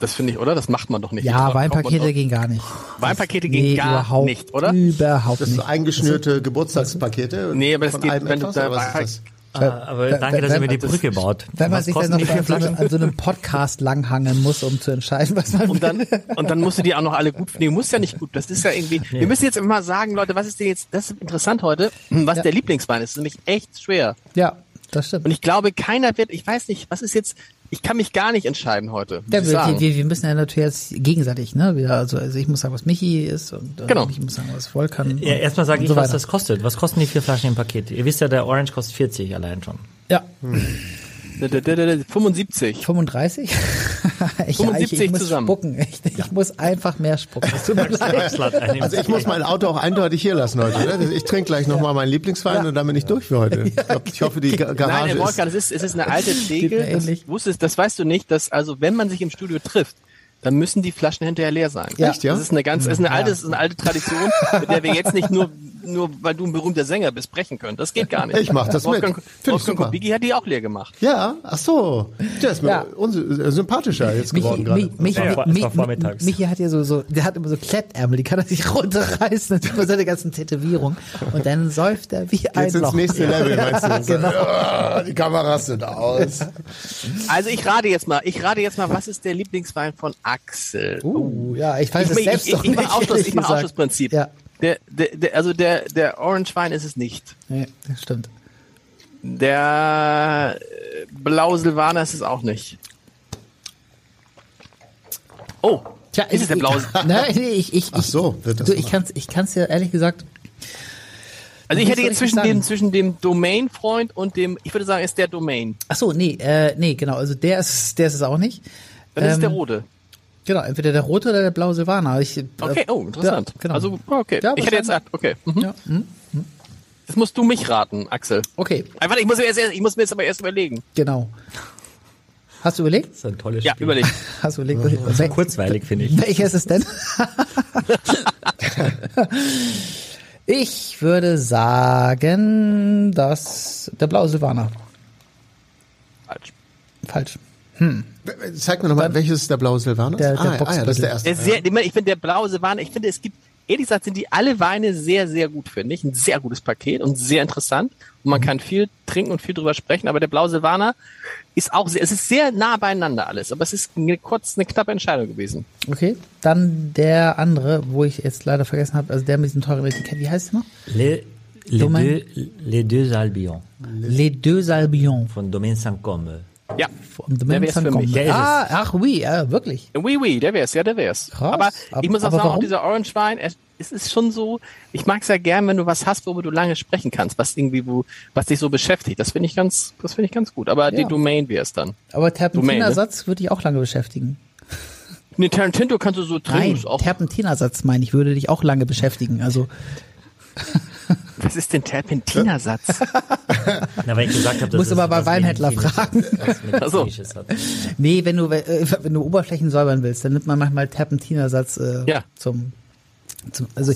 das finde ich, oder? Das macht man doch nicht. Ja, Weinpakete gehen gar nicht. Weinpakete gehen gar überhaupt nicht, oder? Überhaupt Das sind nicht. eingeschnürte Geburtstagspakete. Nee, aber das geht, wenn du etwas, da oder was das? Ah, aber wenn- danke, dass ihr wenn- mir die das- Brücke baut. Wenn man Was sich dann noch an so, Flaschen? an so einem Podcast langhangen muss, um zu entscheiden, was man Und dann, und dann musst du die auch noch alle gut, nee, muss ja nicht gut. Das ist ja irgendwie, wir müssen jetzt immer sagen, Leute, was ist denn jetzt, das ist interessant heute, was Ja. der Lieblingswein ist. Das ist nämlich echt schwer. Ja, das stimmt. Und ich glaube, keiner wird, ich weiß nicht, was ist jetzt, ich kann mich gar nicht entscheiden heute. Ja, wir, sagen. wir, wir müssen ja natürlich jetzt gegenseitig, ne? Wir, also, also ich muss sagen, was Michi ist und äh, Genau. ich muss sagen, was Volkan. Ja, erstmal sage ich, so was weiter. das kostet. Was kosten die vier Flaschen im Paket? Ihr wisst ja, der Orange kostet 40 allein schon. Ja. 75. 35? ich, 75 ich, ich muss zusammen. spucken. Ich, ich muss einfach mehr spucken. Also ich muss mein Auto auch eindeutig hier lassen heute. Ne? Ich trinke gleich nochmal meinen Lieblingswein und dann bin ich durch für heute. Ich, glaub, ich hoffe, die Ga- Nein, Garage Herr ist... Wolfgang, es ist, es ist eine alte Regel. Das, ähnlich. wusstest, das weißt du nicht, dass also wenn man sich im Studio trifft, dann müssen die Flaschen hinterher leer sein. Ja. Echt, ja? Das ist eine ganz, ist eine alte, ist eine alte Tradition, mit der wir jetzt nicht nur, nur weil du ein berühmter Sänger bist, brechen können. Das geht gar nicht. Ich mach das mit. Wolfgang, Find ich Wolfgang. Kubicki hat die auch leer gemacht. Ja, ach so. Der ist mir äh, sympathischer jetzt Michi, geworden gerade. Mi- Michi, Das war- Mi- das war vormittags. Michi hat ja so, so, der hat immer so Klettärmel, die kann er sich runterreißen, sieht man seine ganzen Tätowierungen und dann säuft er wie ein Jetzt ins Loch. nächste Level, meinst du? Genau. Ah, die Kameras sind aus. Also ich rate jetzt mal, ich rate jetzt mal, was ist der Lieblingswein von Axel? Uh, ja, ich weiß ich, es ich, selbst ich, doch ich, nicht. mach Ausschluss, ich mach gesagt. Ausschlussprinzip. Ja, Der, der, der, also der, der Orange Wein ist es nicht. nee, das stimmt. Der äh, Blau Silvaner ist es auch nicht. Oh, Tja, ist es der Blaue? Nein, nee, ich, ich, Ach so, wird das du, ich gemacht. kann's, ich kann's ja ehrlich gesagt, Also ich hätte jetzt ich zwischen das dem, zwischen dem Domain-Freund und dem, ich würde sagen, ist der Domain. ach so, nee, äh, nee, genau, also der ist, der ist es auch nicht. Dann ist es Ähm, der Rote. Genau, entweder der rote oder der blaue Silvaner. Ich, äh, Okay, oh, interessant. Ja, genau. Also, okay. Ja, ich hätte jetzt gesagt, okay. Mhm. Ja, hm, Jetzt musst du mich raten, Axel. okay, Ah, warte, ich muss, mir erst, ich muss mir jetzt aber erst überlegen. genau. Hast du überlegt? Das ist ein tolles Ja, Spiel. überleg. Hast du überlegt? Das ist Wel kurzweilig, finde ich. welcher ist es denn? ich würde sagen, dass der blaue Silvaner. Falsch. Falsch. Zeig mir nochmal, welches ist der blaue Silvaner? Der- der ah, ah, ja, das ist der erste. Der sehr, ich meine, ich finde, der blaue Silvaner, ich finde, es gibt, ehrlich gesagt, sind die alle Weine sehr, sehr gut, finde ich. Ein sehr gutes Paket und sehr interessant. Und Mhm. man kann viel trinken und viel drüber sprechen, aber der blaue Silvaner ist auch sehr, es ist sehr nah beieinander alles, aber es ist eine, kurz eine knappe Entscheidung gewesen. Okay, dann der andere, wo ich jetzt leider vergessen habe, also der mit diesem teuren Etikett, wie heißt der noch? Les, les, Domaine. deux, les deux Albions Les deux Albions. von Domaine Saint-Comme. Ja. Vom Der wär's für mich. Der Ah, ach oui, ja, wirklich. Oui, oui, der wär's, ja, der wär's. Krass. Aber Aber- ich muss auch sagen, auch dieser Orange Wein, es ist schon so, ich mag's ja gern, wenn du was hast, worüber du lange sprechen kannst, was irgendwie, wo, was dich so beschäftigt. Das finde ich ganz, das finde ich ganz gut. Aber die Ja. Domain wär's dann. Aber Terpentinersatz würde ich auch lange beschäftigen. Ne, Tarantino kannst du so trinken. Nein, Terpentinersatz meine ich, würde dich auch lange beschäftigen. Also was ist denn Terpentinersatz? Na, weil ich gesagt habe, dass Muss aber bei Weinhändler fragen. was Ach so. Medizinisches hat. nee, wenn du äh, wenn du Oberflächen säubern willst, dann nimmt man manchmal Terpentinersatz äh, Ja. zum, zum also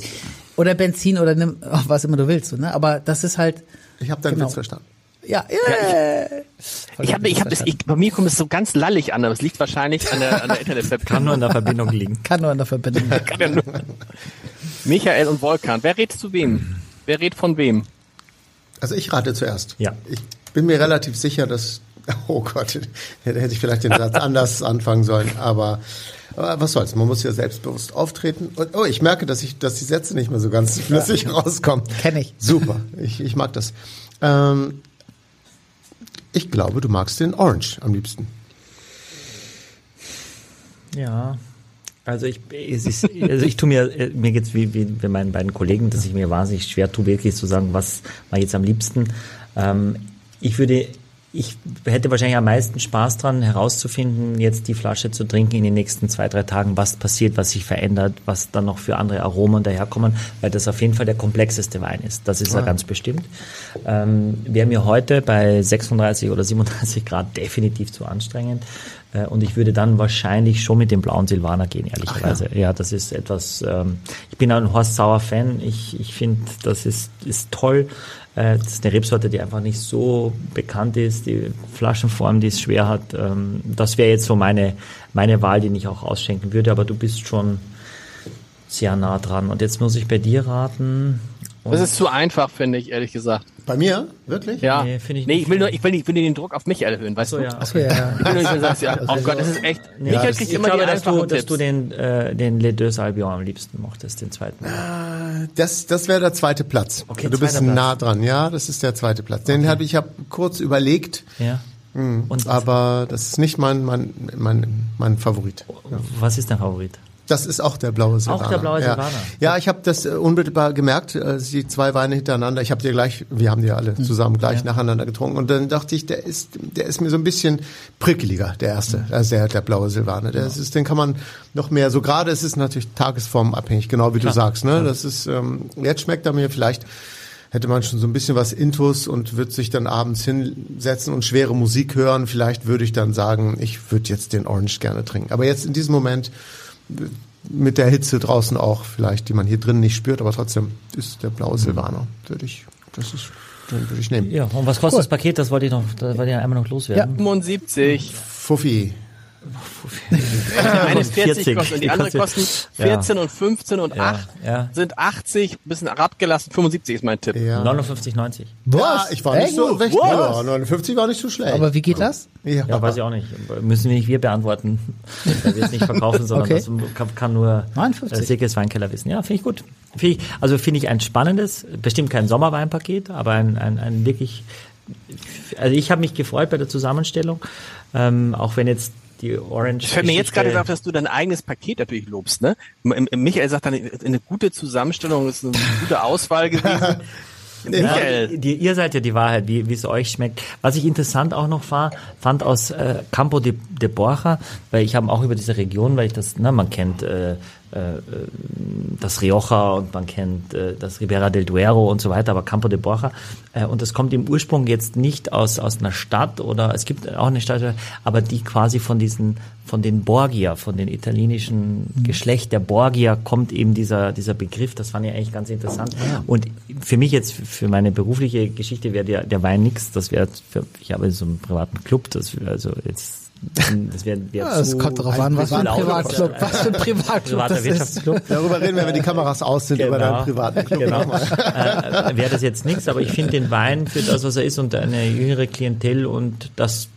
oder Benzin oder nimm ach, was immer du willst, so, ne? Aber das ist halt Ich habe deinen Genau. Witz verstanden. ja, yeah. Ich habe, ich habe das, ich, bei mir kommt es so ganz lallig an, aber es liegt wahrscheinlich an der, an der Kann Internetverbindung. nur in der Verbindung liegen. kann nur an der Verbindung. Kann ja nur. Michael und Volkan, wer redet zu wem? Wer redet von wem? Also ich rate zuerst. Ja. Ich bin mir relativ sicher, dass, oh Gott, hätte hätte ich vielleicht den Satz anders anfangen sollen, aber, aber was soll's, man muss ja selbstbewusst auftreten. Und, oh, ich merke, dass ich, dass die Sätze nicht mehr so ganz flüssig rauskommen. Kenn ich. Super, ich, ich mag das. Ähm, ich glaube, du magst den Orange am liebsten. Ja. Also ich, es ist, also ich tue mir, äh, mir geht's wie, wie bei meinen beiden Kollegen, dass ich mir wahnsinnig schwer tue, wirklich zu sagen, was war jetzt am liebsten. Ähm, ich würde, ich hätte wahrscheinlich am meisten Spaß dran, herauszufinden, jetzt die Flasche zu trinken in den nächsten zwei, drei Tagen, was passiert, was sich verändert, was dann noch für andere Aromen daherkommen, weil das auf jeden Fall der komplexeste Wein ist. Das ist er ganz bestimmt. Ähm, Wäre mir heute bei 36 oder 37 Grad definitiv zu anstrengend. Äh, Und ich würde dann wahrscheinlich schon mit dem blauen Silvaner gehen, ehrlicherweise. ja. das ist etwas, ähm, ich bin ein Horst Sauer Fan. Ich, ich finde, das ist, ist toll. Äh, das ist eine Rebsorte, die einfach nicht so bekannt ist. Die Flaschenform, die es schwer hat. Ähm, das wäre jetzt so meine, meine Wahl, die ich auch ausschenken würde. Aber du bist schon sehr nah dran. Und jetzt muss ich bei dir raten. Und Das ist zu einfach, finde ich, ehrlich gesagt. Bei mir? Wirklich? Ja. Nee, finde ich nee, ich will nur, ich will, nicht, ich will den Druck auf mich erhöhen, weißt so, du? ja. Achso, ja. Ich will nur nicht sagen, ja, oh Gott, das ist echt. Nee, Michael das- kriegt ich immer glaube, die dass du, einfachen dass du Tipps. den, äh, den Les Deux Albion am liebsten mochtest, den zweiten. Das, das wäre der zweite Platz. Okay, du bist Platz. nah dran. Ja, das ist der zweite Platz. Den habe ich hab kurz überlegt, Ja. Und aber das ist nicht mein, mein, mein, mein Favorit. was ist dein Favorit? Das ist auch der blaue Silvaner. der blaue ja. Silvaner. Ja, ich habe das äh, unmittelbar gemerkt, äh, die zwei Weine hintereinander. Ich habe die gleich, wir haben die alle Hm. zusammen gleich nacheinander getrunken und dann dachte ich, der ist, der ist mir so ein bisschen prickeliger, der erste, also der, der blaue Silvaner. Der ist, den kann man noch mehr. So gerade ist es natürlich tagesformabhängig, genau wie du sagst. Ne, das ist ähm, jetzt schmeckt er mir vielleicht hätte man schon so ein bisschen was Intus und wird sich dann abends hinsetzen und schwere Musik hören. Vielleicht würde ich dann sagen, ich würde jetzt den Orange gerne trinken. Aber jetzt in diesem Moment mit der Hitze draußen auch vielleicht, die man hier drin nicht spürt, aber trotzdem ist der blaue Silvaner, würde ich, das ist, den würde ich nehmen. Ja, und was kostet das Paket? Das wollte ich noch, das wollte ich einmal noch loswerden. 75. Fuffi. Die eine ist 40, 40, kostet und die andere kosten kostet- 14 und 15 und Ja, 8 ja. sind 80, bisschen abgelassen, 75 ist mein Tipp. Ja. 59,90. Ja, ich war nicht so recht. Was? Ja, 59 war nicht so schlecht. Aber wie geht das? ja. Ja, weiß ich auch nicht. Müssen wir nicht wir beantworten, weil wir es nicht verkaufen, sondern Okay. das kann, kann nur 59. äh, Silkes Weinkeller wissen. Ja, finde ich gut. Find ich, also finde ich ein spannendes, bestimmt kein Sommerweinpaket, aber ein, ein, ein wirklich, also ich habe mich gefreut bei der Zusammenstellung, ähm, auch wenn jetzt die Orange. Ich fällt mir jetzt gerade auf, dass du dein eigenes Paket natürlich lobst, ne? Michael sagt dann, eine gute Zusammenstellung ist eine gute Auswahl gewesen. Michael. Ja, die, ihr seid ja die Wahrheit, wie wie es euch schmeckt. Was ich interessant auch noch war, fand aus äh, Campo de, de Borja, weil ich habe auch über diese Region, weil ich das, ne, man kennt äh, das Rioja und man kennt äh, das Ribera del Duero und so weiter, aber Campo de Borja äh, und das kommt im Ursprung jetzt nicht aus aus einer Stadt oder es gibt auch eine Stadt, aber die quasi von diesen von den Borgia, von den italienischen Geschlecht der Borgia kommt eben dieser dieser Begriff. Das fand ich eigentlich ganz interessant. Und für mich jetzt für meine berufliche Geschichte wäre der der Wein nix. Das wäre ich habe so einen privaten Club. Das also jetzt das wäre wär Ja, es kommt darauf an, was für ein. Privatclub, was für ein Privatclub privater das ist. Wirtschaftsclub. Darüber reden wir, wenn die Kameras aus sind, über deinen privaten Club. Genau. äh, wäre das jetzt nichts, aber ich finde den Wein für das, was er ist und eine jüngere Klientel und das,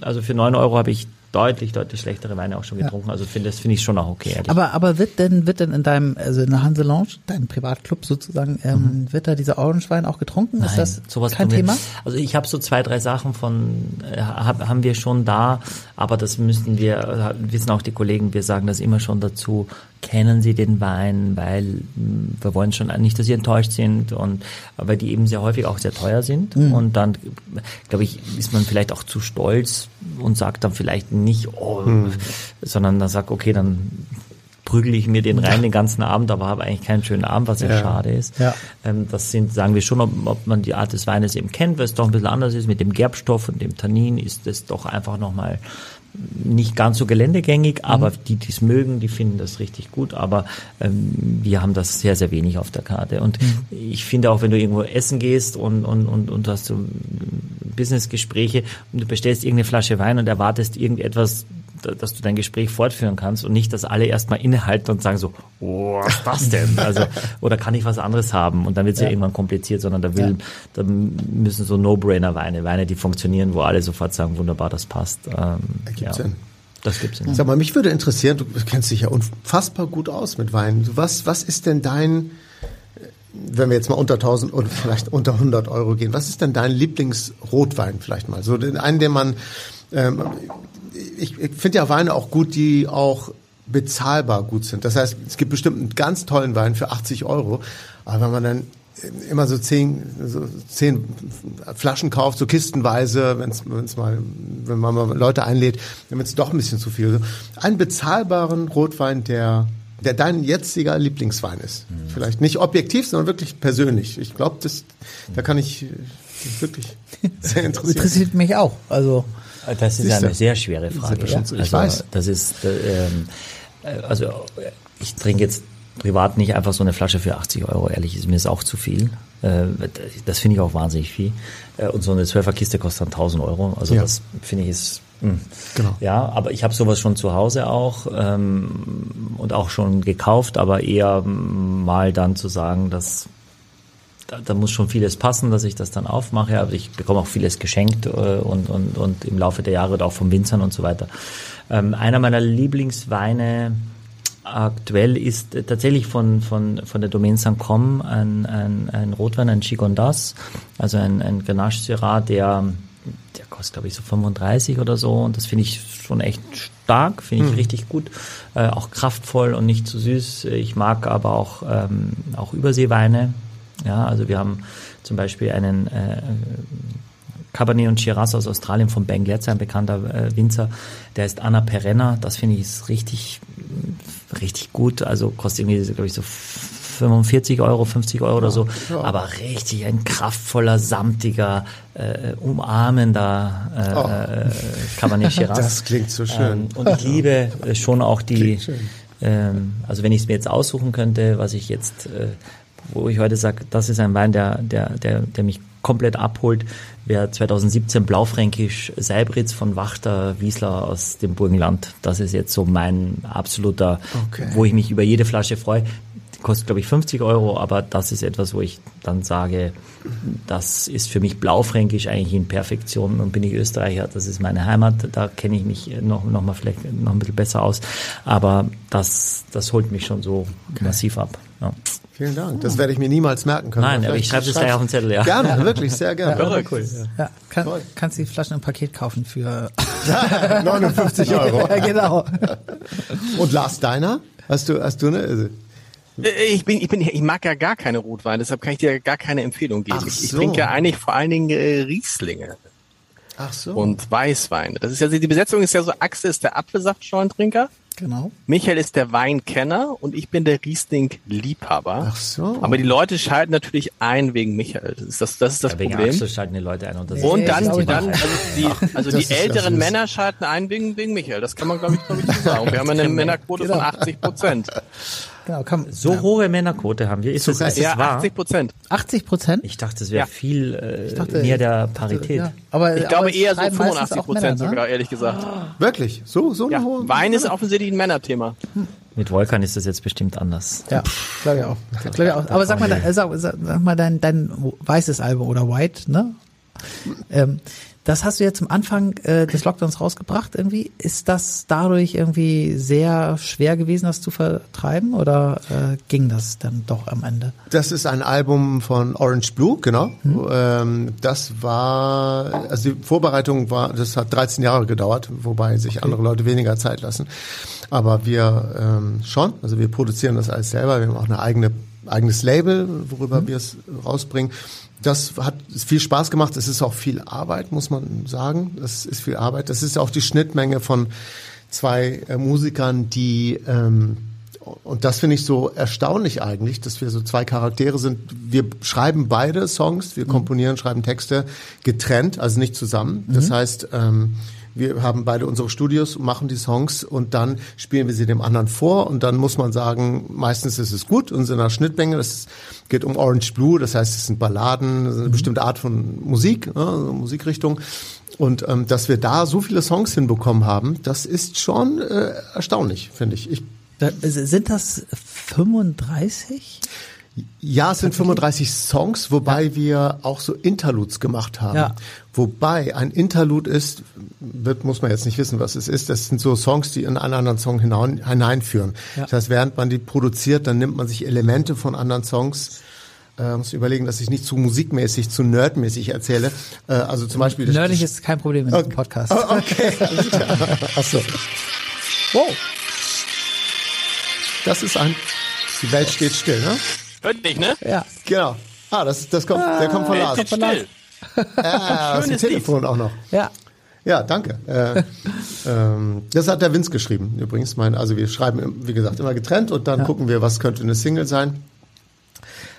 also für neun Euro habe ich deutlich, deutlich schlechtere Weine auch schon getrunken. Also finde das finde ich schon auch okay. ehrlich. Aber, aber wird denn, wird denn in deinem, also in der Hanse Lounge, deinem Privatclub sozusagen, ähm, wird da dieser Orangewein auch getrunken? ist das sowas kein Thema? Also ich habe so zwei, drei Sachen von, äh, hab, haben wir schon da, aber das müssten wir, äh, wissen auch die Kollegen, wir sagen das immer schon dazu, kennen Sie den Wein, weil mh, wir wollen schon nicht, dass Sie enttäuscht sind und weil die eben sehr häufig auch sehr teuer sind und dann, glaube ich, ist man vielleicht auch zu stolz und sagt dann vielleicht nicht, oh, sondern dann sagt, okay, dann prügel ich mir den rein den ganzen Abend, aber habe eigentlich keinen schönen Abend, was ja, Ja. schade ist. Ja. Ähm, das sind, sagen wir schon, ob, ob man die Art des Weines eben kennt, weil es doch ein bisschen anders ist. Mit dem Gerbstoff und dem Tannin ist es doch einfach nochmal nicht ganz so geländegängig, aber die, die es mögen, die finden das richtig gut, aber ähm, wir haben das sehr, sehr wenig auf der Karte. Und ich finde auch, wenn du irgendwo essen gehst und, und, und, und hast so Businessgespräche und du bestellst irgendeine Flasche Wein und erwartest irgendetwas, dass du dein Gespräch fortführen kannst und nicht, dass alle erstmal innehalten und sagen so, oh, was das denn? Also, oder kann ich was anderes haben? Und dann wird es ja. irgendwann kompliziert, sondern da will, da müssen so No-Brainer-Weine, Weine, die funktionieren, wo alle sofort sagen, wunderbar, das passt. Ähm, Ergibt ja. Sinn. Das gibt's Sinn. Sag mal, mich würde interessieren, du kennst dich ja unfassbar gut aus mit Wein. Du, Was, was ist denn dein, wenn wir jetzt mal unter 1000 oder vielleicht unter 100 Euro gehen, was ist denn dein Lieblingsrotwein vielleicht mal? So den einen, den man, ähm, ich, ich finde ja Weine auch gut, die auch bezahlbar gut sind. Das heißt, es gibt bestimmt einen ganz tollen Wein für 80 Euro, aber wenn man dann immer so zehn, so zehn Flaschen kauft, so kistenweise, wenn es mal, wenn man mal Leute einlädt, dann wird es doch ein bisschen zu viel. Einen bezahlbaren Rotwein, der der dein jetziger Lieblingswein ist. Vielleicht nicht objektiv, sondern wirklich persönlich. Ich glaube, das, da kann ich ist wirklich sehr interessieren. Interessiert mich auch. Also, Das ist Siehst du? eine sehr schwere Frage. Ja. Ich Also, weiß. Das ist, äh, ähm, äh, also ich trinke jetzt privat nicht einfach so eine Flasche für 80 Euro, ehrlich, ist mir ist auch zu viel. Äh, Das finde ich auch wahnsinnig viel. Äh, Und so eine 12er Kiste kostet dann 1000 Euro. Also Ja. das finde ich ist, mh. Genau. ja, aber ich habe sowas schon zu Hause auch ähm, und auch schon gekauft, aber eher mm, mal dann zu sagen, dass da, da muss schon vieles passen, dass ich das dann aufmache. Aber ich bekomme auch vieles geschenkt äh, und, und, und im Laufe der Jahre auch von Winzern und so weiter. Ähm, einer meiner Lieblingsweine aktuell ist äh, tatsächlich von, von, von der Domaine Saint-Com ein, ein, ein Rotwein, ein Chigondas, also ein, ein Grenache Syrah, der der kostet glaube ich so 35 oder so und das finde ich schon echt stark, finde ich richtig gut, äh, auch kraftvoll und nicht zu süß. Ich mag aber auch ähm, auch Überseeweine. Ja, also wir haben zum Beispiel einen äh, Cabernet und Shiraz aus Australien von Ben Gletzer, ein bekannter äh, Winzer. Der ist Anna Perenna. Das finde ich ist richtig, richtig gut. Also kostet irgendwie, glaube ich, so 45 Euro, 50 Euro oder so. Aber richtig ein kraftvoller, samtiger, äh, umarmender äh, äh, Cabernet Shiraz. Das klingt so schön. Ähm, und ich liebe äh, schon auch die, ähm, also wenn ich es mir jetzt aussuchen könnte, was ich jetzt, äh, wo ich heute sage, das ist ein Wein, der, der, der, der mich komplett abholt, wäre 2017 Blaufränkisch Seibritz von Wachter Wiesler aus dem Burgenland. Das ist jetzt so mein absoluter, Okay. wo ich mich über jede Flasche freue. Die kostet, glaube ich, 50 Euro, aber das ist etwas, wo ich dann sage, das ist für mich Blaufränkisch eigentlich in Perfektion. Und bin ich Österreicher, das ist meine Heimat, da kenne ich mich noch, noch mal vielleicht noch ein bisschen besser aus. Aber das, das holt mich schon so massiv ab. Ja. Vielen Dank. Das werde ich mir niemals merken können. Nein, aber ich schreibe das gleich auf den Zettel, ja. Gerne, wirklich, sehr gerne. Irre. cool. Ja, kann, kannst die Flaschen im Paket kaufen für 59 Euro. ja, genau. Und Lars Deiner? Hast du, hast du eine? also- Äh, Ich bin, ich bin, ich mag ja gar keine Rotwein, deshalb kann ich dir gar keine Empfehlung geben. Ach Ich, ich so. trinke ja eigentlich vor allen Dingen äh, Rieslinge Ach so. und Weißweine. Das ist ja, die Besetzung ist ja so, Axel ist der Apfelsaftschorentrinker, Genau. Michael ist der Weinkenner und ich bin der Riesling-Liebhaber. Ach so. Aber die Leute schalten natürlich ein wegen Michael. Das ist das, das, ist das Ja, wegen Problem. Axel schalten die Leute ein. Und, das Und dann, glaube, dann die- also die, also die älteren. Männer schalten ein wegen, wegen Michael. Das kann man, glaube ich, glaub ich, so sagen. Wir haben eine Männerquote von 80 Prozent. Genau, kann, so hohe Männerquote haben wir. Ist das, Sogar- ist Ja, wahr? 80 Prozent. 80 Prozent? Ich dachte, es wäre Ja. viel äh, dachte, mehr der ich Parität. Ja, aber, Ich aber glaube es eher so schreiben meistens 85 auch Prozent Männer, ne? sogar, ehrlich gesagt. Wirklich? So, so Ja, eine hohe? Wein ist offensichtlich ein Männerthema. Mit Volkan ist das jetzt bestimmt anders. Ja, glaube ich auch. Glaub ich auch. Aber sag mal, äh, sag, sag, sag mal dein, dein weißes Album oder White, ne? Ähm, das hast du jetzt am Anfang äh, des Lockdowns rausgebracht irgendwie. Ist das dadurch irgendwie sehr schwer gewesen, das zu vertreiben oder äh, ging das dann doch am Ende? Das ist ein Album von Orange Blue, genau. Ähm, das war, also die Vorbereitung war, das hat 13 Jahre gedauert, wobei sich andere Leute weniger Zeit lassen. Aber wir ähm, schon, also wir produzieren das alles selber. Wir haben auch eine eigene eigenes Label, worüber wir es rausbringen. Das hat viel Spaß gemacht. Es ist auch viel Arbeit, muss man sagen. Das ist viel Arbeit. Das ist auch die Schnittmenge von zwei äh, Musikern, die ähm, und das finde ich so erstaunlich eigentlich, dass wir so zwei Charaktere sind. Wir schreiben beide Songs, wir komponieren, schreiben Texte getrennt, also nicht zusammen. Das heißt, ähm, wir haben beide unsere Studios machen die Songs und dann spielen wir sie dem anderen vor und dann muss man sagen, meistens ist es gut und in einer Schnittmenge. Das geht um Orange Blue, das heißt, es sind Balladen, das ist eine bestimmte Art von Musik, also Musikrichtung. Und ähm, dass wir da so viele Songs hinbekommen haben, das ist schon äh, erstaunlich, finde ich. ich Da, sind das 35? Ja, es sind 35 Songs, wobei wir auch so Interludes gemacht haben. Ja. Wobei ein Interlude ist, wird, muss man jetzt nicht wissen, was es ist. Das sind so Songs, die in einen anderen Song hinein, hineinführen. Ja. Das heißt, während man die produziert, dann nimmt man sich Elemente von anderen Songs. Äh, muss überlegen, dass ich nicht zu musikmäßig, zu nerdmäßig erzähle. Äh, also zum Beispiel. Nerdig ist kein Problem in diesem Podcast. Oh, okay. Ach so. Wow. Das ist ein. Die Welt steht still, ne? Hört nicht, ne? Ja. Genau. Ah, das, das kommt, der kommt von Welt Lars. steht still. Ah, Schönes. Telefon auch noch. Ja. Ja, danke. Äh, ähm, das hat der Vince geschrieben übrigens. Mein, also wir schreiben, wie gesagt, immer getrennt und dann gucken wir, was könnte eine Single sein.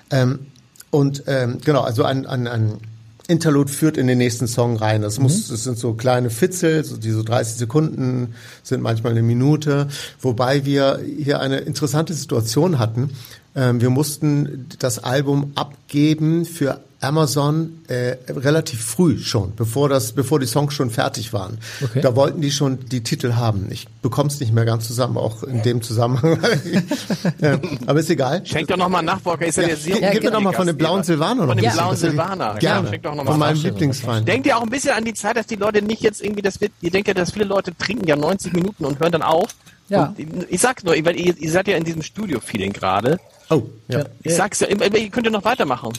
Ähm, und ähm, genau, also ein, ein, ein Interlude führt in den nächsten Song rein. Das muss, das sind so kleine Fitzel, so, die so 30 Sekunden sind manchmal eine Minute. Wobei wir hier eine interessante Situation hatten. Ähm, wir mussten das Album abgeben für Amazon äh, relativ früh schon, bevor das, bevor die Songs schon fertig waren. Okay. Da wollten die schon die Titel haben. Ich bekomme es nicht mehr ganz zusammen, auch in dem Zusammenhang. Ja, Aber ist egal. Schenk doch nochmal nach, Volker. Ist ja, der sehr Gib mir genau. doch mal von dem blauen Silvaner noch Von dem ein bisschen. blauen Silvaner. Ja, Gerne. schenk doch noch mal von meinem Lieblingswein. Denkt ihr auch ein bisschen an die Zeit, dass die Leute nicht jetzt irgendwie, das wird, ihr denkt ja, dass viele Leute trinken ja 90 Minuten und hören dann auf. Ja. Und ich sag's nur, weil ihr, ihr seid ja in diesem Studio-Feeling gerade. Oh, ja. Ich sag's ja, ihr könnt ja noch weitermachen.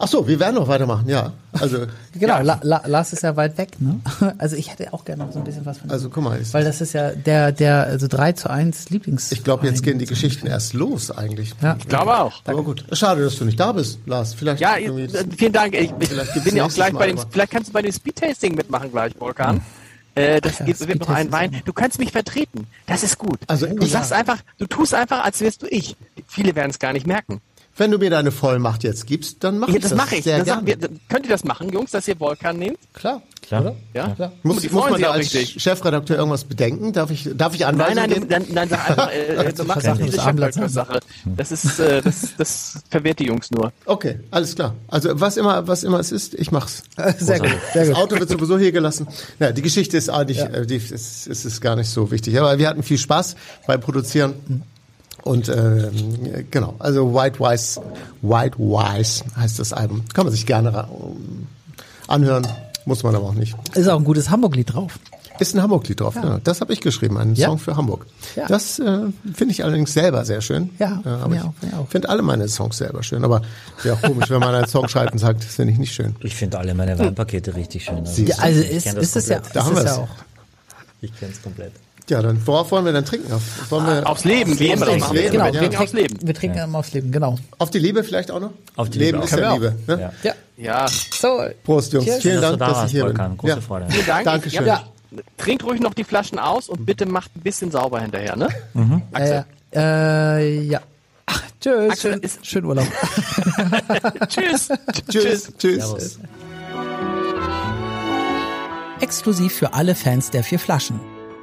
Ach so, wir werden noch weitermachen, ja. Also, Genau, ja. La, La, Lars ist ja weit weg, ne? Also ich hätte auch gerne noch so ein bisschen was von Also guck mal, ist- Weil das ist ja der, der, also 3 zu 1 Lieblings. ich glaube, jetzt gehen die Geschichten erst los eigentlich. Ja. Ich glaube auch. Aber gut. Schade, dass du nicht da bist, Lars. Vielleicht Ja, äh, vielen Dank. Ich, ich Vielleicht bin ja auch gleich Mal bei dem, aber. Hm. vielleicht kannst du bei dem Speedtasting mitmachen gleich, Volkan. Äh, das ja, geht, wird noch ein Wein. Du kannst mich vertreten. Das ist gut. Also, du ja. sagst einfach, du tust einfach, als wärst du ich. Viele werden es gar nicht merken. Wenn du mir deine Vollmacht jetzt gibst, dann mach Ja, ich das. das mache ich. Sehr gerne. wir, könnt ihr das machen, Jungs, dass ihr Volkan nehmt? Klar. Klar. Ja? Klar. Und Muss, die muss man sich da als richtig. Chefredakteur irgendwas bedenken? Darf ich, darf ich Nein, Anweisungen nein, geben? dann, dann sag einfach, äh, du machst des Abendblatts Chefredakteur-Sache. Das ist, äh, das, das verwehrt die Jungs nur. Okay, alles klar. Also was immer, was immer es ist, ich mach's. Sehr gut, sehr Das gut. Auto wird sowieso hier gelassen. Ja, die Geschichte ist eigentlich, äh, die ist, ist, ist gar nicht so wichtig. Aber wir hatten viel Spaß beim Produzieren. Und ähm, genau, also White Wise, White Wise heißt das Album. Kann man sich gerne ra- anhören, muss man aber auch nicht. Ist auch ein gutes Hamburg-Lied drauf. Ist ein Hamburg-Lied drauf, ja. Das habe ich geschrieben, einen Ja. Song für Hamburg. Ja. Das äh, finde ich allerdings selber sehr schön. Ja, äh, aber mir ich finde alle meine Songs selber schön. Aber wäre auch komisch, wenn man einen Song schreibt und sagt, das finde ich nicht schön. Ich finde alle meine Weinpakete richtig schön. Also, Ja, also ist, das ist es ja. Da ist haben es ja auch. Ich kenne es komplett. Ja, dann worauf wollen wir denn trinken? Auf, wollen wir Aufs Leben, wie immer. Das Leben, Leben, immer. Genau, Wir ja. trinken aufs Leben. Wir trinken immer aufs Leben, genau. auf die Liebe vielleicht auch noch? Auf die Leben Liebe ist ja Liebe. Ne? Ja. Ja, So. Prost, Jungs. Cheers. Vielen Schön, Dank, dass ich hier Volkan. bin. Große Ja. Freude. vielen Dank. Dankeschön. Ja, trinkt ruhig noch die Flaschen aus und bitte macht ein bisschen sauber hinterher, ne? Äh, äh, ja. Ach, tschüss. Axel, Schön, ist- schönen Urlaub. Tschüss. Tschüss. Tschüss. Servus. Exklusiv für alle Fans der vier Flaschen.